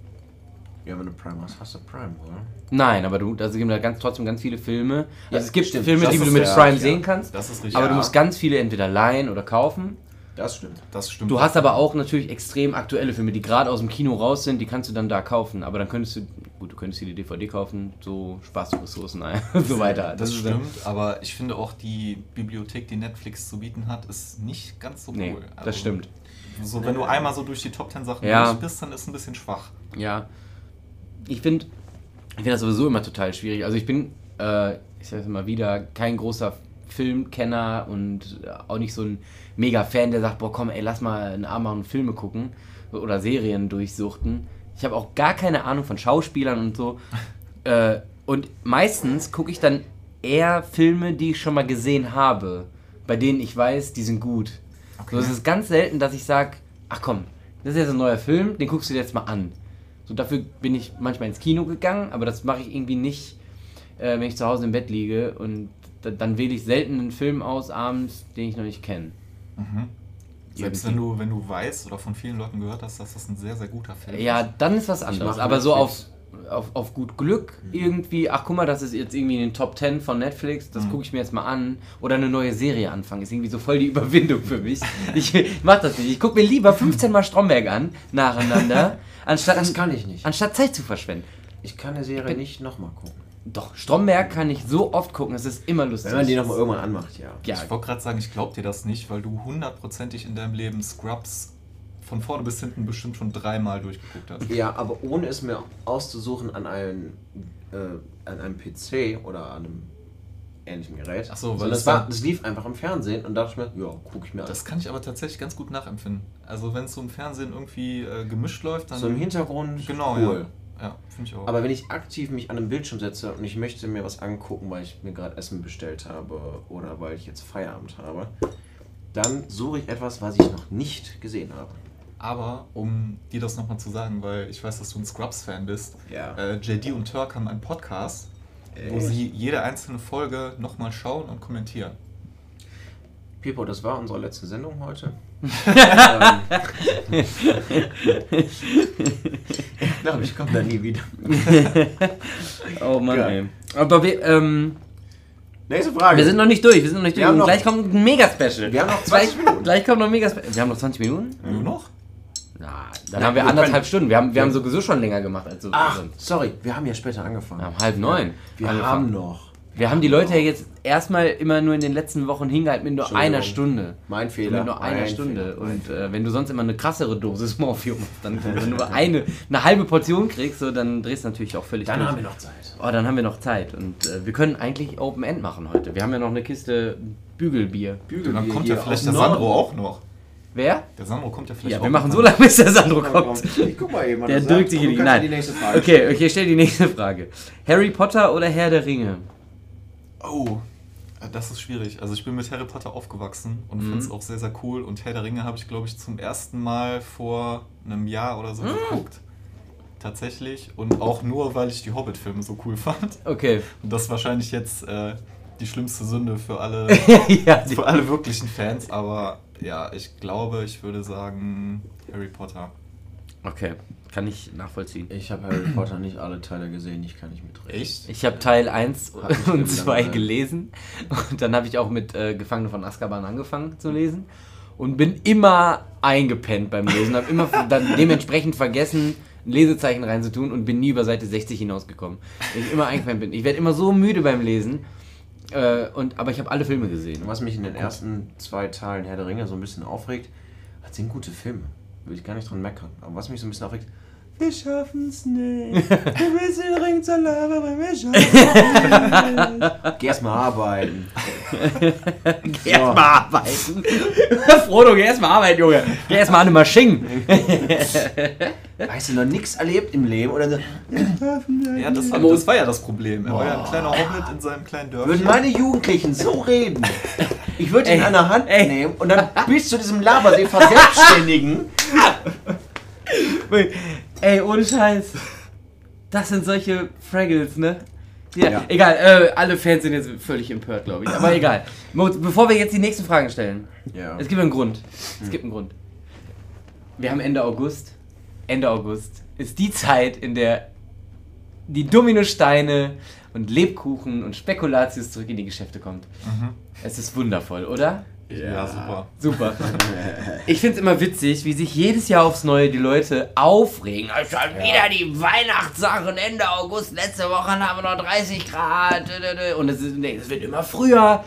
Ja, wenn du Prime hast, hast du Prime, oder? Nein, aber du, also gibt da ganz, trotzdem ganz viele Filme. Also Ja, es gibt stimmt. Filme, Das die du mit ja- Prime ja. sehen kannst, das ist richtig. aber du musst ganz viele entweder leihen oder kaufen. Das stimmt. das stimmt. Du hast aber auch natürlich extrem aktuelle Filme, die gerade aus dem Kino raus sind, die kannst du dann da kaufen. Aber dann könntest du, gut, du könntest dir die DVD kaufen, so sparst du Ressourcen ein und <laughs> so weiter. Das, dann- stimmt, aber ich finde auch die Bibliothek, die Netflix zu bieten hat, ist nicht ganz so cool. Nee, Also, das stimmt. So, wenn du einmal so durch die Top 10 Sachen Ja. durch bist, dann ist es ein bisschen schwach. Ja. Ich finde ich find das sowieso immer total schwierig. Also ich bin, äh, ich sage es immer wieder, kein großer Filmkenner und auch nicht so ein mega Fan, der sagt, boah komm, ey, lass mal einen Abend machen und Filme gucken oder Serien durchsuchten. Ich habe auch gar keine Ahnung von Schauspielern und so. <laughs> äh, und meistens gucke ich dann eher Filme, die ich schon mal gesehen habe, bei denen ich weiß, die sind gut. So, es ist ganz selten, dass ich sage, ach komm, das ist jetzt ein neuer Film, den guckst du dir jetzt mal an. So, dafür bin ich manchmal ins Kino gegangen, aber das mache ich irgendwie nicht, äh, wenn ich zu Hause im Bett liege und da, dann wähle ich selten einen Film aus abends, den ich noch nicht kenne. Mhm. Selbst wenn du, wenn du weißt oder von vielen Leuten gehört hast, dass das ein sehr, sehr guter Film Ja, ist. dann ist was anderes. Aber so auf, auf, auf gut Glück irgendwie, ach guck mal, das ist jetzt irgendwie in den Top 10 von Netflix, das Mhm. gucke ich mir jetzt mal an. Oder eine neue Serie anfangen, ist irgendwie so voll die <laughs> Überwindung für mich. Ich mach das nicht. Ich gucke mir lieber 15 Mal Stromberg an, nacheinander, <laughs> anstatt, Das kann ich nicht. anstatt Zeit zu verschwenden. Ich kann eine Serie nicht nochmal gucken. Doch, Stromberg kann ich so oft gucken, es ist immer lustig. Wenn man die nochmal irgendwann anmacht, ja. Ja, Ich wollte gerade sagen, ich glaube dir das nicht, weil du hundertprozentig in deinem Leben Scrubs von vorne bis hinten bestimmt schon dreimal durchgeguckt hast. Ja, aber ohne es mir auszusuchen an einem, äh, an einem PC oder an einem ähnlichen Gerät. Ach so, weil es das, war, das lief einfach im Fernsehen und dachte ich mir, ja, gucke ich mir an. Das kann ich aber tatsächlich ganz gut nachempfinden. Also wenn es so im Fernsehen irgendwie äh, gemischt läuft, dann... so im Hintergrund, Genau, cool. ja. Ja, finde ich auch. Aber wenn ich aktiv mich an einem Bildschirm setze und ich möchte mir was angucken, weil ich mir gerade Essen bestellt habe oder weil ich jetzt Feierabend habe, dann suche ich etwas, was ich noch nicht gesehen habe. Aber um dir das nochmal zu sagen, weil ich weiß, dass du ein Scrubs-Fan bist, Ja. äh, JD und Turk haben einen Podcast, wo sie jede einzelne Folge nochmal schauen und kommentieren. Pipo, das war unsere letzte Sendung heute. ähm, <laughs> ich glaube, ich komme da nie wieder. <laughs> oh Mann, Ja. ey. Aber wir, ähm, Nächste Frage. wir sind noch nicht durch, wir sind noch nicht Wir durch. gleich kommt ein Mega-Special. Wir haben noch gleich, 20 Minuten. Gleich kommt noch ein Mega-Special. Wir haben noch 20 Minuten? Nur noch? Na, dann Ja, haben wir anderthalb Stunden. Wir haben, wir haben sowieso schon länger gemacht als so. Ach, sonst. sorry, wir haben ja später angefangen. Wir haben halb neun. Wir angefangen. haben noch. Wir haben die Leute ja jetzt erstmal immer nur in den letzten Wochen hingehalten mit nur einer Stunde. Mein Fehler. Mit nur einer mein Stunde. Fehler, Und äh, wenn du sonst immer eine krassere Dosis <laughs> Morphium hast, dann wenn du nur <laughs> eine, eine halbe Portion kriegst, so, dann drehst du natürlich auch völlig Dann durch. haben wir noch Zeit. Oh, dann haben wir noch Zeit. Und äh, wir können eigentlich Open End machen heute. Wir haben ja noch eine Kiste Bügelbier. Und dann kommt ja vielleicht der Sandro auch noch. Wer? Der Sandro kommt ja vielleicht Ja, auch wir machen so lange, bis der Sandro kommt. Ich guck mal eben. Der drückt sich in die. Nein. die nächste Frage Okay, okay, stell die nächste Frage. Harry Potter oder Herr der Ringe? Oh, äh, das ist schwierig. Also ich bin mit Harry Potter aufgewachsen und Mhm. finde es auch sehr, sehr cool. Und Herr der Ringe habe ich, glaube ich, zum ersten Mal vor einem Jahr oder Mhm. so geguckt. Tatsächlich. Und auch nur, weil ich die Hobbit-Filme so cool fand. Okay. Und das ist wahrscheinlich jetzt äh, die schlimmste Sünde für alle, <laughs> ja, für alle wirklichen Fans. Aber ja, ich glaube, ich würde sagen Harry Potter. okay. Kann ich nachvollziehen. Ich habe Harry Potter nicht alle Teile gesehen, ich kann nicht mitreden. Echt? Ich habe Teil 1 Hat mich und 2 gelangweilt. gelesen und dann habe ich auch mit äh, Gefangene von Azkaban angefangen zu lesen und bin immer eingepennt beim Lesen, habe immer dann dementsprechend vergessen, ein Lesezeichen reinzutun und bin nie über Seite 60 hinausgekommen. Ich immer eingepennt bin. Ich werde immer so müde beim Lesen, äh, und, aber ich habe alle Filme gesehen. Was mich in den ersten zwei Teilen Herr der Ringe so ein bisschen aufregt, das sind gute Filme. Will ich gar nicht dran meckern. Aber was mich so ein bisschen aufregt, wir schaffen's nicht. <laughs> Wir müssen den Ring zur Lava, aber wir schaffen's <laughs> nicht. Geh erst mal arbeiten. <laughs> Geh erst mal arbeiten. Frodo, geh erst mal arbeiten, Junge. Geh erst mal an eine Maschine. Weißt du, noch nichts erlebt im Leben oder so. Ja, das, das war ja das Problem. Er war ja ein kleiner Hobbit in seinem kleinen Würden Dörfchen. meine Jugendlichen so reden, ich würde ihn an der Hand ey. nehmen und dann bis zu diesem Lavasee verselbstständigen. Ey, ohne Scheiß. Das sind solche Fraggles, ne? Ja, Ja. egal, äh, alle Fans sind jetzt völlig empört, glaube ich. Aber <laughs> egal. Bevor wir jetzt die nächsten Fragen stellen, Ja. es gibt einen Grund. Es gibt einen Grund. Wir haben Ende August. Ende August ist die Zeit, in der die Dominosteine und Lebkuchen und Spekulatius zurück in die Geschäfte kommt. Es ist wundervoll, oder? Ja, super. Super. Ich finde es immer witzig, wie sich jedes Jahr aufs Neue die Leute aufregen. "Ah, Schon wieder die Weihnachtssachen Ende August. Letzte Woche haben wir noch 30 Grad. dö, dö, dö." Und es, ist, es wird immer früher.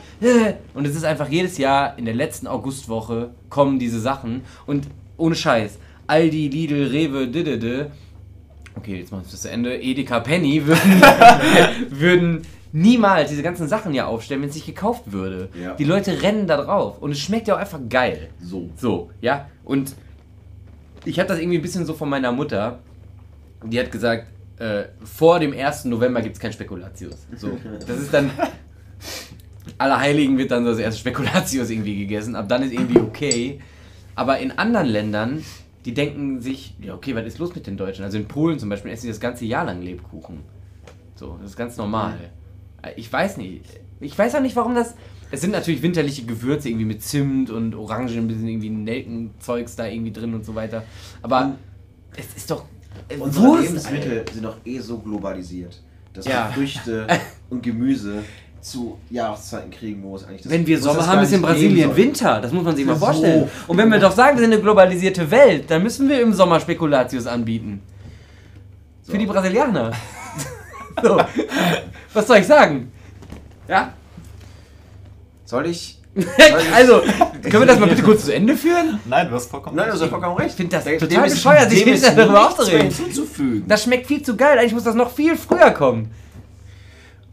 Und es ist einfach jedes Jahr in der letzten Augustwoche kommen diese Sachen. Und ohne Scheiß. Aldi, Lidl, Rewe, dö. Okay, jetzt machen wir es zu Ende. Edeka Penny würden, <laughs> würden niemals diese ganzen Sachen ja aufstellen, wenn es nicht gekauft würde. Ja. Die Leute rennen da drauf. Und es schmeckt ja auch einfach geil. So. So, ja. Und ich habe das irgendwie ein bisschen so von meiner Mutter. Die hat gesagt, äh, vor dem 1. November gibt es kein Spekulatius. So, das ist dann. <laughs> Allerheiligen wird dann so das erste Spekulatius irgendwie gegessen. Ab dann ist irgendwie okay. Aber in anderen Ländern, die denken sich, ja, okay, was ist los mit den Deutschen? Also in Polen zum Beispiel essen die das ganze Jahr lang Lebkuchen. So, das ist ganz normal. Äh, Ich weiß nicht. Ich weiß auch nicht, warum das. Es sind natürlich winterliche Gewürze, irgendwie mit Zimt und Orangen, ein bisschen irgendwie Nelkenzeugs da irgendwie drin und so weiter. Aber es ist doch. Unsere Wurst, Lebensmittel sind doch eh so globalisiert, dass Ja. wir Früchte <laughs> und Gemüse zu Jahreszeiten kriegen, wo es eigentlich das Wenn wir Sommer haben, ist in Brasilien. Winter. Das muss man sich mal So. vorstellen. Und wenn wir doch sagen, wir sind eine globalisierte Welt, dann müssen wir im Sommer Spekulatius anbieten. Für So. die Brasilianer. <laughs> so. Was soll ich sagen? Ja? Soll ich? <laughs> also, können wir das mal bitte kurz zu Ende führen? Nein, du hast vollkommen Nein, du hast vollkommen recht. Ich finde das Dem total ist- bescheuert, sich hinterher darüber aufzuregen. hinzuzufügen. Das schmeckt viel zu geil. Eigentlich muss das noch viel früher kommen.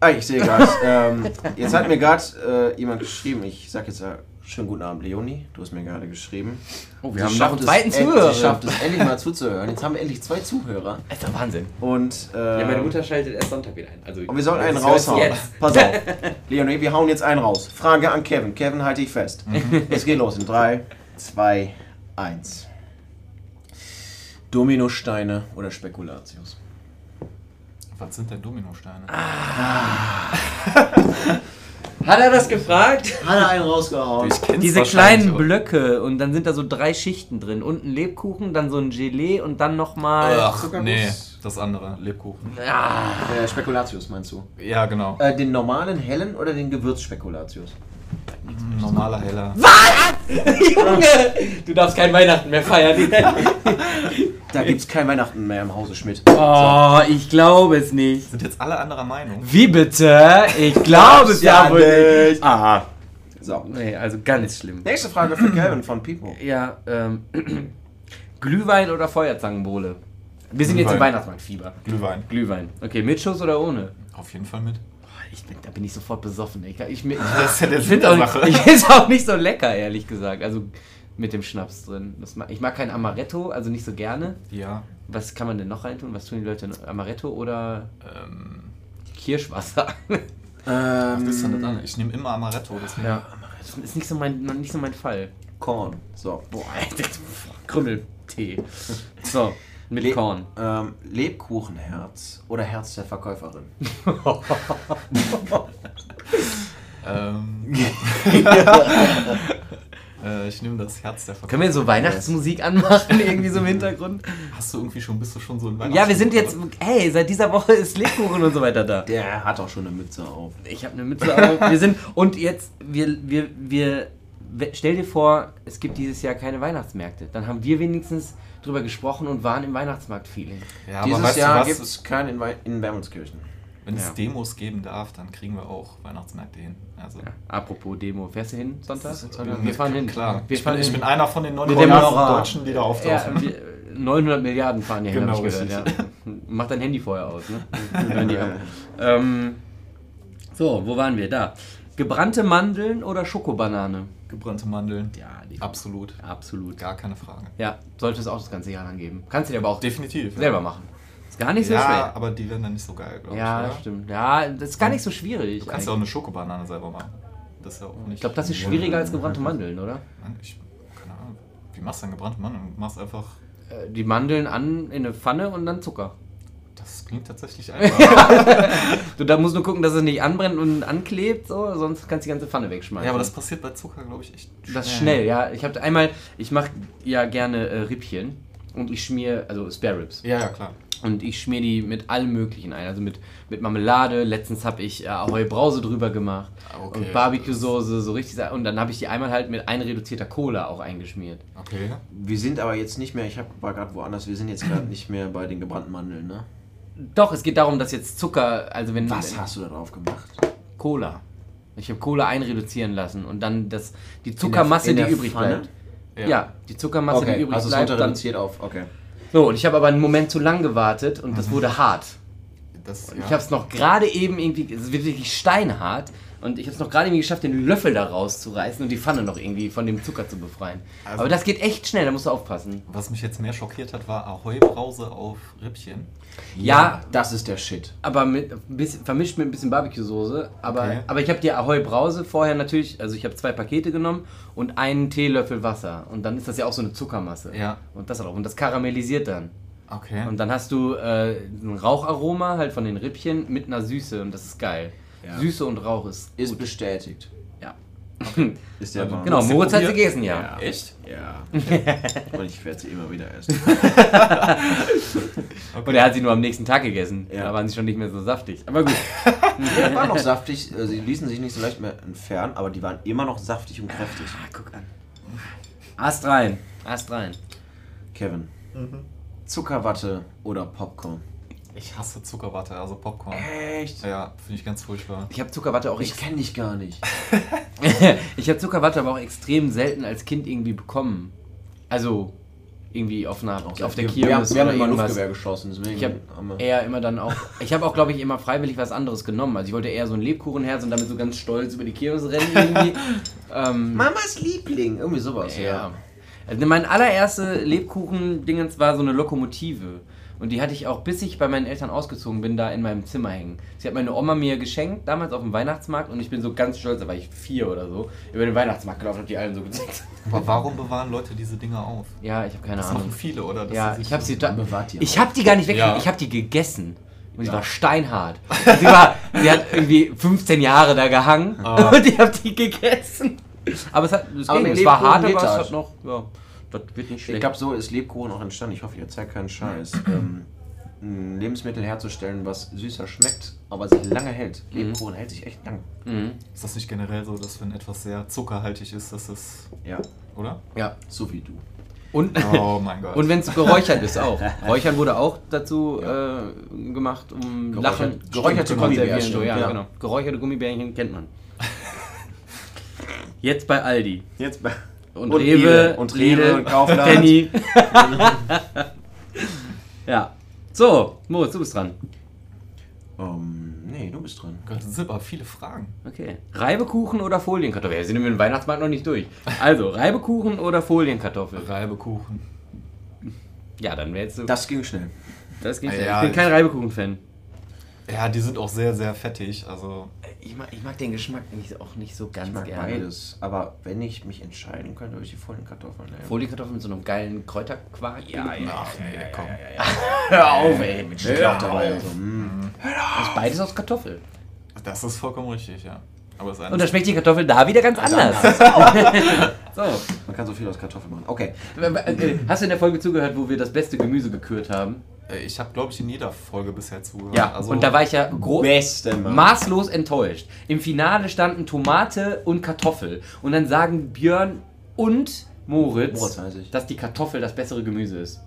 Ah, ich sehe gerade. ähm, jetzt hat mir gerade äh, jemand geschrieben. Ich sag jetzt äh, schönen guten Abend, Leonie. Du hast mir gerade geschrieben. Oh, Sie wir haben noch einen es zweiten Zuhörer. Sie schafft es endlich mal zuzuhören. Jetzt haben wir endlich zwei Zuhörer. Das ist doch Wahnsinn. Und, äh, schaltet erst Sonntag wieder ein. Also, und wir sollen einen raushauen. jetzt. <laughs> Pass auf. Leonie, wir hauen jetzt einen raus. Frage an Kevin. Kevin, halte ich fest. Es geht los in 3, 2, 1. Dominosteine oder Spekulatius? Was sind denn Dominosteine? <laughs> <laughs> Hat er das gefragt? Hat er einen rausgehauen? Ich kenn's Diese kleinen Blöcke und dann sind da so drei Schichten drin. Unten Lebkuchen, dann so ein Gelee und dann nochmal. Ach, nee, das andere, Lebkuchen. Ah, Äh, Spekulatius meinst du? Ja, genau. Äh, den normalen hellen oder den Gewürzspekulatius? Normaler Heller. Junge! Du darfst kein Weihnachten mehr feiern. Da gibt's kein Weihnachten mehr im Hause Schmidt. Oh, ich glaube es nicht. Sind jetzt alle anderer Meinung? Wie bitte? Ich glaube es ja wohl nicht. Ah. So. Nee, also ganz schlimm. Nächste Frage für Kevin von Pipo. Ja, ähm. <clears throat> Glühwein oder Feuerzangenbowle? Wir sind jetzt im Glühwein. Weihnachtsmarktfieber. Glühwein. Glühwein. Okay, mit Schuss oder ohne? Auf jeden Fall mit. Ich bin, da bin ich sofort besoffen. Ich, ich, ich, <laughs> Das ist ja der Sinn der auch, Sache. ich find's auch nicht so lecker, ehrlich gesagt. Also mit dem Schnaps drin. Das mag, ich mag kein Amaretto, also nicht so gerne. Ja. Was kann man denn noch reintun? Was tun die Leute? Amaretto oder Ähm, Kirschwasser? <laughs> Ähm, was ist denn das an? Ich nehme immer Amaretto, deswegen. ja. Das ist nicht so mein, nicht so mein Fall. Korn. So. Boah, <laughs> Krümmeltee. So, mit Le Korn. Ähm, Lebkuchenherz oder Herz der Verkäuferin? <laughs> Ähm, <laughs> Äh, ich nehme das Herz der Verkäufer. Können wir so Weihnachtsmusik anmachen, irgendwie so im Hintergrund? Hast du irgendwie schon, bist du schon so in Ja, wir sind jetzt, hey, seit dieser Woche ist Lebkuchen und so weiter da. Der hat auch schon eine Mütze auf. Ich habe eine Mütze auf. Wir sind, und jetzt, wir, wir, wir, stell dir vor, es gibt dieses Jahr keine Weihnachtsmärkte. Dann haben wir wenigstens drüber gesprochen und waren im Weihnachtsmarkt-Feeling. Ja, aber Dieses weißt Jahr gibt es keinen in, Wei- in Wermelskirchen. Wenn es Ja. Demos geben darf, dann kriegen wir auch Weihnachtsmärkte hin. Also, Ja, apropos Demo, fährst du hin Sonntag? Sonntag? wir- Wir fahren hin. Klar, Wir ich, fahren bin, ich hin. bin einer von den Mit 9 dem Milliarden Moral. Deutschen, die da Ja, auftauchen. wir, 900 Milliarden fahren hier hin, Genau, hab ich gehört. Ja. Mach dein Handy vorher aus, ne? <laughs> Ähm, so, wo waren wir? Da. Gebrannte Mandeln oder Schokobanane? Gebrannte Mandeln. Ja, die Absolut. Absolut. Gar keine Frage. Ja, sollte es auch das ganze Jahr lang geben. Kannst du dir aber auch Definitiv. selber machen. Ist gar nicht so ja, schwer. aber die werden dann nicht so geil, glaube Ja, ich. oder? stimmt. Ja, das ist gar nicht so schwierig. Du kannst ja auch eine Schokobanane selber machen. Das ist ja auch nicht. ich glaube, das ist schwieriger als gebrannte Mandeln, oder? Ich, keine Ahnung. Wie machst du denn gebrannte Mandeln? Du machst einfach. Äh, Die Mandeln an in eine Pfanne und dann Zucker. Das klingt tatsächlich einfach. <laughs> Du, da musst nur gucken, dass es nicht anbrennt und anklebt, so, sonst kannst du die ganze Pfanne wegschmeißen. ja, aber das passiert bei Zucker, glaube ich, echt. Das ist schnell, ja. Ich habe einmal, ich mache ja gerne äh, Rippchen und ich schmier, also Spare Ribs. Ja, ja, klar. Und ich schmier die mit allem Möglichen ein. Also mit, mit Marmelade. Letztens habe ich äh, Ahoi Brause drüber gemacht. Okay. Und Barbecue-Soße, so richtig. Und dann habe ich die einmal halt mit einreduzierter Cola auch eingeschmiert. Okay. Wir sind aber jetzt nicht mehr, ich hab, war gerade woanders, wir sind jetzt gerade nicht mehr bei den gebrannten Mandeln, ne? Doch, es geht darum, dass jetzt Zucker, also wenn. Was wenn, hast du da drauf gemacht? Cola. Ich habe Cola einreduzieren lassen und dann das, die Zuckermasse, in der die übrig Pfanne? bleibt. Ja. die Zuckermasse, die übrig also es bleibt. Dann, reduziert auf, okay. so, und ich habe aber einen Moment zu lang gewartet und das wurde hart. Das, ja. Ich habe es noch gerade eben irgendwie, es wird wirklich steinhart und ich habe es noch gerade irgendwie geschafft, den Löffel da rauszureißen und die Pfanne noch irgendwie von dem Zucker zu befreien. Also- aber das geht echt schnell, da musst du aufpassen. Was mich jetzt mehr schockiert hat, war Ahoi-Brause auf Rippchen. Ja, das ist der Shit. aber mit, bisschen, vermischt mit ein bisschen Barbecue-Soße. Aber, Okay. aber ich habe die Ahoi Brause vorher natürlich, also ich habe zwei Pakete genommen und einen Teelöffel Wasser. Und dann ist das ja auch so eine Zuckermasse. Ja. Und das auch. Und das karamellisiert dann. Okay. Und dann hast du äh, ein Raucharoma halt von den Rippchen mit einer Süße und das ist geil. Ja. Süße und Rauch ist Ist gut. bestätigt. Ja. <laughs> Ist der warm? Genau, Moritz hat sie gegessen, ja. Echt? Ja. <laughs> Und ich werde sie immer wieder essen. <laughs> Und er hat sie nur am nächsten Tag gegessen. Ja. Da waren sie schon nicht mehr so saftig. Aber gut. Die waren noch saftig, äh, sie ließen sich nicht so leicht mehr entfernen, aber die waren immer noch saftig und kräftig. Ah, guck an. Ast rein. Ast rein. Kevin, Zuckerwatte oder Popcorn? Ich hasse Zuckerwatte, also Popcorn. Echt? Ja, finde ich ganz furchtbar. Ich habe Zuckerwatte auch Ich kenne dich gar nicht. <laughs> ich habe Zuckerwatte aber auch extrem selten als Kind irgendwie bekommen. Also irgendwie auf einer auf der wir, Kirmes wir haben oder immer irgendwas. Luftgewehr geschossen, deswegen Ich habe haben wir- eher immer dann auch. Ich habe auch, glaube ich, immer freiwillig was anderes genommen. Also ich wollte eher so ein Lebkuchenherz und damit so ganz stolz über die Kirmes rennen irgendwie. <laughs> ähm, Mamas Liebling, irgendwie sowas. ja. Also mein allererste Lebkuchen-Dingens war so eine Lokomotive. Und die hatte ich auch, bis ich bei meinen Eltern ausgezogen bin, da in meinem Zimmer hängen. Sie hat meine Oma mir geschenkt, damals auf dem Weihnachtsmarkt. Und ich bin so ganz stolz, da war ich vier oder so, über den Weihnachtsmarkt gelaufen und die allen so gezeigt. Aber warum bewahren Leute diese Dinger auf? Ja, ich habe keine Das Ahnung. machen viele, oder? Das Ja, ist- ich habe sie da. bewahrt die Ich habe die gar nicht weggekriegt, Ja. ich habe die gegessen. Und sie war steinhart. Sie, war, sie hat irgendwie 15 Jahre da gehangen <laughs> und ich habe die gegessen. Aber es, hat, es, Aber ging. es war hart, aber es das. hat noch. Ja, das wird nicht Ich schlecht. glaube, so ist Lebkuchen auch entstanden. Ich hoffe, ihr zeigt keinen Scheiß. <clears throat> ähm, ein Lebensmittel herzustellen, was süßer schmeckt, aber sich lange hält. Lebkuchen hält sich echt lang. Mhm. Ist das nicht generell so, dass wenn etwas sehr zuckerhaltig ist, dass es. Ja, Oder? Ja. so wie du. Und, Oh mein Gott. <laughs> und wenn es geräuchert ist auch. <laughs> Räuchern wurde auch dazu äh, gemacht, um Geräuchert- Lachen geräucherte zu Gummibärchen, konservieren. So, ja, ja. genau. Geräucherte Gummibärchen kennt man. <laughs> Jetzt bei Aldi. Jetzt bei Und, Und Rewe. Und Rewe und Kaufland. Penny. <laughs> ja. So, Moritz, du bist dran. Ähm, nee, du bist dran. Gott, das sind aber viele Fragen. Okay. Reibekuchen oder Folienkartoffel? Wir sind mit dem Weihnachtsmarkt noch nicht durch. Also, Reibekuchen oder Folienkartoffel? Reibekuchen. Ja, dann wäre jetzt so. Das ging schnell. Das geht Ja, ja, Ich bin kein Reibekuchen-Fan. Ja, die sind auch sehr, sehr fettig. Also, Ich mag, ich mag den Geschmack nicht, auch nicht so ganz Ich mag gerne. beides. Aber wenn ich mich entscheiden könnte, würde ich die vollen Kartoffeln nehmen. Folienkartoffeln mit so einem geilen Kräuterquark. Ja, ja. ach nee, komm. <laughs> Hör auf, ey. Mit Schlauch dabei. So, mm. Das ist beides aus Kartoffel. Das ist vollkommen richtig, ja. Aber es ist Und da schmeckt die Kartoffel da wieder ganz anders. <laughs> <laughs> So. Man kann so viel aus Kartoffeln machen. Okay. Äh, Hast du in der Folge zugehört, wo wir das beste Gemüse gekürt haben? Äh, Ich habe, glaube ich, in jeder Folge bisher zugehört. Ja, also, und da war ich ja maßlos enttäuscht. Im Finale standen Tomate und Kartoffel. Und dann sagen Björn und Moritz, Moritz weiß ich. dass die Kartoffel das bessere Gemüse ist.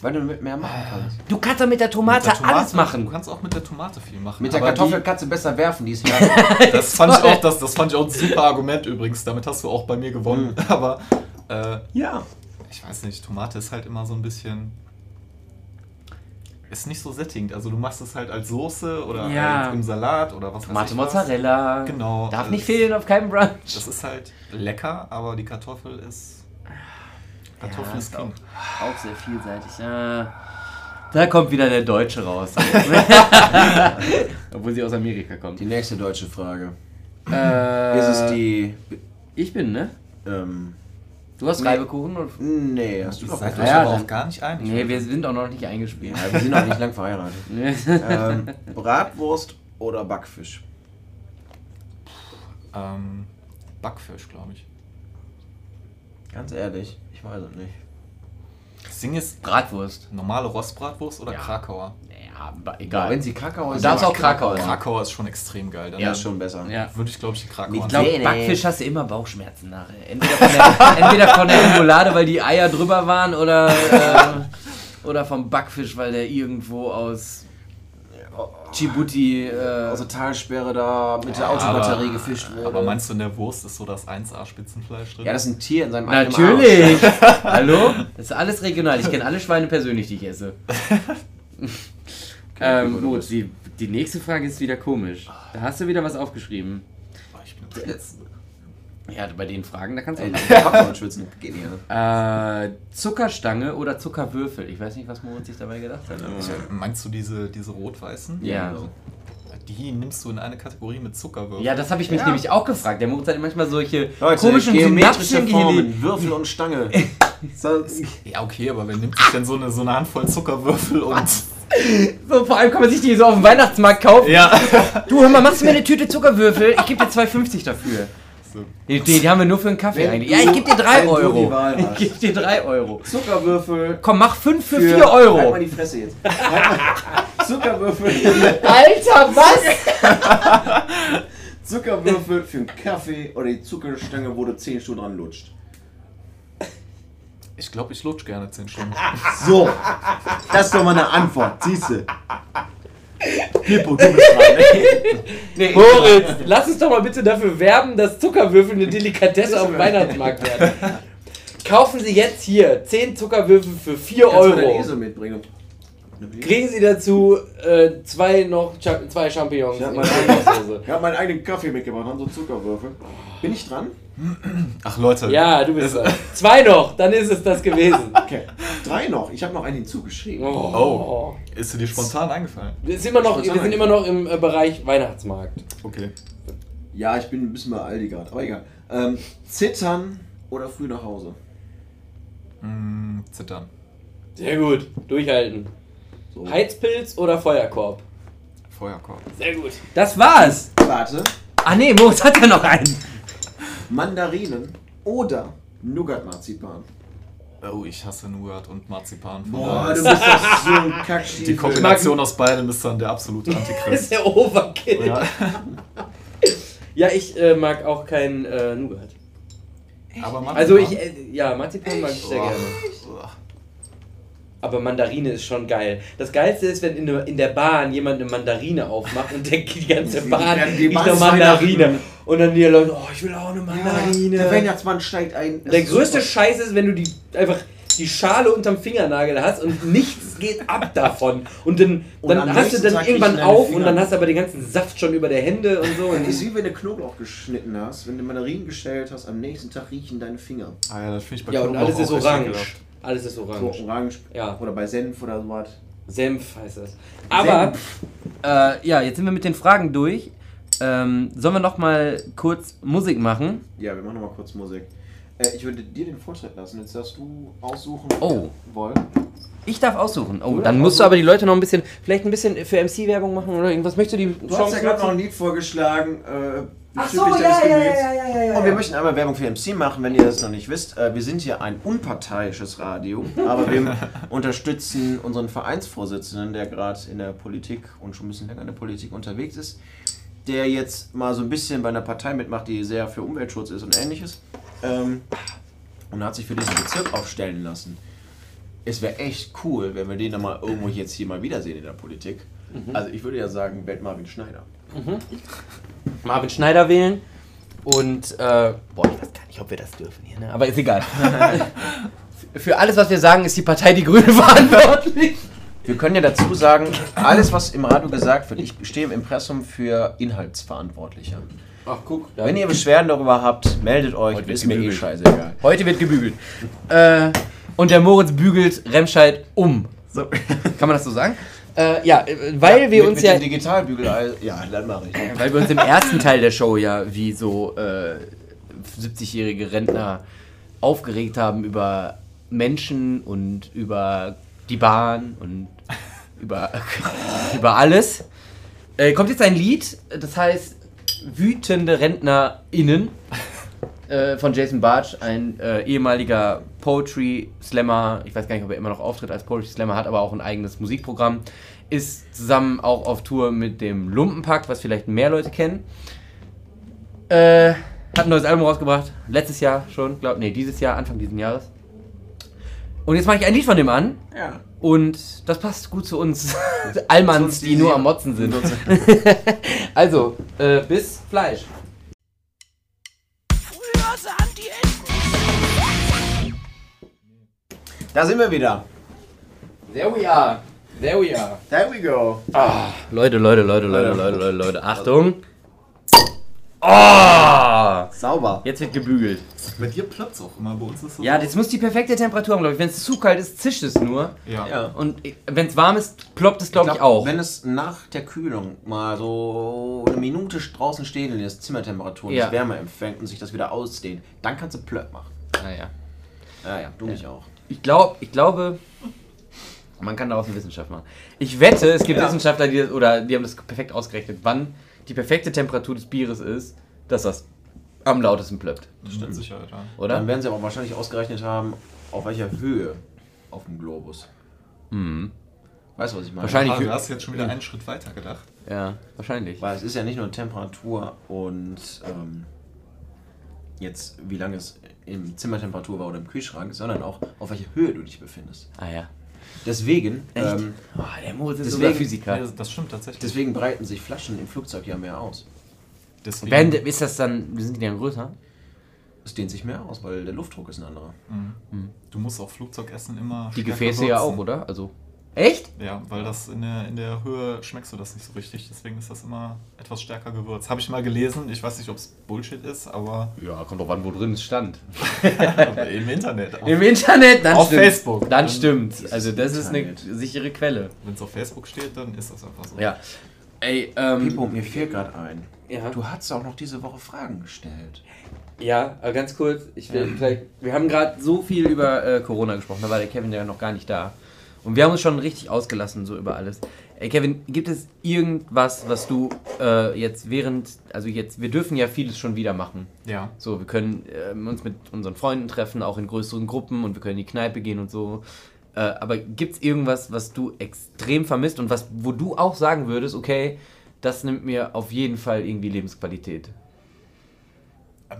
Weil du damit mehr machen kannst. Du kannst doch mit der Tomate, mit der Tomate alles machen. Du kannst auch mit der Tomate viel machen. Mit der Kartoffel die- kannst du besser werfen, die ist härter. <laughs> <laughs> Das fand, ich auch, das, das fand ich auch ein super Argument übrigens. Damit hast du auch bei mir gewonnen. Mhm. <laughs> Aber äh, ja. ich weiß nicht, Tomate ist halt immer so ein bisschen. Ist nicht so sättigend. Also du machst es halt als Soße oder Ja. halt im Salat oder was weiß Tomate ich was. Mozzarella. Genau. Darf Das- nicht fehlen auf keinem Brunch. Das ist halt lecker, aber die Kartoffel ist. Kartoffel Ja, ist King. Auch sehr vielseitig. Ja. Da kommt wieder der Deutsche raus. <laughs> Obwohl sie aus Amerika kommt. Die nächste deutsche Frage. Äh, Ist es die. Ich bin, ne? Ähm, Du hast Nee. Reibekuchen? Und nee, hast du doch Seid gesagt. euch Ja, aber auch gar nicht einig. nee, wir sind auch noch nicht eingespielt. Ja, wir sind noch nicht lang verheiratet. <laughs> ähm, Bratwurst oder Backfisch? Ähm, Backfisch, glaube ich. Ganz ehrlich, ich weiß es nicht. Das Ding ist, Bratwurst. normale Rostbratwurst oder Ja. Krakauer? Ja, aber Ja, egal. wenn sie Kakao Du ist, darfst auch Krakauer. Ja. Krakauer ist schon extrem geil. Dann Ja, ist schon besser. ja. würde ich, glaube ich, die Krakauer Mit Ich glaube, Nee, nee. Backfisch hast du immer Bauchschmerzen nachher. Entweder von der, <laughs> entweder von der Remoulade, weil die Eier drüber waren, oder, äh, oder vom Backfisch, weil der irgendwo aus Djibouti. Äh, der Talsperre da mit der Ja, Autobatterie aber- gefischt wurde. Aber meinst du, in der Wurst ist so das 1A-Spitzenfleisch drin? ja, das ist ein Tier in seinem. Natürlich! Hallo? Das ist alles regional. Ich kenne alle Schweine persönlich, die ich esse. <laughs> ähm, bist- die, die nächste Frage ist wieder komisch. Da hast du wieder was aufgeschrieben. Oh, ich bin jetzt. Ja, bei den Fragen, da kannst du auch der schwitzen. Äh, Zuckerstange oder Zuckerwürfel? Ich weiß nicht, was Moritz sich dabei gedacht hat. Ich, meinst du diese, diese rot-weißen? Ja. Die nimmst du in eine Kategorie mit Zuckerwürfeln. Ja, das habe ich mich Ja. nämlich auch gefragt. Der Moritz hat manchmal solche Leute, komischen geometrische Synapsen, die Formen, Würfel und Stange. <laughs> Ja, okay, aber wer nimmt sich denn so eine, so eine Handvoll Zuckerwürfel und. So, vor allem kann man sich die so auf dem Weihnachtsmarkt kaufen. Ja. Du, hör mal, machst du mir eine Tüte Zuckerwürfel? Ich gebe dir 2,50 dafür. So. Die, die, die haben wir nur für einen Kaffee Wenn eigentlich. Ja, ich gebe dir 3 wenn du die Euro. Ich gebe dir 3 Euro. Zuckerwürfel. Komm, mach 5 für, für- 4 Halt Euro. mal die Fresse jetzt. Halt <laughs> Zuckerwürfel. Alter, was? Zuckerwürfel für einen Kaffee oder die Zuckerstange, wo du 10 Stunden dran lutscht. Ich glaube, ich lutsch gerne 10 Stunden. <laughs> So, das ist doch mal eine Antwort, siehst du. Pippo, du bist dran. Nee, Moritz, lass uns doch mal bitte dafür werben, dass Zuckerwürfel eine Delikatesse auf dem Weihnachtsmarkt werden. Kaufen Sie jetzt hier 10 Zuckerwürfel für 4 Kannst du Euro. Esel mitbringen? Kriegen Sie dazu äh, zwei noch Cha zwei Champignons Ich hab in meinen hab meinen eigenen Kaffee mitgebracht, haben so Zuckerwürfel. Bin ich dran? Ach Leute. Ja, du bist dran. <laughs> Zwei noch, dann ist es das gewesen. <laughs> Okay. Drei noch. Ich habe noch einen hinzugeschrieben. Oh. Ist dir spontan eingefallen? Wir sind immer noch, wir sind immer noch im äh, Bereich Weihnachtsmarkt. Okay. Ja, ich bin ein bisschen bei Aldi gerade, aber egal. Ähm, zittern oder früh nach Hause? Mm, zittern. Sehr gut, durchhalten. So. Heizpilz oder Feuerkorb? Feuerkorb. Sehr gut. Das war's. Warte. Ah nee, Moritz hat ja noch einen. Mandarinen oder Nougat-Marzipan? Oh, ich hasse Nougat und Marzipan. Von Boah, du ist bist doch <laughs> so ein Kackschief. die Kombination aus beidem ist dann der absolute <laughs> Das ist Antichrist. der Overkill. ja. <laughs> Ja, ich äh, mag auch kein äh, Nougat. Aber Marzipan- Also ich, äh, ja, Marzipan mag ich sehr Boah. gerne. Aber Mandarine ist schon geil. Das Geilste ist, wenn in, der- in der Bahn jemand eine Mandarine aufmacht und denkt, die ganze Bahn riecht nach Mandarine. Und dann die Leute, oh, ich will auch eine Mandarine. Der Weihnachtsmann steigt ein. Der ist größte super. Scheiß ist, wenn du die einfach die Schale unterm Fingernagel hast und nichts geht ab davon. Und dann, Und dann am hast du dann Tag irgendwann auf Finger. und dann hast du aber den ganzen Saft schon über der Hände und so. Das Und ist wie wenn du Knoblauch geschnitten hast, wenn du Mandarinen gestellt hast, am nächsten Tag riechen deine Finger. Ah ja, das finde ich bei ja, und Knoblauch alles ist auch echt orange. Alles ist So orange. orange Ja. oder bei Senf oder sowas. Senf heißt das. Aber, äh, ja, jetzt sind wir mit den Fragen durch. Ähm, sollen wir noch mal kurz Musik machen? Ja, wir machen noch mal kurz Musik. Äh, ich würde dir den Vortritt lassen. Jetzt darfst du aussuchen, Oh. wollen. Ich darf aussuchen. Oh, dann musst du aussuchen. aber die Leute noch ein bisschen, vielleicht ein bisschen für MC-Werbung machen oder irgendwas. Möchtest du die Du hast ja gerade noch ein Lied vorgeschlagen. Äh, bezüglich deines Gebiets. ja, Und wir möchten einmal Werbung für MC machen, wenn ihr das noch nicht wisst. Äh, wir sind hier ein unparteiisches Radio, aber wir <laughs> unterstützen unseren Vereinsvorsitzenden, der gerade in der Politik und schon ein bisschen länger in der Politik unterwegs ist, der jetzt mal so ein bisschen bei einer Partei mitmacht, die sehr für Umweltschutz ist und ähnliches. Ähm, und hat sich für diesen Bezirk aufstellen lassen. Es wäre echt cool, wenn wir den dann mal irgendwo jetzt hier mal wiedersehen in der Politik. Also ich würde ja sagen, wählt Marvin Schneider. Marvin Schneider wählen. Und, äh, boah, ich weiß gar nicht, ob wir das dürfen hier, ne? aber ist egal. <laughs> Für alles, was wir sagen, ist die Partei Die Grüne <laughs> verantwortlich. Wir können ja dazu sagen, alles, was im Radio gesagt wird, ich stehe im Impressum für Inhaltsverantwortlicher. Ach, guck. Wenn ihr Beschwerden darüber habt, meldet euch, Heute ist mir eh scheißegal. Heute wird gebügelt. äh, und der Moritz bügelt Remscheid um. So. <laughs> Kann man das so sagen? Äh, ja, äh, weil wir mit, uns mit ja... dem Digitalbügelei, <laughs> ja, dann mache ich. Weil wir uns im ersten Teil der Show ja wie so äh, 70-jährige Rentner aufgeregt haben über Menschen und über die Bahn und über, <laughs> über alles. Äh, kommt jetzt ein Lied, das heißt Wütende RentnerInnen äh, von Jason Bartsch, ein äh, ehemaliger Poetry Slammer. Ich weiß gar nicht, ob er immer noch auftritt als Poetry Slammer, hat aber auch ein eigenes Musikprogramm. Ist zusammen auch auf Tour mit dem Lumpenpakt, was vielleicht mehr Leute kennen. Äh, hat ein neues Album rausgebracht. Letztes Jahr schon, glaub, nee, dieses Jahr, Anfang dieses Jahres. Und jetzt mache ich ein Lied von dem an. Ja. Und das passt gut zu uns <laughs> Allmanns, die, nur am Motzen sind. <laughs> also, äh, bis Fleisch. Früher sahen die Enten Da sind wir wieder. There we are. There we are. There we go. Leute, Leute, Leute, Leute, Leute, Leute, Leute. Achtung. Oh! Sauber. Jetzt wird gebügelt. Bei dir ploppt auch immer, bei uns ist das Ja, das muss die perfekte Temperatur haben, glaube ich. Wenn es zu kalt ist, zischt es nur. Ja. Ja. Und wenn es warm ist, ploppt es, glaube ich, glaub, auch. Wenn es nach der Kühlung mal so eine Minute draußen stehen in der Zimmertemperatur und Ja. das Wärme empfängt und sich das wieder ausdehnt, dann kannst du plöpp machen. Naja. Ja, ja, du mich auch. Ich, glaub, ich glaube, man kann daraus eine Wissenschaft machen. Ich wette, es gibt Ja. Wissenschaftler, die das, oder die haben das perfekt ausgerechnet, wann die perfekte Temperatur des Bieres ist, dass das am lautesten plöppt. Das stimmt Sicherheit, ja. Oder? Dann werden sie aber wahrscheinlich ausgerechnet haben, auf welcher Höhe auf dem Globus. Mhm. Weißt du, was ich meine? Wahrscheinlich- Ah, du hast jetzt schon wieder einen Schritt weiter gedacht. Ja, wahrscheinlich. Weil es ist ja nicht nur Temperatur und ähm, jetzt, wie lange es im Zimmertemperatur war oder im Kühlschrank, sondern auch auf welcher Höhe du dich befindest. Ah ja. Deswegen, Echt? ähm, Oh, der Moritz ist Deswegen- sogar Physiker. Ja, das stimmt tatsächlich. deswegen breiten sich Flaschen im Flugzeug ja mehr aus. Deswegen, Werden, ist das dann, sind die dann größer? Es dehnt sich mehr aus, weil der Luftdruck ist ein anderer. Mhm. Du musst auch Flugzeugessen immer Die Gefäße ja auch, oder? Also. Echt? Ja, weil das in der, in der Höhe schmeckst du das nicht so richtig. Deswegen ist das immer etwas stärker gewürzt. Habe ich mal gelesen. Ich weiß nicht, ob es Bullshit ist, aber Ja, kommt doch an, wo drin es stand. <laughs> im Internet. Im Internet, dann Auf stimmt. Facebook. Dann Dann- stimmt. Also das ist eine Internet. sichere Quelle. Wenn es auf Facebook steht, dann ist das einfach so. Ja. Ey, ähm. Pipo, mir fehlt gerade ein. Ja. Du hast auch noch diese Woche Fragen gestellt. Ja, aber ganz kurz, ich will vielleicht. Wir haben gerade so viel über äh, Corona gesprochen, da war der Kevin ja noch gar nicht da. Und wir haben uns schon richtig ausgelassen, so über alles. Ey, Kevin, gibt es irgendwas, was du äh, jetzt während, also jetzt, wir dürfen ja vieles schon wieder machen. Ja. So, wir können ähm, uns mit unseren Freunden treffen, auch in größeren Gruppen und wir können in die Kneipe gehen und so. Äh, aber gibt es irgendwas, was du extrem vermisst und was, wo du auch sagen würdest, okay, das nimmt mir auf jeden Fall irgendwie Lebensqualität?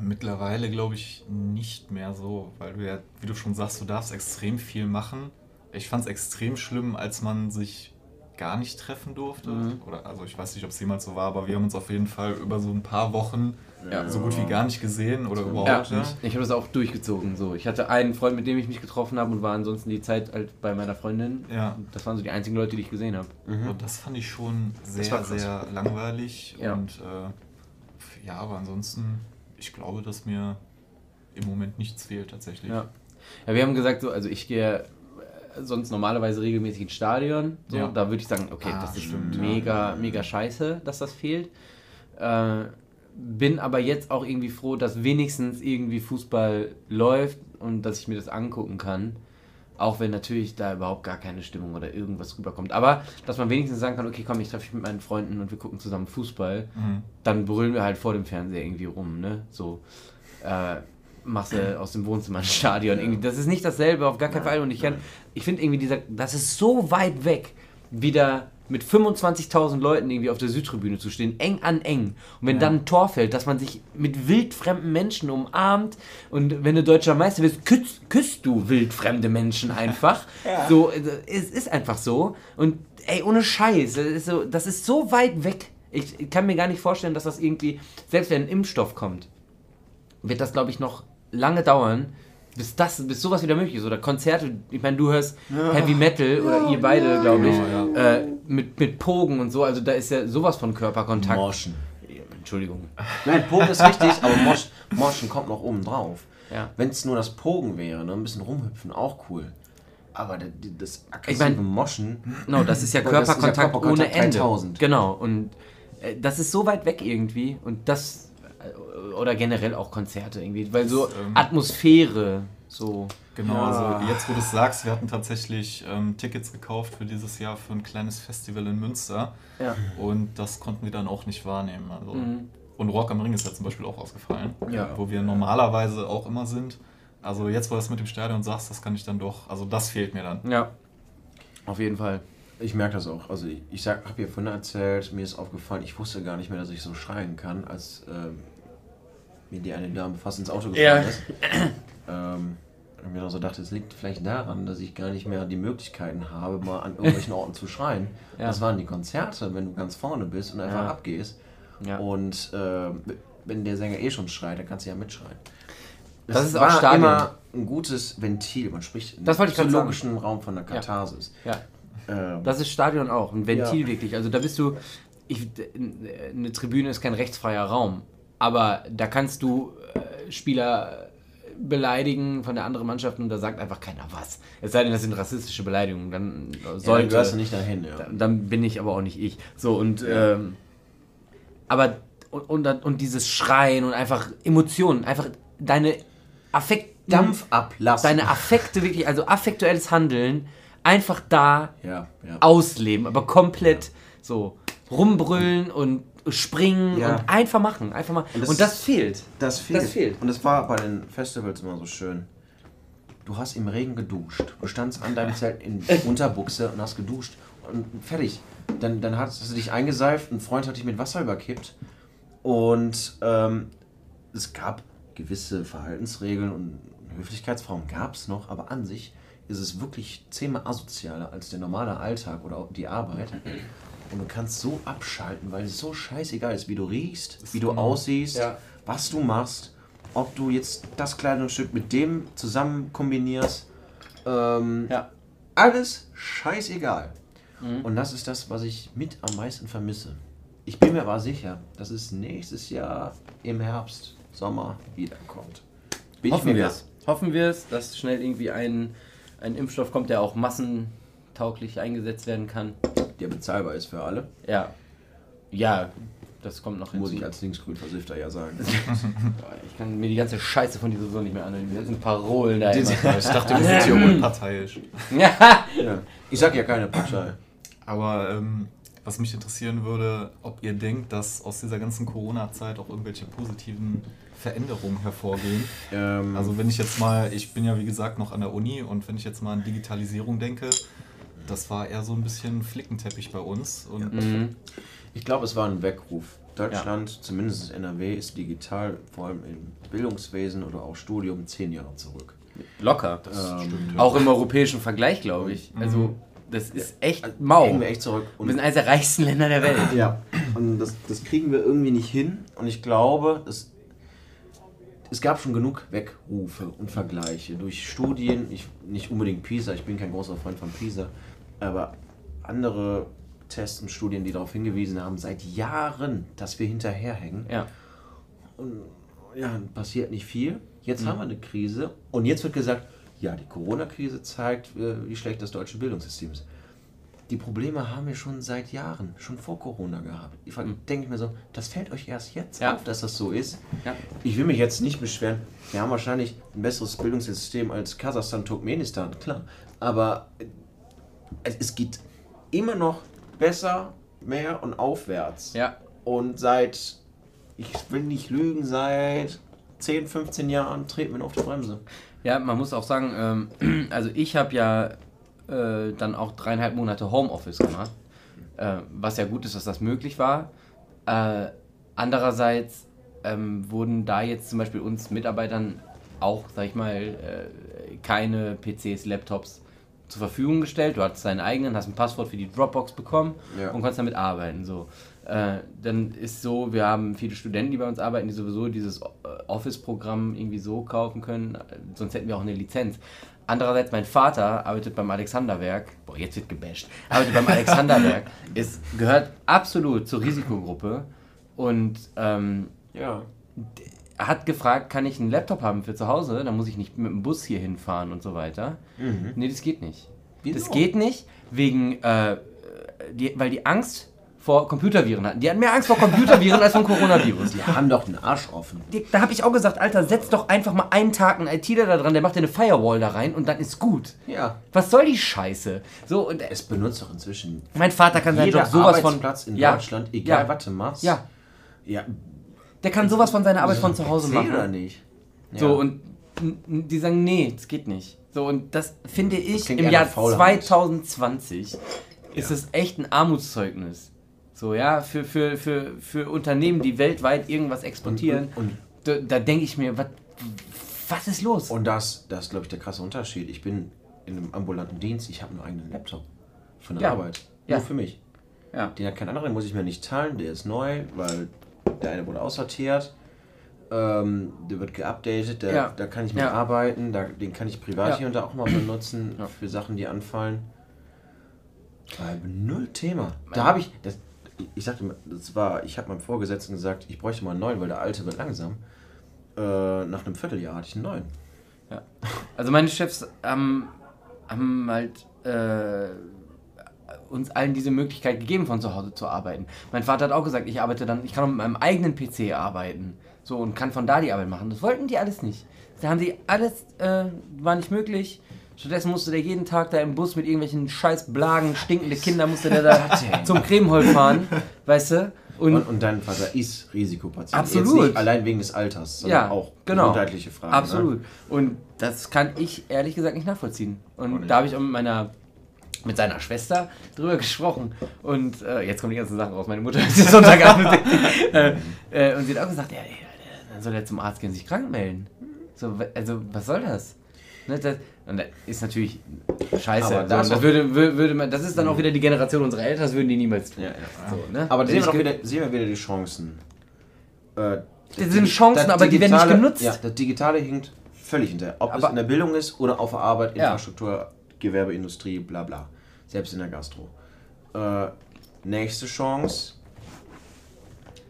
Mittlerweile glaube ich nicht mehr so, weil du ja, wie du schon sagst, du darfst extrem viel machen. Ich fand es extrem schlimm, als man sich gar nicht treffen durfte. Mhm. Oder also ich weiß nicht, ob es jemals so war, aber wir haben uns auf jeden Fall über so ein paar Wochen Ja. so gut wie gar nicht gesehen oder überhaupt Ja, nicht. ich habe das auch durchgezogen. So. Ich hatte einen Freund, mit dem ich mich getroffen habe und war ansonsten die Zeit halt bei meiner Freundin. Ja. Das waren so die einzigen Leute, die ich gesehen habe. Und das fand ich schon sehr, sehr langweilig. Ja. Und äh, ja, aber ansonsten, ich glaube, dass mir im Moment nichts fehlt tatsächlich. Ja. ja, wir haben gesagt, so, also ich gehe sonst normalerweise regelmäßig ins Stadion. So. Ja. Da würde ich sagen, okay, Ah, das ist stimmt, ja. mega, mega scheiße, dass das fehlt. Äh, bin aber jetzt auch irgendwie froh, dass wenigstens irgendwie Fußball läuft und dass ich mir das angucken kann. Auch wenn natürlich da überhaupt gar keine Stimmung oder irgendwas rüberkommt. Aber dass man wenigstens sagen kann, okay, komm, ich treffe mich mit meinen Freunden und wir gucken zusammen Fußball. Dann brüllen wir halt vor dem Fernseher irgendwie rum, ne? So. Äh, machst du aus dem Wohnzimmer ein Stadion. Irgendwie. Das ist nicht dasselbe, auf gar keinen Fall. Und ich, kann- ich finde irgendwie dieser, das ist so weit weg, wieder mit 25.000 Leuten irgendwie auf der Südtribüne zu stehen, eng an eng. Und wenn dann ein Tor fällt, dass man sich mit wildfremden Menschen umarmt und wenn du deutscher Meister bist, küsst, küsst du wildfremde Menschen einfach. <laughs> So, äh, es ist einfach so. Und ey, ohne Scheiß, das ist so, das ist so weit weg. Ich, ich kann mir gar nicht vorstellen, dass das irgendwie, selbst wenn ein Impfstoff kommt, wird das, glaube ich, noch lange dauern, bis das, bis sowas wieder möglich ist. Oder Konzerte, ich meine, du hörst Heavy Metal oder ihr beide, glaube ich, Genau, äh, mit, mit Pogen und so, also da ist ja sowas von Körperkontakt. Morschen. Entschuldigung. Nein, Pogen ist richtig, aber Mosch, Morschen kommt noch oben drauf. Ja. Wenn es nur das Pogen wäre, ne, ein bisschen rumhüpfen, auch cool. Aber das, das Ich aggressive mein- Moschen, No, das ist ja Das ist ja Körperkontakt, Körperkontakt ohne Ende. 3000. Genau, und äh, das ist so weit weg irgendwie und das, oder generell auch Konzerte irgendwie, weil so Das, ähm, Atmosphäre, so. Genau, Ja. also jetzt wo du es sagst, wir hatten tatsächlich ähm, Tickets gekauft für dieses Jahr für ein kleines Festival in Münster Ja. und das konnten wir dann auch nicht wahrnehmen. Also. Mhm. Und Rock am Ring ist ja zum Beispiel auch ausgefallen, Ja. wo wir normalerweise auch immer sind. Also jetzt, wo du das mit dem Stadion sagst, das kann ich dann doch, also das fehlt mir dann. Ja. Auf jeden Fall. ich merke das auch. Also ich, ich sag, habe ja vorhin erzählt, mir ist aufgefallen, ich wusste gar nicht mehr, dass ich so schreien kann, als ähm, mir die eine Dame fast ins Auto Ja. gefahren ist. Ähm, und mir dann so dachte, es liegt vielleicht daran, dass ich gar nicht mehr die Möglichkeiten habe, mal an irgendwelchen Orten zu schreien. <laughs> Ja. Das waren die Konzerte, wenn du ganz vorne bist und einfach Ja. abgehst. Ja. Und ähm, wenn der Sänger eh schon schreit, dann kannst du ja mitschreien. Das ist auch war Stadion. immer ein gutes Ventil. Man spricht Das im grad sagen. logischen Raum von der Katharsis. Ja. Ähm, Das ist Stadion auch, ein Ventil Ja. wirklich. Also da bist du, ich, eine Tribüne ist kein rechtsfreier Raum, aber da kannst du äh, Spieler beleidigen von der anderen Mannschaft und da sagt einfach keiner was. Es sei denn, das sind rassistische Beleidigungen, dann ja, dann sollte, gehörst du nicht dahin. Ja. dann, dann bin ich aber auch nicht ich. So und ähm, aber und, und, und dieses Schreien und einfach Emotionen, einfach deine Affekt Dampf ablassen. deine Affekte wirklich, also affektuelles Handeln, einfach da ja, ja. ausleben, aber komplett so rumbrüllen und springen Ja. und einfach machen, einfach mal. Und Und das, fehlt. Das fehlt. Das fehlt. Und das war bei den Festivals immer so schön. Du hast im Regen geduscht. Du standst an deinem Zelt in <laughs> Unterbuchse und hast geduscht. Und fertig. Dann, dann hast du dich eingeseift, ein Freund hat dich mit Wasser überkippt. Und ähm, es gab gewisse Verhaltensregeln und Höflichkeitsformen gab es noch, aber an sich ist es wirklich zehnmal asozialer als der normale Alltag oder die Arbeit. Und du kannst so abschalten, weil es so scheißegal ist, wie du riechst, wie du aussiehst, Ja. was du machst, ob du jetzt das Kleidungsstück mit dem zusammen kombinierst. Ähm, Ja. Alles scheißegal. Und das ist das, was ich mit am meisten vermisse. Ich bin mir aber sicher, dass es nächstes Jahr im Herbst, Sommer wiederkommt. Bin Hoffen wir es. Hoffen wir es, dass schnell irgendwie ein, ein Impfstoff kommt, der auch massentauglich eingesetzt werden kann. der bezahlbar ist für alle. Ja. Ja, das kommt noch Muss hinzu. ich als Linksgrün-Versifter ja sagen. <laughs> Ich kann mir die ganze Scheiße von dieser so nicht mehr anhören. Die ganzen Parolen da immer. Ich dachte, wir sind hier <laughs> unparteiisch. ja. ja. Ich sag ja keine Partei. Aber ähm, was mich interessieren würde, ob ihr denkt, dass aus dieser ganzen Corona-Zeit auch irgendwelche positiven Veränderungen hervorgehen. Ähm, Also wenn ich jetzt mal, ich bin ja wie gesagt noch an der Uni und wenn ich jetzt mal an Digitalisierung denke, das war eher so ein bisschen Flickenteppich bei uns. Und Mhm. Ich glaube, es war ein Weckruf. Deutschland, zumindest NRW, ist digital, vor allem im Bildungswesen oder auch Studium, zehn Jahre zurück. Locker. Ähm, stimmt, ja. Auch im europäischen Vergleich, glaube ich. Also, das ist echt mau. Hängen wir echt zurück. Wir sind eines der reichsten Länder der Welt. Ja, und das, das kriegen wir irgendwie nicht hin. Und ich glaube, es, es gab schon genug Weckrufe und Vergleiche durch Studien, ich, nicht unbedingt PISA, ich bin kein großer Freund von PISA, aber andere Tests und Studien, die darauf hingewiesen haben, seit Jahren, dass wir hinterherhängen. Ja. Und ja, passiert nicht viel. Jetzt haben wir eine Krise und jetzt wird gesagt, ja, die Corona-Krise zeigt, äh, wie schlecht das deutsche Bildungssystem ist. die Probleme haben wir schon seit Jahren, schon vor Corona gehabt. Ich denke mir so, das fällt euch erst jetzt Ja. auf, dass das so ist. Ja. Ich will mich jetzt nicht beschweren. Wir haben wahrscheinlich ein besseres Bildungssystem als Kasachstan, Turkmenistan, klar. Aber es, geht immer noch besser, mehr und aufwärts. Ja. Und seit, ich will nicht lügen, seit 10, 15 Jahren treten wir auf die Bremse. Ja, man muss auch sagen, ähm, <clears throat> also ich habe ja äh, dann auch dreieinhalb Monate Homeoffice gemacht, äh, was ja gut ist, dass das möglich war. Äh, andererseits ähm, wurden da jetzt zum Beispiel uns Mitarbeitern auch, sag ich mal, äh, keine PCs, Laptops zur Verfügung gestellt. Du hattest deinen eigenen, hast ein Passwort für die Dropbox bekommen Ja. und konntest damit arbeiten. So. Äh, dann ist so, wir haben viele Studenten, die bei uns arbeiten, die sowieso dieses äh, Office-Programm irgendwie so kaufen können, äh, sonst hätten wir auch eine Lizenz. Andererseits, mein Vater arbeitet beim Alexanderwerk, boah, jetzt wird gebasht, arbeitet beim <laughs> Alexanderwerk, ist, gehört absolut zur Risikogruppe und ähm, Ja. Hat gefragt, kann ich einen Laptop haben für zu Hause? Dann muss ich nicht mit dem Bus hier hinfahren und so weiter. Nee, das geht nicht. Wieso? Das geht nicht, wegen, äh, die, weil die Angst vor Computerviren hatten. Die hatten mehr Angst vor Computerviren als vor Coronavirus. Die haben doch den Arsch offen. Die, da habe ich auch gesagt, Alter, setz doch einfach mal einen Tag einen ITler da dran, der macht dir eine Firewall da rein und dann ist gut. Ja. Was soll die Scheiße? So, und Es benutzt doch inzwischen mein Vater kann seinen Job sowas von. Arbeitsplatz in Ja. Deutschland, egal Ja. was du machst. Ja, Ja. Der kann sowas von seiner Arbeit von zu Hause PC machen. oder nicht? So, Ja. und n- n- die sagen, nee, das geht nicht. So, und das finde ich im Jahr nach Faulheit. 2020 ist es echt ein Armutszeugnis. So, ja, für, für, für, für Unternehmen, die weltweit irgendwas exportieren. Und- und- da, da denke ich mir, was, was ist los? Und das, das ist, glaube ich, der krasse Unterschied. Ich bin in einem ambulanten Dienst, ich habe nur einen eigenen Laptop von der Ja. Arbeit. Ja. Nur für mich. ja. Den hat kein anderer, den muss ich mir nicht teilen, der ist neu, weil der eine wurde aussortiert. Ähm, der wird geupdatet, der, Ja. da kann ich mit Ja. arbeiten, da, den kann ich privat Ja. hier und da auch mal benutzen für Sachen, die anfallen. Weil null Thema. Da habe ich, das, ich sagte, das war, ich habe meinem Vorgesetzten gesagt, ich bräuchte mal einen neuen, weil der alte wird langsam. Äh, nach einem Vierteljahr hatte ich einen neuen. Ja. Also meine Chefs haben, haben halt äh, uns allen diese Möglichkeit gegeben, von zu Hause zu arbeiten. Mein Vater hat auch gesagt, ich arbeite dann, ich kann auch mit meinem eigenen PC arbeiten. So und kann von da die Arbeit machen. Das wollten die alles nicht. Da haben die alles, äh, war nicht möglich. Stattdessen musste der jeden Tag da im Bus mit irgendwelchen scheiß Blagen, stinkende Kinder, musste der da <laughs> zum Cremeholz fahren, weißt du? Und, Und, und dein Vater ist Risikopatient. Absolut. Jetzt nicht allein wegen des Alters, sondern ja, auch genau. gesundheitliche Fragen. Absolut. Ne? Und das kann ich ehrlich gesagt nicht nachvollziehen. Und nicht. da habe ich auch mit meiner mit seiner Schwester drüber gesprochen. Und äh, jetzt kommen die ganzen Sachen raus. Meine Mutter <laughs> ist Sonntagabend. <laughs> äh, äh, und sie hat auch gesagt, ja, dann soll er zum Arzt gehen, sich krank melden. So, also, was soll das? Ne, das und das ist natürlich scheiße. Aber so, und das, würde, wür- würde man, das ist dann auch wieder die Generation unserer Eltern, das würden die niemals tun. Ja, ja. So, ne? Aber Wenn sehen wir, wieder, sehen wir wieder die Chancen. Äh, Das sind Chancen, aber die werden nicht genutzt. Ja, das Digitale hinkt völlig hinterher. Ob es Aber- in der Bildung ist oder auf der Arbeit. Infrastruktur, Gewerbe, Industrie, bla bla. Selbst in der Gastro. Äh, nächste Chance.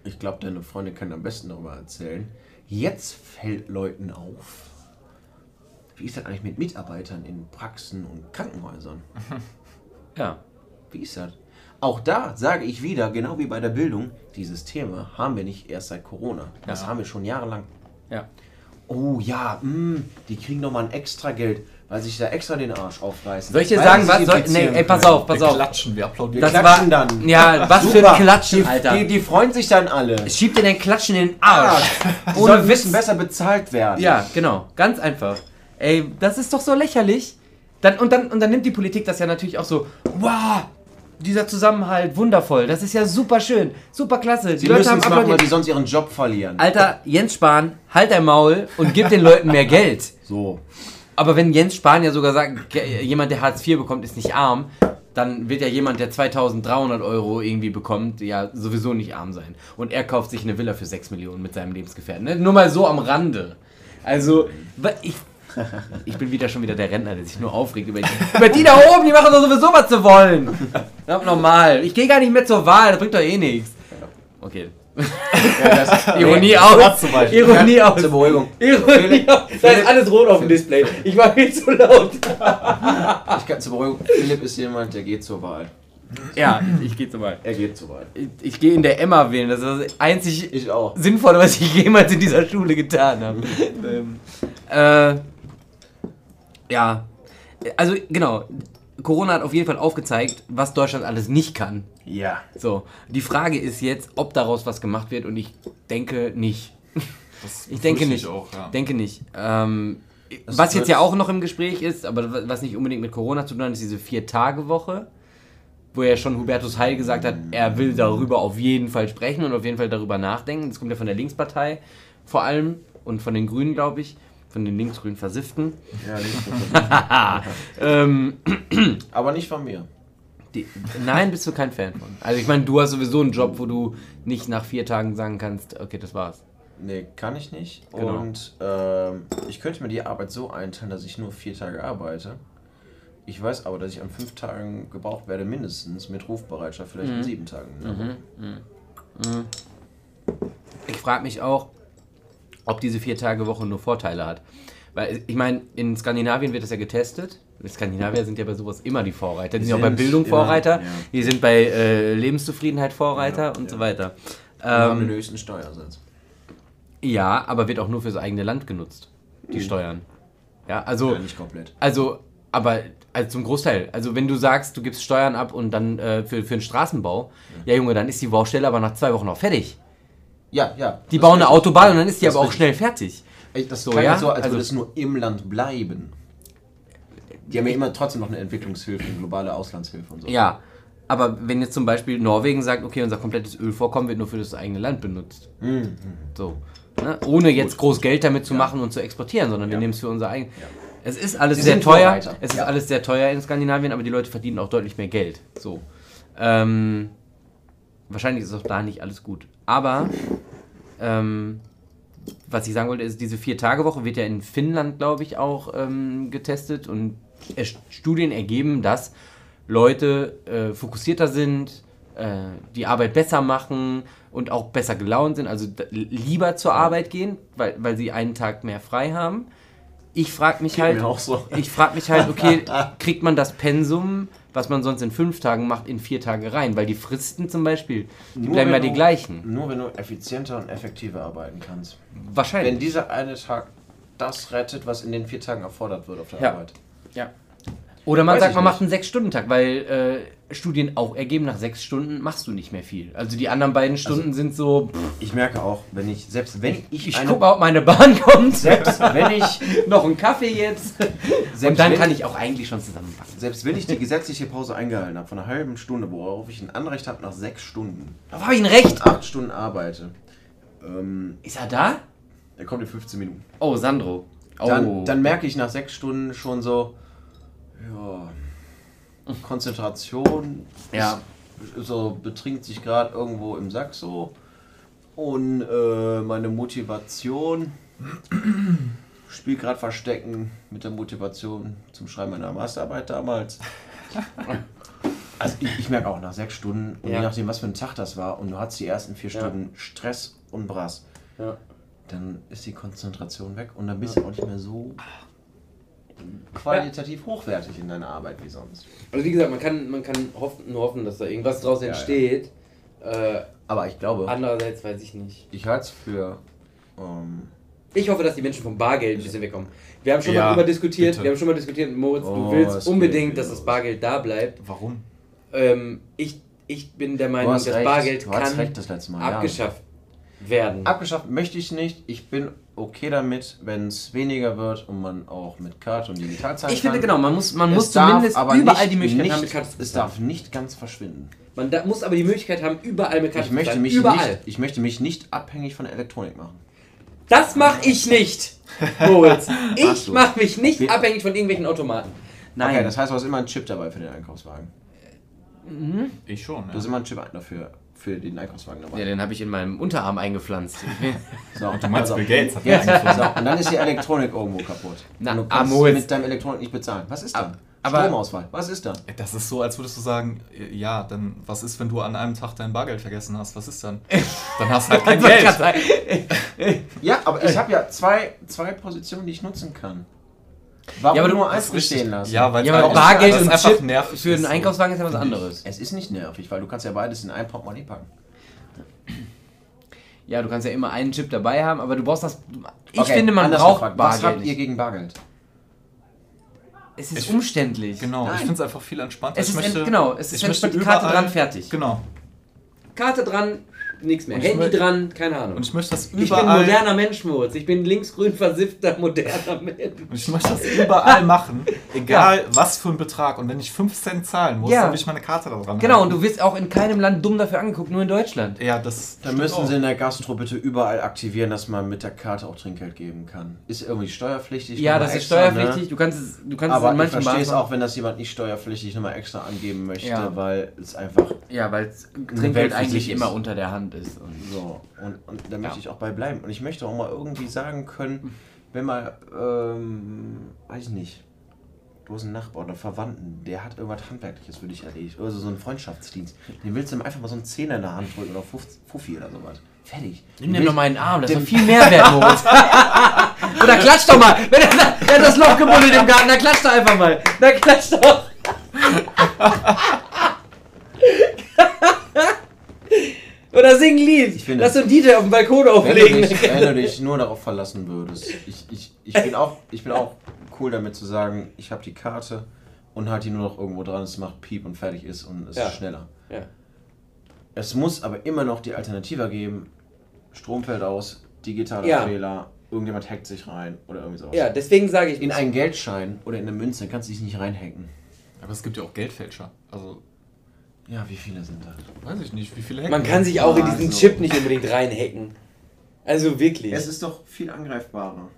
Ich glaube, deine Freunde können am besten darüber erzählen. Jetzt fällt Leuten auf, wie ist das eigentlich mit Mitarbeitern in Praxen und Krankenhäusern? <laughs> Ja. Wie ist das? Auch da sage ich wieder, genau wie bei der Bildung, dieses Thema haben wir nicht erst seit Corona. Das Ja. haben wir schon jahrelang. Ja. Oh ja, mh, die kriegen nochmal ein extra Geld, weil sich da extra den Arsch aufreißen. Soll ich dir Weil sagen, was soll. Nee, ey, pass auf, pass wir auf. klatschen, wir applaudieren. Wir Das klatschen war- dann. Ja, was für Super. ein Klatschen, die, Alter. Die, die freuen sich dann alle. Schieb dir den Klatschen in den Arsch. Die Ohne müssen besser bezahlt werden. Ja, genau. Ganz einfach. Ey, das ist doch so lächerlich. Dann, und, dann, und dann nimmt die Politik das ja natürlich auch so. Wow, dieser Zusammenhalt, wundervoll. Das ist ja super schön. Super klasse. Sie müssen es machen, weil applaudiert. die sonst ihren Job verlieren. Alter, Jens Spahn, halt dein Maul und gib den Leuten mehr Geld. So. Aber wenn Jens Spahn ja sogar sagt, jemand, der Hartz IV bekommt, ist nicht arm, dann wird ja jemand, der 2300 Euro irgendwie bekommt, ja sowieso nicht arm sein. Und er kauft sich eine Villa für 6 Millionen mit seinem Lebensgefährten. Ne? Nur mal so am Rande. Also, ich, ich bin wieder schon wieder der Rentner, der sich nur aufregt über die, über die da oben, die machen doch sowieso, was sie wollen. Normal. Ich gehe gar nicht mehr zur Wahl, das bringt doch eh nichts. Okay. Ja, <laughs> Ironie aus. Ironie Ja, aus. Zur Beruhigung. Ironie aus. Da ist alles rot auf dem Display. Ich war viel zu laut. <laughs> Ich kann zur Beruhigung. Philipp ist jemand, der geht zur Wahl. Ja, ich gehe zu weit. Er geht zu weit. Ich, ich gehe in der Emma wählen. Das ist das einzig Ich auch. Sinnvolle, was ich jemals in dieser Schule getan habe. <laughs> ähm, äh, ja, also genau. Corona hat auf jeden Fall aufgezeigt, was Deutschland alles nicht kann. Ja. So, die Frage ist jetzt, ob daraus was gemacht wird und ich denke nicht. Das <laughs> Ich denke nicht. Ich auch, ja. Denke nicht. Ähm, was jetzt ja auch noch im Gespräch ist, aber was nicht unbedingt mit Corona zu tun hat, ist diese Vier-Tage-Woche, wo ja schon Hubertus Heil gesagt hat, er will darüber auf jeden Fall sprechen und auf jeden Fall darüber nachdenken. Das kommt ja von der Linkspartei vor allem und von den Grünen, glaube ich, von den linksgrünen Versifften. Ja, nicht <laughs> Ähm, Aber nicht von mir. die, nein, bist du kein Fan von. Also ich meine, du hast sowieso einen Job, wo du nicht nach vier Tagen sagen kannst, okay, das war's. Nee, kann ich nicht. Genau. Und ähm, ich könnte mir die Arbeit so einteilen, dass ich nur vier Tage arbeite. Ich weiß aber, dass ich an fünf Tagen gebraucht werde, mindestens mit Rufbereitschaft, vielleicht Mhm. an sieben Tagen. Ich frage mich auch, ob diese Vier-Tage-Woche nur Vorteile hat. Weil ich meine, in Skandinavien wird das ja getestet. Die Skandinavier sind ja bei sowas immer die Vorreiter. Die sind ja auch bei sind Bildung immer, Vorreiter. ja. Die sind bei äh, Lebenszufriedenheit Vorreiter Ja, und ja. so weiter. Wir haben den Ähm, höchsten Steuersatz. ja, aber wird auch nur fürs eigene Land genutzt, die Steuern. Ja, also, Ja, nicht komplett. also, aber also zum Großteil. Also wenn du sagst, du gibst Steuern ab und dann äh, für, für den Straßenbau, ja. Junge, dann ist die Baustelle aber nach zwei Wochen auch fertig. Ja, ja. Die bauen eine. Autobahn und dann ist die aber auch schnell fertig. Das So, ja? so, als Also- würde es nur im Land bleiben. Die haben ja immer trotzdem noch eine Entwicklungshilfe, eine globale Auslandshilfe und so. Ja, aber wenn jetzt zum Beispiel Norwegen sagt, okay, unser komplettes Ölvorkommen wird nur für das eigene Land benutzt. Mhm. So. Ne? Ohne jetzt groß Geld damit zu machen und zu exportieren, sondern wir Ja. nehmen es für unser eigenes. Es ist alles Sie sehr teuer. Vorreiter. Es ist Ja. alles sehr teuer in Skandinavien, aber die Leute verdienen auch deutlich mehr Geld. So. Ähm, wahrscheinlich ist auch da nicht alles gut. Aber ähm, was ich sagen wollte, ist, diese Vier-Tage-Woche wird ja in Finnland, glaube ich, auch ähm, getestet und Studien ergeben, dass Leute äh, fokussierter sind, äh, die Arbeit besser machen und auch besser gelaunt sind, also lieber zur Arbeit gehen, weil, weil sie einen Tag mehr frei haben. Ich frage mich halt, mir auch so. ich frage mich halt, okay, <laughs> kriegt man das Pensum, was man sonst in fünf Tagen macht, in vier Tage rein? Weil die Fristen zum Beispiel, die Nur bleiben ja die du- gleichen. Nur wenn du effizienter und effektiver arbeiten kannst. Wahrscheinlich. Wenn dieser eine Tag das rettet, was in den vier Tagen erfordert wird auf der Ja. Arbeit. Ja. Oder man Weiß sagt, man nicht. macht einen Sechs-Stunden-Tag, weil äh, Studien auch ergeben, nach sechs Stunden machst du nicht mehr viel. Also die anderen beiden Stunden sind so, pff, Ich merke auch, wenn ich, selbst wenn ich, ich eine, guck mal, ob meine Bahn kommt. selbst wenn ich, <laughs> noch einen Kaffee jetzt. <laughs> selbst Und dann wenn kann ich auch eigentlich schon zusammenpacken. Selbst wenn ich die gesetzliche Pause eingehalten habe von einer halben Stunde, worauf ich ein Anrecht habe nach sechs Stunden, Da habe ich ein Recht. acht Stunden arbeite, ähm, Ist er da? er kommt in 15 Minuten. Oh, Sandro. Oh. Dann, dann merke ich nach sechs Stunden schon so, ja, Konzentration, Ja. ist, so betrinkt sich gerade irgendwo im Sack so und äh, meine Motivation spielt gerade Verstecken mit der Motivation zum Schreiben meiner Masterarbeit damals. Also ich, ich merke auch nach sechs Stunden, und Ja. je nachdem was für ein Tag das war, und du hast die ersten vier Ja. Stunden Stress und Brass, Ja. dann ist die Konzentration weg und dann bist du auch nicht mehr so qualitativ hochwertig in deiner Arbeit wie sonst. Also wie gesagt, man kann, man kann hoffen, nur hoffen, dass da irgendwas draus Ja, ja. entsteht. Äh, Aber ich glaube, andererseits weiß ich nicht. ich halte es für. Ähm, Ich hoffe, dass die Menschen vom Bargeld ein bisschen wegkommen. Wir haben schon Ja, mal darüber diskutiert, bitte. wir haben schon mal diskutiert, Moritz, Oh, du willst unbedingt, dass das. Bargeld da bleibt. Warum? Ähm, ich, ich bin der Meinung, das recht, Bargeld kann recht das letzte Mal. ja. abgeschafft werden. Abgeschafft möchte ich nicht. Ich bin okay damit, wenn es weniger wird und man auch mit Karte und digital zahlen ich finde kann. genau, man muss, man Es muss zumindest aber überall nicht- die Möglichkeit nicht, haben, mit Karte zu Es darf nicht ganz verschwinden. Man da, muss aber die Möglichkeit haben, überall mit Karte Ich möchte, zu bezahlen. mich Überall. nicht, ich möchte mich nicht abhängig von der Elektronik machen. Das mache ich nicht, Moritz. <laughs> Ich mache mich nicht Okay. abhängig von irgendwelchen Automaten. Nein. Okay, das heißt, du hast immer einen Chip dabei für den Einkaufswagen. Ich schon, Du hast ja. immer einen Chip dafür für den Einkaufswagen dabei. ja, den habe ich in meinem Unterarm eingepflanzt. <laughs> So, Du meinst Bill Gates hat Ja. So, und dann ist die Elektronik irgendwo kaputt. Na, und du kannst Moritz. mit deinem Elektronik nicht bezahlen. Was ist da? Ab- aber- Stromausfall. Was ist da? Das ist so, als würdest du sagen, ja, dann was ist, wenn du an einem Tag dein Bargeld vergessen hast? Was ist dann? <laughs> Dann hast du halt kein Geld. Ja, aber ich habe ja zwei, zwei Positionen, die ich nutzen kann. Warum Ja, aber du- nur Das eins ist richtig. stehen lassen? Ja, weil Ja, Bargeld weil es und einfach Chip nervig für einen. Einkaufswagen ist ja was anderes. Es ist nicht nervig, weil du kannst ja beides in ein Portemonnaie packen. Ja, du kannst ja immer einen Chip dabei haben, aber du brauchst das. Ich Okay, finde, man braucht gefragt, Was Bargeld. habt ihr gegen Bargeld? Es ist Ich- umständlich. Genau, Nein. ich finde es einfach viel entspannter. Es ich ist möchte, ent- genau, es ist ich möchte Karte dran, fertig. Genau. Karte dran, nichts mehr. Und ich Handy dran, keine Ahnung. Und ich möchte das ich bin überall. moderner Mensch, Moritz. Ich bin linksgrün versiffter, moderner <laughs> Mensch. Und ich möchte das überall machen, <laughs> egal was für ein Betrag. Und wenn ich 5 Cent zahlen muss, Ja. dann will ich meine Karte da dran Genau, und halten. du wirst auch in keinem Land dumm dafür angeguckt, nur in Deutschland. Ja, das. Dann müssen auch. sie in der Gastro bitte überall aktivieren, dass man mit der Karte auch Trinkgeld geben kann. Ist irgendwie steuerpflichtig. Ja, das ist extra, steuerpflichtig. Ne? Du kannst es, du kannst es Aber in ich manchen verstehe es auch, wenn das jemand nicht steuerpflichtig nochmal extra angeben möchte, Ja. weil es einfach Ja, weil Trinkgeld eigentlich immer unter der Hand ist. Und so. Und, und da möchte Ja. ich auch bei bleiben. Und ich möchte auch mal irgendwie sagen können, wenn mal, ähm, weiß ich nicht, du hast einen Nachbar oder Verwandten, der hat irgendwas Handwerkliches für dich erledigt. Oder so einen Freundschaftsdienst. Den willst du ihm einfach mal so einen Zehner in der Hand drücken oder Fuff- Fuffi oder sowas. Fertig. Nimm dir doch meinen Arm, das ist viel mehr wert, Moritz. <laughs> Oder klatsch doch mal. Wenn er sagt, er hat das Loch gebuddelt im Garten, dann klatsch doch einfach mal. Dann klatsch doch. <laughs> Oder sing ein Lied. Ich finde- Lass so einen DJ auf dem Balkon Wenn du, auflegen. dich, wenn du dich <laughs> nur darauf verlassen würdest. Ich, ich, ich, bin auch, ich bin auch cool damit zu sagen, ich habe die Karte und halt die nur noch irgendwo dran, es macht Piep und fertig ist und es Ja. ist schneller. Ja. Es muss aber immer noch die Alternative geben, Strom fällt aus, digitaler Ja. Fehler, irgendjemand hackt sich rein oder irgendwie sowas. Ja, deswegen sage ich, In einen Geldschein oder in eine Münze kannst du dich nicht reinhacken. Aber es gibt ja auch Geldfälscher. Also, Ja, wie viele sind das? weiß ich nicht, wie viele man kann sich auch in diesen Also. Chip nicht unbedingt reinhacken. Also wirklich. Es ist doch viel angreifbarer.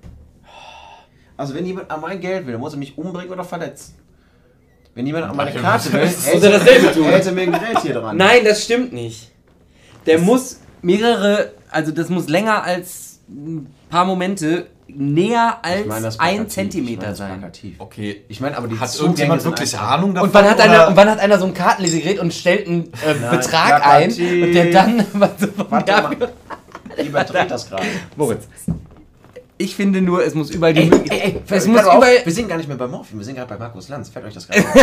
Also wenn jemand an mein Geld will, dann muss er mich umbringen oder verletzen. Wenn jemand an meine Ach, Karte will, das muss er dasselbe tun. hätte mir ein Gerät hier dran. Nein, das stimmt nicht. Der muss mehrere, also das muss länger als ein paar Momente, näher als Ich meine das ein plakativ, ich Zentimeter meine das sein. Okay. Ich meine, aber die Hat Zugänge irgendjemand wirklich Ahnung davon? Und wann, hat oder- einer, und wann hat einer so ein Kartenlesegerät und stellt einen äh, Nein, Betrag ein plakativ. und der dann... <laughs> Was, Warte ja, mal. Überdreht das gerade. Moritz. Ich finde nur, es muss überall die Ey, ey, ey, Es muss auf, überall... Wir sind gar nicht mehr bei Morphin, wir sind gerade bei Markus Lanz. Fällt euch das <laughs> gerade auf?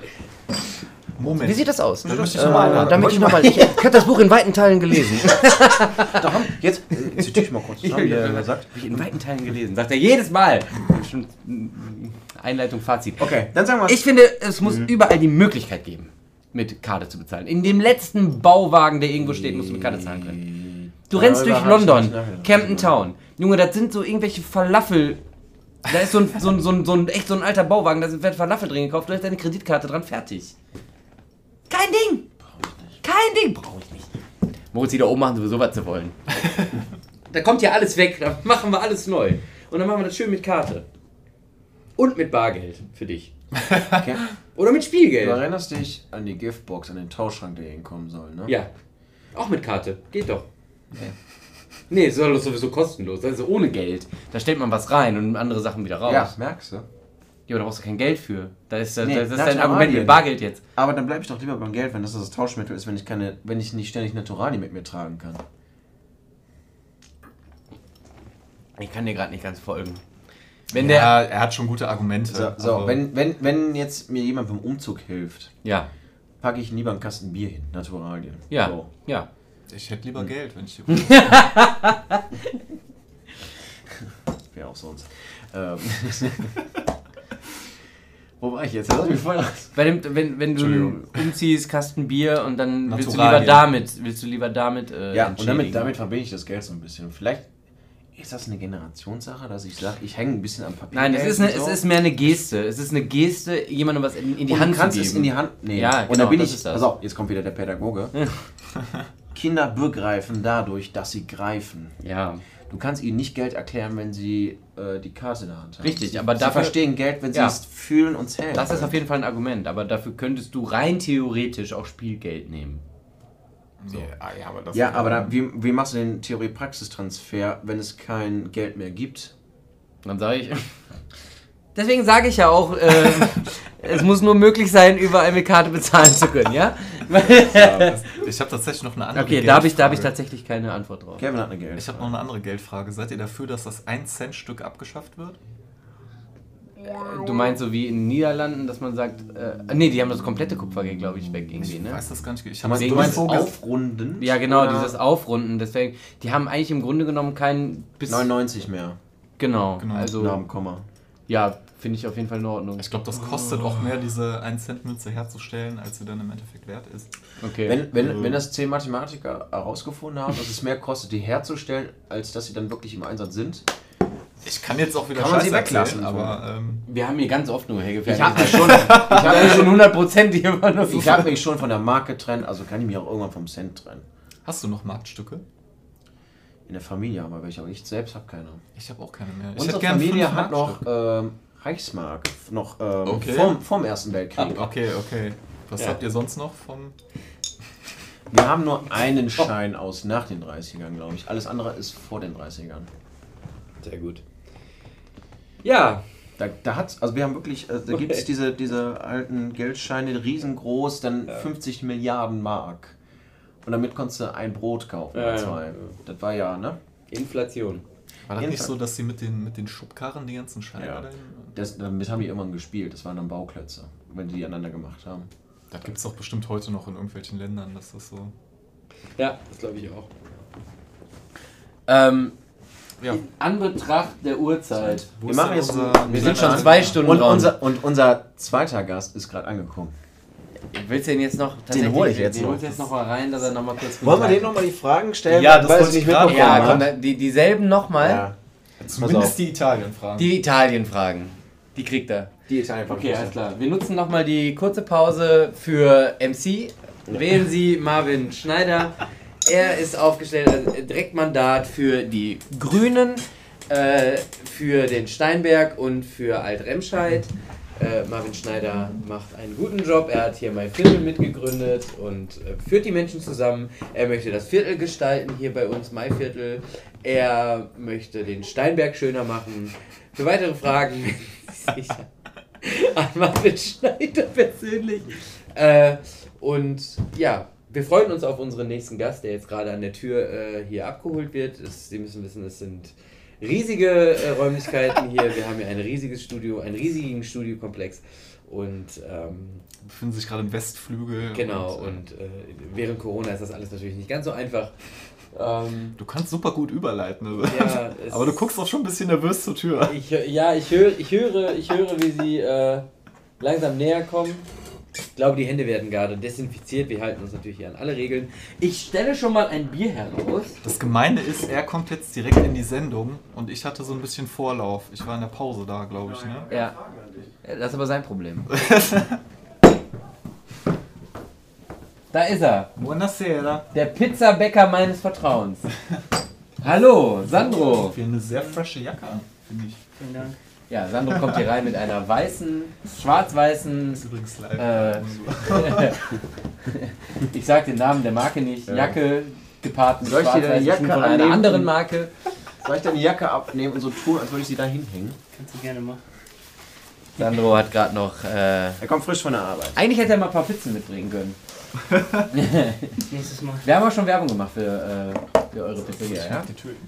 <laughs> Moment. Wie sieht das aus? Dann möchte ich noch mal Äh, ich nochmal... Ich, ich habe das Buch in weiten Teilen gelesen. <laughs> Darum, jetzt äh, zitiere ich mal kurz zusammen, wie er gesagt. Habe <laughs> ich in weiten Teilen gelesen. Sagt er jedes Mal. Mm, Einleitung, Fazit. Okay, dann sagen wir Ich finde, es muss überall die Möglichkeit geben, mit Karte zu bezahlen. In dem letzten Bauwagen, der irgendwo steht, musst du mit Karte zahlen können. Du rennst durch hab ich London. Camden Town. Junge, das sind so irgendwelche Falafel. Da ist so ein, so ein, so ein, so ein echt so ein alter Bauwagen, da wird Falafel drin gekauft, du hast deine Kreditkarte dran, fertig. Kein Ding! Kein Ding! Brauche ich nicht. Moritz, die da oben machen sowieso, was sie wollen. <laughs> da kommt ja alles weg, da machen wir alles neu. Und dann machen wir das schön mit Karte. Und mit Bargeld für dich. Okay. <laughs> Oder mit Du Spielgeld. erinnerst dich an die Giftbox, an den Tauschschrank, der hier kommen soll, ne? Ja. Auch mit Karte. Geht doch. Nee, ist doch sowieso kostenlos. Also ohne Geld. Da stellt man was rein und andere Sachen wieder raus. Ja, merkst du. Ja, aber da brauchst du kein Geld für. Da ist, das, Nee, das ist dein. Argument mit Bargeld jetzt. Aber dann bleibe ich doch lieber beim Geld, wenn das das Tauschmittel ist, wenn ich keine, wenn ich nicht ständig Naturalien mit mir tragen kann. Ich kann dir gerade nicht ganz folgen. Wenn der. ja, er hat schon gute Argumente. So, so wenn, wenn, wenn jetzt mir jemand beim Umzug hilft, Ja. packe ich lieber einen Kasten Bier hin, Naturalien. Ja. So. Ja. Ich hätte lieber Geld, wenn ich die <laughs> Wer auch sonst. <laughs> Ähm. <laughs> Wo war ich jetzt? Lass mich voll. Bei dem, wenn, wenn du umziehst, Kasten Bier und dann willst du lieber damit, willst du lieber damit äh, Ja, und damit, damit verbinde ich das Geld so ein bisschen. Vielleicht ist das eine Generationssache, dass ich sage, ich hänge ein bisschen am Papier. Nein, es ist, eine, es ist mehr eine Geste. Es ist eine Geste, jemandem was in, in die und Hand du kannst zu geben. es in die Hand nehmen. Ja, und genau, dann bin das ich, ist das. pass auf, jetzt kommt wieder der Pädagoge. <laughs> Kinder begreifen dadurch, dass sie greifen. Ja. Du kannst ihnen nicht Geld erklären, wenn sie äh, die Karte in der Hand haben. Richtig, sie, aber sie dafür- verstehen Geld, wenn sie Ja. es fühlen und zählen. Das ist auf jeden Fall ein Argument, aber dafür könntest du rein theoretisch auch Spielgeld nehmen. Ja, ja, aber das Ja, aber da, wie, wie machst du den Theorie-Praxistransfer, wenn es kein Geld mehr gibt? Dann sage ich. <laughs> Deswegen sage ich ja auch, äh, <laughs> es muss nur möglich sein, überall mit Karte bezahlen zu können, ja? <laughs> Ich habe tatsächlich noch eine andere Okay, da habe ich, da hab ich Geldfrage. tatsächlich keine Antwort drauf. Kevin hat eine Geld. Ich habe noch eine andere Geldfrage. Seid ihr dafür, dass das 1-Cent-Stück abgeschafft wird? Du meinst so wie in den Niederlanden, dass man sagt, äh, nee, die haben das komplette Kupfergeld, glaube ich, weg irgendwie, Ich ne? weiß das gar nicht. Ich habe du meinst aufrunden? Ja, genau, Oder dieses Aufrunden. Deswegen, die haben eigentlich im Grunde genommen keinen bis 99 mehr. Genau, Genau. also Nach dem Komma. ja, finde ich auf jeden Fall in Ordnung. Ich glaube, das kostet auch mehr, diese 1-Cent-Münze herzustellen, als sie dann im Endeffekt wert ist. Okay. Wenn, wenn, Also- wenn das zehn Mathematiker herausgefunden haben, dass es mehr kostet, die herzustellen, als dass sie dann wirklich im Einsatz sind. Ich kann jetzt auch wieder Kann man Scheiße sie weglassen, erzählen, aber ähm, wir haben hier ganz oft nur Ich Hegefährlich. habe mich schon, ich Da hab ist mich schon schon, 100% die immer nur so. ich hab mich schon von der Marke getrennt, also kann ich mich auch irgendwann vom Cent trennen. hast du noch Marktstücke? In der Familie haben wir welche, aber ich selbst habe keine. Ich habe auch keine mehr. Ich Unsere Familie hat noch ähm, Reichsmark, noch ähm, Okay. vom, vom Ersten Weltkrieg. Ah, Okay, okay. Was Ja. habt ihr sonst noch vom. Wir haben nur einen Schein aus nach den 30ern, glaube ich. Alles andere ist vor den 30ern. Sehr gut. Ja, Da, da hat's, also wir haben wirklich, äh, da gibt es diese, diese alten Geldscheine, riesengroß, dann 50 Milliarden Mark. Und damit konntest du ein Brot kaufen Ja, oder ja. zwei. Das war ja, ne? Inflation. War das nicht Jedenfalls- so, dass sie mit den, mit den Schubkarren die ganzen Scheine Ja. Das, damit haben die irgendwann gespielt. Das waren dann Bauklötze, wenn die die aneinander gemacht haben. Das gibt es doch bestimmt heute noch in irgendwelchen Ländern, dass das so. Ja, das glaube ich auch. Ähm, Ja. In Anbetracht der Uhrzeit. Wo Wir machen jetzt unser- Wir sind schon zwei Stunden Und dran. unser, und unser zweiter Gast ist gerade angekommen. Willst du den jetzt noch hol ich jetzt den noch. holst jetzt noch mal rein, dass er noch mal kurz Wollen wir denen nochmal die Fragen stellen? Ja, das wollte ich gerade Ja, mitbekommen komm, die, dieselben nochmal. Ja, Zumindest die Italien-Fragen. Die Italien-Fragen. Die kriegt er. die Italien Okay, alles klar. Wir nutzen nochmal die kurze Pause für MC. Wählen Sie Marvin Schneider. Er ist aufgestellt als Direktmandat für die Grünen, äh, für den Steinberg und für Alt-Remscheid. Äh, Marvin Schneider macht einen guten Job. Er hat hier mein Viertel mitgegründet und äh, führt die Menschen zusammen. Er möchte das Viertel gestalten hier bei uns, Maiviertel. Er möchte den Steinberg schöner machen. Für weitere Fragen wenden Sie sich an <laughs> Marvin Schneider persönlich. Äh, und ja, wir freuen uns auf unseren nächsten Gast, der jetzt gerade an der Tür äh, hier abgeholt wird. Es, Sie müssen wissen, es sind riesige äh, Räumlichkeiten hier. Wir haben hier ein riesiges Studio, einen riesigen Studiokomplex. Und ähm, befinden sich gerade im Westflügel. genau, und, äh, und äh, während Corona ist das alles natürlich nicht ganz so einfach. Ähm, Du kannst super gut überleiten. Also. Ja, <laughs> Aber du guckst auch schon ein bisschen nervös zur Tür. Ich, ja, ich höre, ich höre, ich höre, wie sie äh, langsam näher kommen. Ich glaube, die Hände werden gerade desinfiziert. Wir halten uns natürlich hier an alle Regeln. Ich stelle schon mal ein Bier heraus. Das Gemeine ist, er kommt jetzt direkt in die Sendung und ich hatte so ein bisschen Vorlauf. Ich war in der Pause da, glaube ich. Ne? Ja, Das ist aber sein Problem. <laughs> Da ist er. Buonasera. Der Pizzabäcker meines Vertrauens. <laughs> Hallo, Sandro. Für eine sehr frische Jacke an, finde ich. Vielen Dank. Ja, Sandro kommt hier rein mit einer weißen, schwarz-weißen, Ist übrigens live. Äh, <laughs> ich sag den Namen der Marke nicht, Ja. Jacke gepaart mit Soll ich dir deine schwarz-weißen Jacke von einer annehmen? anderen Marke. Soll ich deine Jacke abnehmen und so tun, als würde ich sie da hinhängen? Kannst du gerne machen. Sandro hat gerade noch. Äh, Er kommt frisch von der Arbeit. eigentlich hätte er mal ein paar Pizzen mitbringen können. <laughs> Nächstes Mal. Wir haben auch schon Werbung gemacht für, äh, für eure Pizzeria, ja?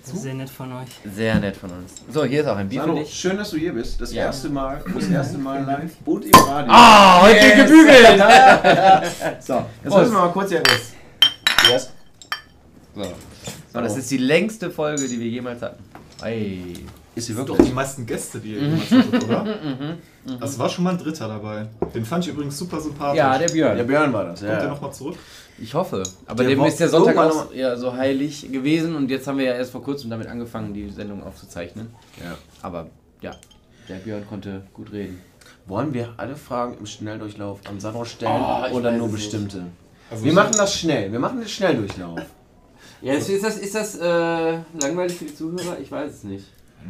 sehr nett von euch. Sehr nett von uns. So, hier ist auch ein Bier für Sandro, dich. schön, dass du hier bist. Das Ja. erste Mal, <clears throat> das erste Mal live und im Radio. Ah, heute Yes. gebügelt! <laughs> So, jetzt Prost. müssen wir mal kurz hier. Yes. So. so, das ist die längste Folge, die wir jemals hatten. Ei. Ist sie Das wirklich? doch die meisten Gäste, die ihr jemals hattet, oder? <laughs> Es war schon mal ein Dritter dabei. Den fand ich übrigens super sympathisch. Ja, der Björn. Der Björn war das, Kommt der ja. nochmal zurück? Ich hoffe. Aber Der dem ist der Sonntag irgendwann auch ja, so heilig gewesen und jetzt haben wir ja erst vor kurzem damit angefangen, die Sendung aufzuzeichnen. ja. Aber ja, der Björn konnte gut reden. Wollen wir alle Fragen im Schnelldurchlauf an Sandro stellen Oh, ich oder weiß nur es bestimmte? Also Wir ich- machen das schnell. Wir machen den Schnelldurchlauf. Ja, ist, ist das, ist das äh, langweilig für die Zuhörer? Ich weiß es nicht.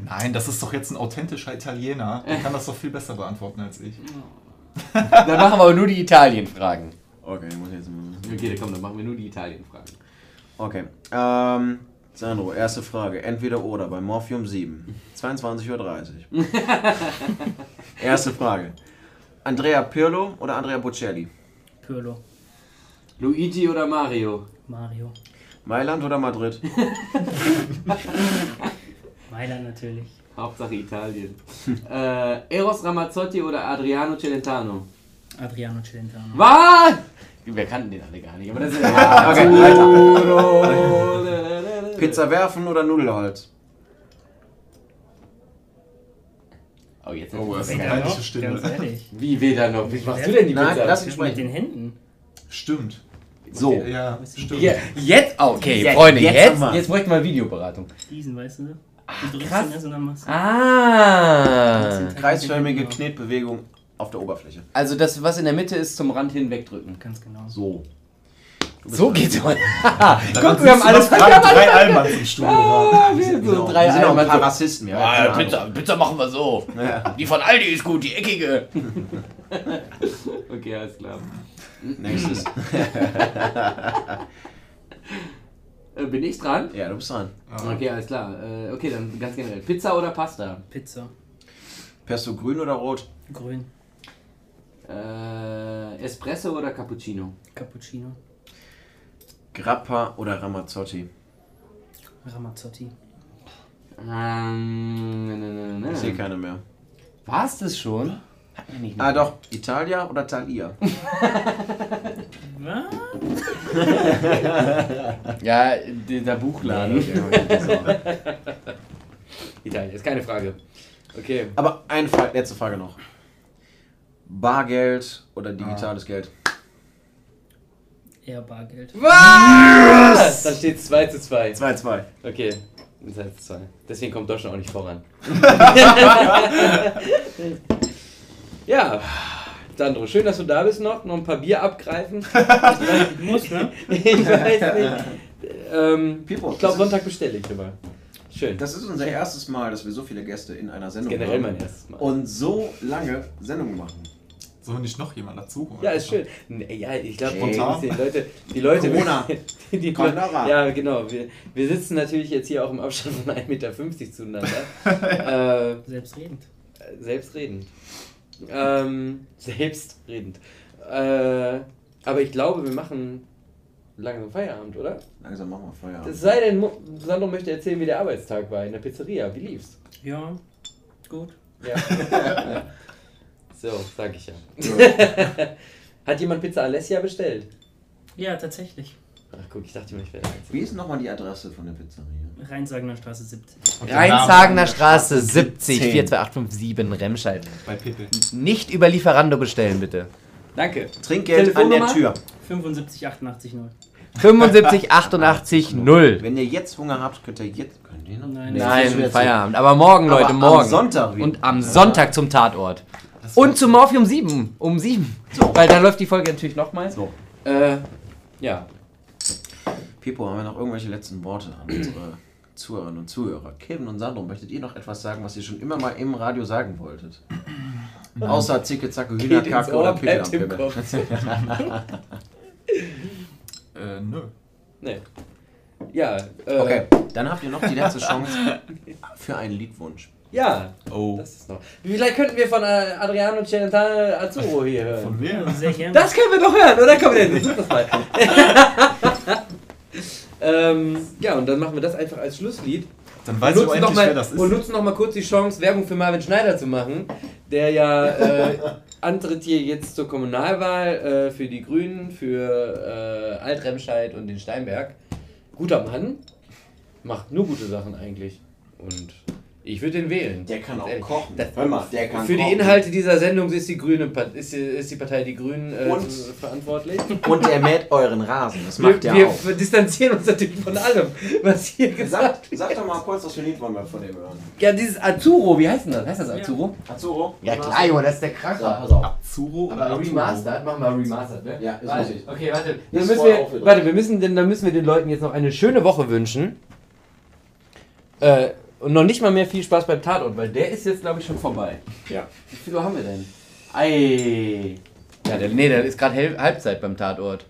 Nein, das ist doch jetzt ein authentischer Italiener. Der kann das doch viel besser beantworten als ich. <laughs> Dann machen wir aber nur die Italien-Fragen. Okay, ich muss jetzt mal. Okay, komm, dann machen wir nur die Italien-Fragen. Okay. Ähm, Sandro, erste Frage. Entweder oder bei Morphium 7. 22.30 Uhr. <laughs> erste Frage. Andrea Pirlo oder Andrea Bocelli? Pirlo. Luigi oder Mario? Mario. Mailand oder Madrid? <laughs> Mailand natürlich. Hauptsache Italien. <laughs> äh, Eros Ramazzotti oder Adriano Celentano? Adriano Celentano. Was? Wir kannten den alle gar nicht, aber das ist <laughs> Okay, weiter. <laughs> Pizza werfen oder Nudelholz? Oh, jetzt Oh, das ist eine peinliche Stimme. Ganz ehrlich. Wie weder noch? Wie machst du denn die Nein, Pizza? lass mich Mit den Händen. Stimmt. So. Ja, stimmt. Ja, jetzt, okay, Jetzt- Freunde, jetzt jetzt, jetzt bräuchte ich mal Videoberatung. Diesen, weißt du? Du drückst krass. und dann machst du. Ah. Kreisförmige Knetbewegung auf der Oberfläche. Also das, was in der Mitte ist, zum Rand hin wegdrücken. Ganz genau. So. So geht's mal. <laughs> Guck, wir haben alles gerade drei Almans im Studio. waren. Wir sind so Genau. drei Wir sind auch ein paar Rassisten. Ja, Ah. Pizza, Pizza machen wir so. Ja. Die von Aldi ist gut, die eckige. <laughs> okay, alles klar. Nächstes. <laughs> Äh, bin ich dran? Ja, du bist dran. Okay, alles klar. Äh, okay, dann ganz generell. Pizza oder Pasta? Pizza. Pesto grün oder rot? Grün. Äh, Espresso oder Cappuccino? Cappuccino. Grappa oder Ramazzotti? Ramazzotti. Ähm, ne, ne, ne, Ich sehe ne. keine mehr. War's das schon? Ah doch, Italia oder Thalia? Was? <laughs> Ja, dieser Buchladen. Okay. <laughs> Italien, ist keine Frage. Okay. Aber eine Frage, letzte Frage noch. Bargeld oder digitales Geld? Eher Bargeld. Was? Dann steht 2 zu 2. 2-2. Okay, 2 zu 2. Deswegen kommt Deutschland auch nicht voran. <laughs> ja, Sandro, schön, dass du da bist noch. Noch ein paar Bier abgreifen. <laughs> Muss, ne? ich weiß nicht. Ähm, Pipo, ich glaube, Sonntag bestelle ich immer. Schön. Das ist unser erstes Mal, dass wir so viele Gäste in einer Sendung generell haben. mein erstes Mal. Und so lange Sendungen machen. Sollen nicht noch jemand dazu holen? Ja, ist schön. Ja, ich glaube, Spontan. die Leute, die Leute, Corona. <laughs> die, die, Corona. ja, genau. Wir, wir sitzen natürlich jetzt hier auch im Abstand von 1,50 Meter zueinander. <laughs> äh, Selbstredend. selbstredend. Ähm, selbstredend. Äh, aber ich glaube, wir machen langsam Feierabend, oder? Langsam machen wir Feierabend. Es sei denn, Sandro möchte erzählen, wie der Arbeitstag war in der Pizzeria. Wie lief's? Ja, gut. Ja. <laughs> so, sag ich ja. <laughs> Hat jemand Pizza Alessia bestellt? Ja, tatsächlich. Ach guck, ich dachte immer, ich wäre. Wie ist nochmal die Adresse von der Pizzeria? Rheinsagener Straße 70. Und den Namen Rheinsagener Straße 70 10. 42857 Remscheid. Bei Pippe. Nicht über Lieferando bestellen, bitte. Danke. Trinkgeld an der? Tür. 75 88 0. 75 88 0. Wenn ihr jetzt Hunger habt, könnt ihr jetzt. Könnt ihr noch? Nein, Nein, Feierabend. Aber morgen, Aber Leute, am morgen. Sonntag wieder. Und am Sonntag zum Tatort. Und zum Morphium 7. Um 7. Weil dann läuft die Folge natürlich nochmal. So. Äh, ja. Pipo, haben wir noch irgendwelche letzten Worte an unsere Zuhörerinnen und Zuhörer? Kevin und Sandro, möchtet ihr noch etwas sagen, was ihr schon immer mal im Radio sagen wolltet? Außer Zicke, Zacke, Hühnerkacke oder Pickel am Pimmel. <laughs> Äh, nö. Nee. Ja, äh, Okay, dann habt ihr noch die letzte Chance für einen Liedwunsch. Ja, Oh. das ist noch. Vielleicht könnten wir von äh, Adriano Celentano Azzurro hier hören. Von wem? Das können wir doch hören, oder? Komm, dann such das mal. <laughs> ähm, ja, und dann machen wir das einfach als Schlusslied. Dann weiß noch endlich, wer mal, das ist. und nutzen noch mal kurz die Chance, Werbung für Marvin Schneider zu machen, der ja äh, antritt hier jetzt zur Kommunalwahl äh, für die Grünen, für äh, Altremscheid und den Steinberg. Guter Mann, macht nur gute Sachen eigentlich. Und ich würde ihn wählen. Der kann auch kochen. Das- Hör mal, der kann Für die kochen. Inhalte dieser Sendung ist die, Grüne, ist die, ist die Partei Die Grünen äh, Und- verantwortlich. Und der mäht euren Rasen. Das Wir, macht der wir auch. distanzieren uns natürlich von allem, was hier gesagt Sag, sag doch mal kurz, was für ein Lied wollen wir von dem hören. Ja, dieses Azzurro, wie heißt denn das? Heißt das Azzurro? Azzurro? Ja, klar, Junge, das ist der Kracher. pass auf. Zuro Aber oder remastered, machen wir remastered, ne? Ja, ist warte. richtig. Okay, warte. Dann Ist müssen wir, warte, wir müssen, denn, dann müssen wir den Leuten jetzt noch eine schöne Woche wünschen. Äh, und noch nicht mal mehr viel Spaß beim Tatort, weil der ist jetzt, glaube ich, schon vorbei. Ja. Wie viel Uhr haben wir denn? Ei. Ja, der, nee, der ist gerade Halbzeit beim Tatort.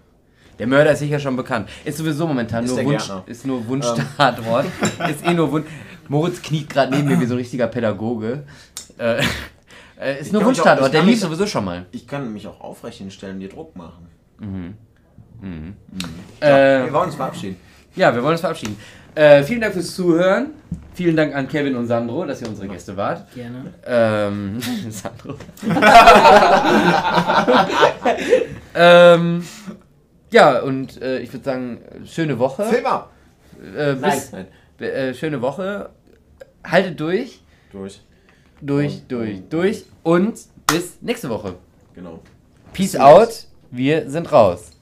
Der Mörder ist sicher schon bekannt. Ist sowieso momentan Ist nur Wunsch, Gärtner. ist nur Wunsch-Tatort. <laughs> ist eh nur Wunsch. Moritz kniet gerade neben mir wie so ein richtiger Pädagoge. Äh, äh, ist Ich nur Wunsch-Tatort, der lief sowieso schon mal. Ich kann mich auch aufrecht hinstellen, dir Druck machen. Mhm. wir Äh, wollen uns verabschieden. ja, wir wollen uns verabschieden. Äh, vielen Dank fürs Zuhören. Vielen Dank an Kevin und Sandro, dass ihr unsere Gäste wart. Gerne. Ähm, <laughs> Sandro. <laughs> ähm, ja, und äh, ich würde sagen, schöne Woche. Filmer! Äh, bis, Nein. äh, schöne Woche. Haltet durch, Durch. durch, Und- durch, und- durch und bis nächste Woche. Genau. Peace out. Wir sind raus.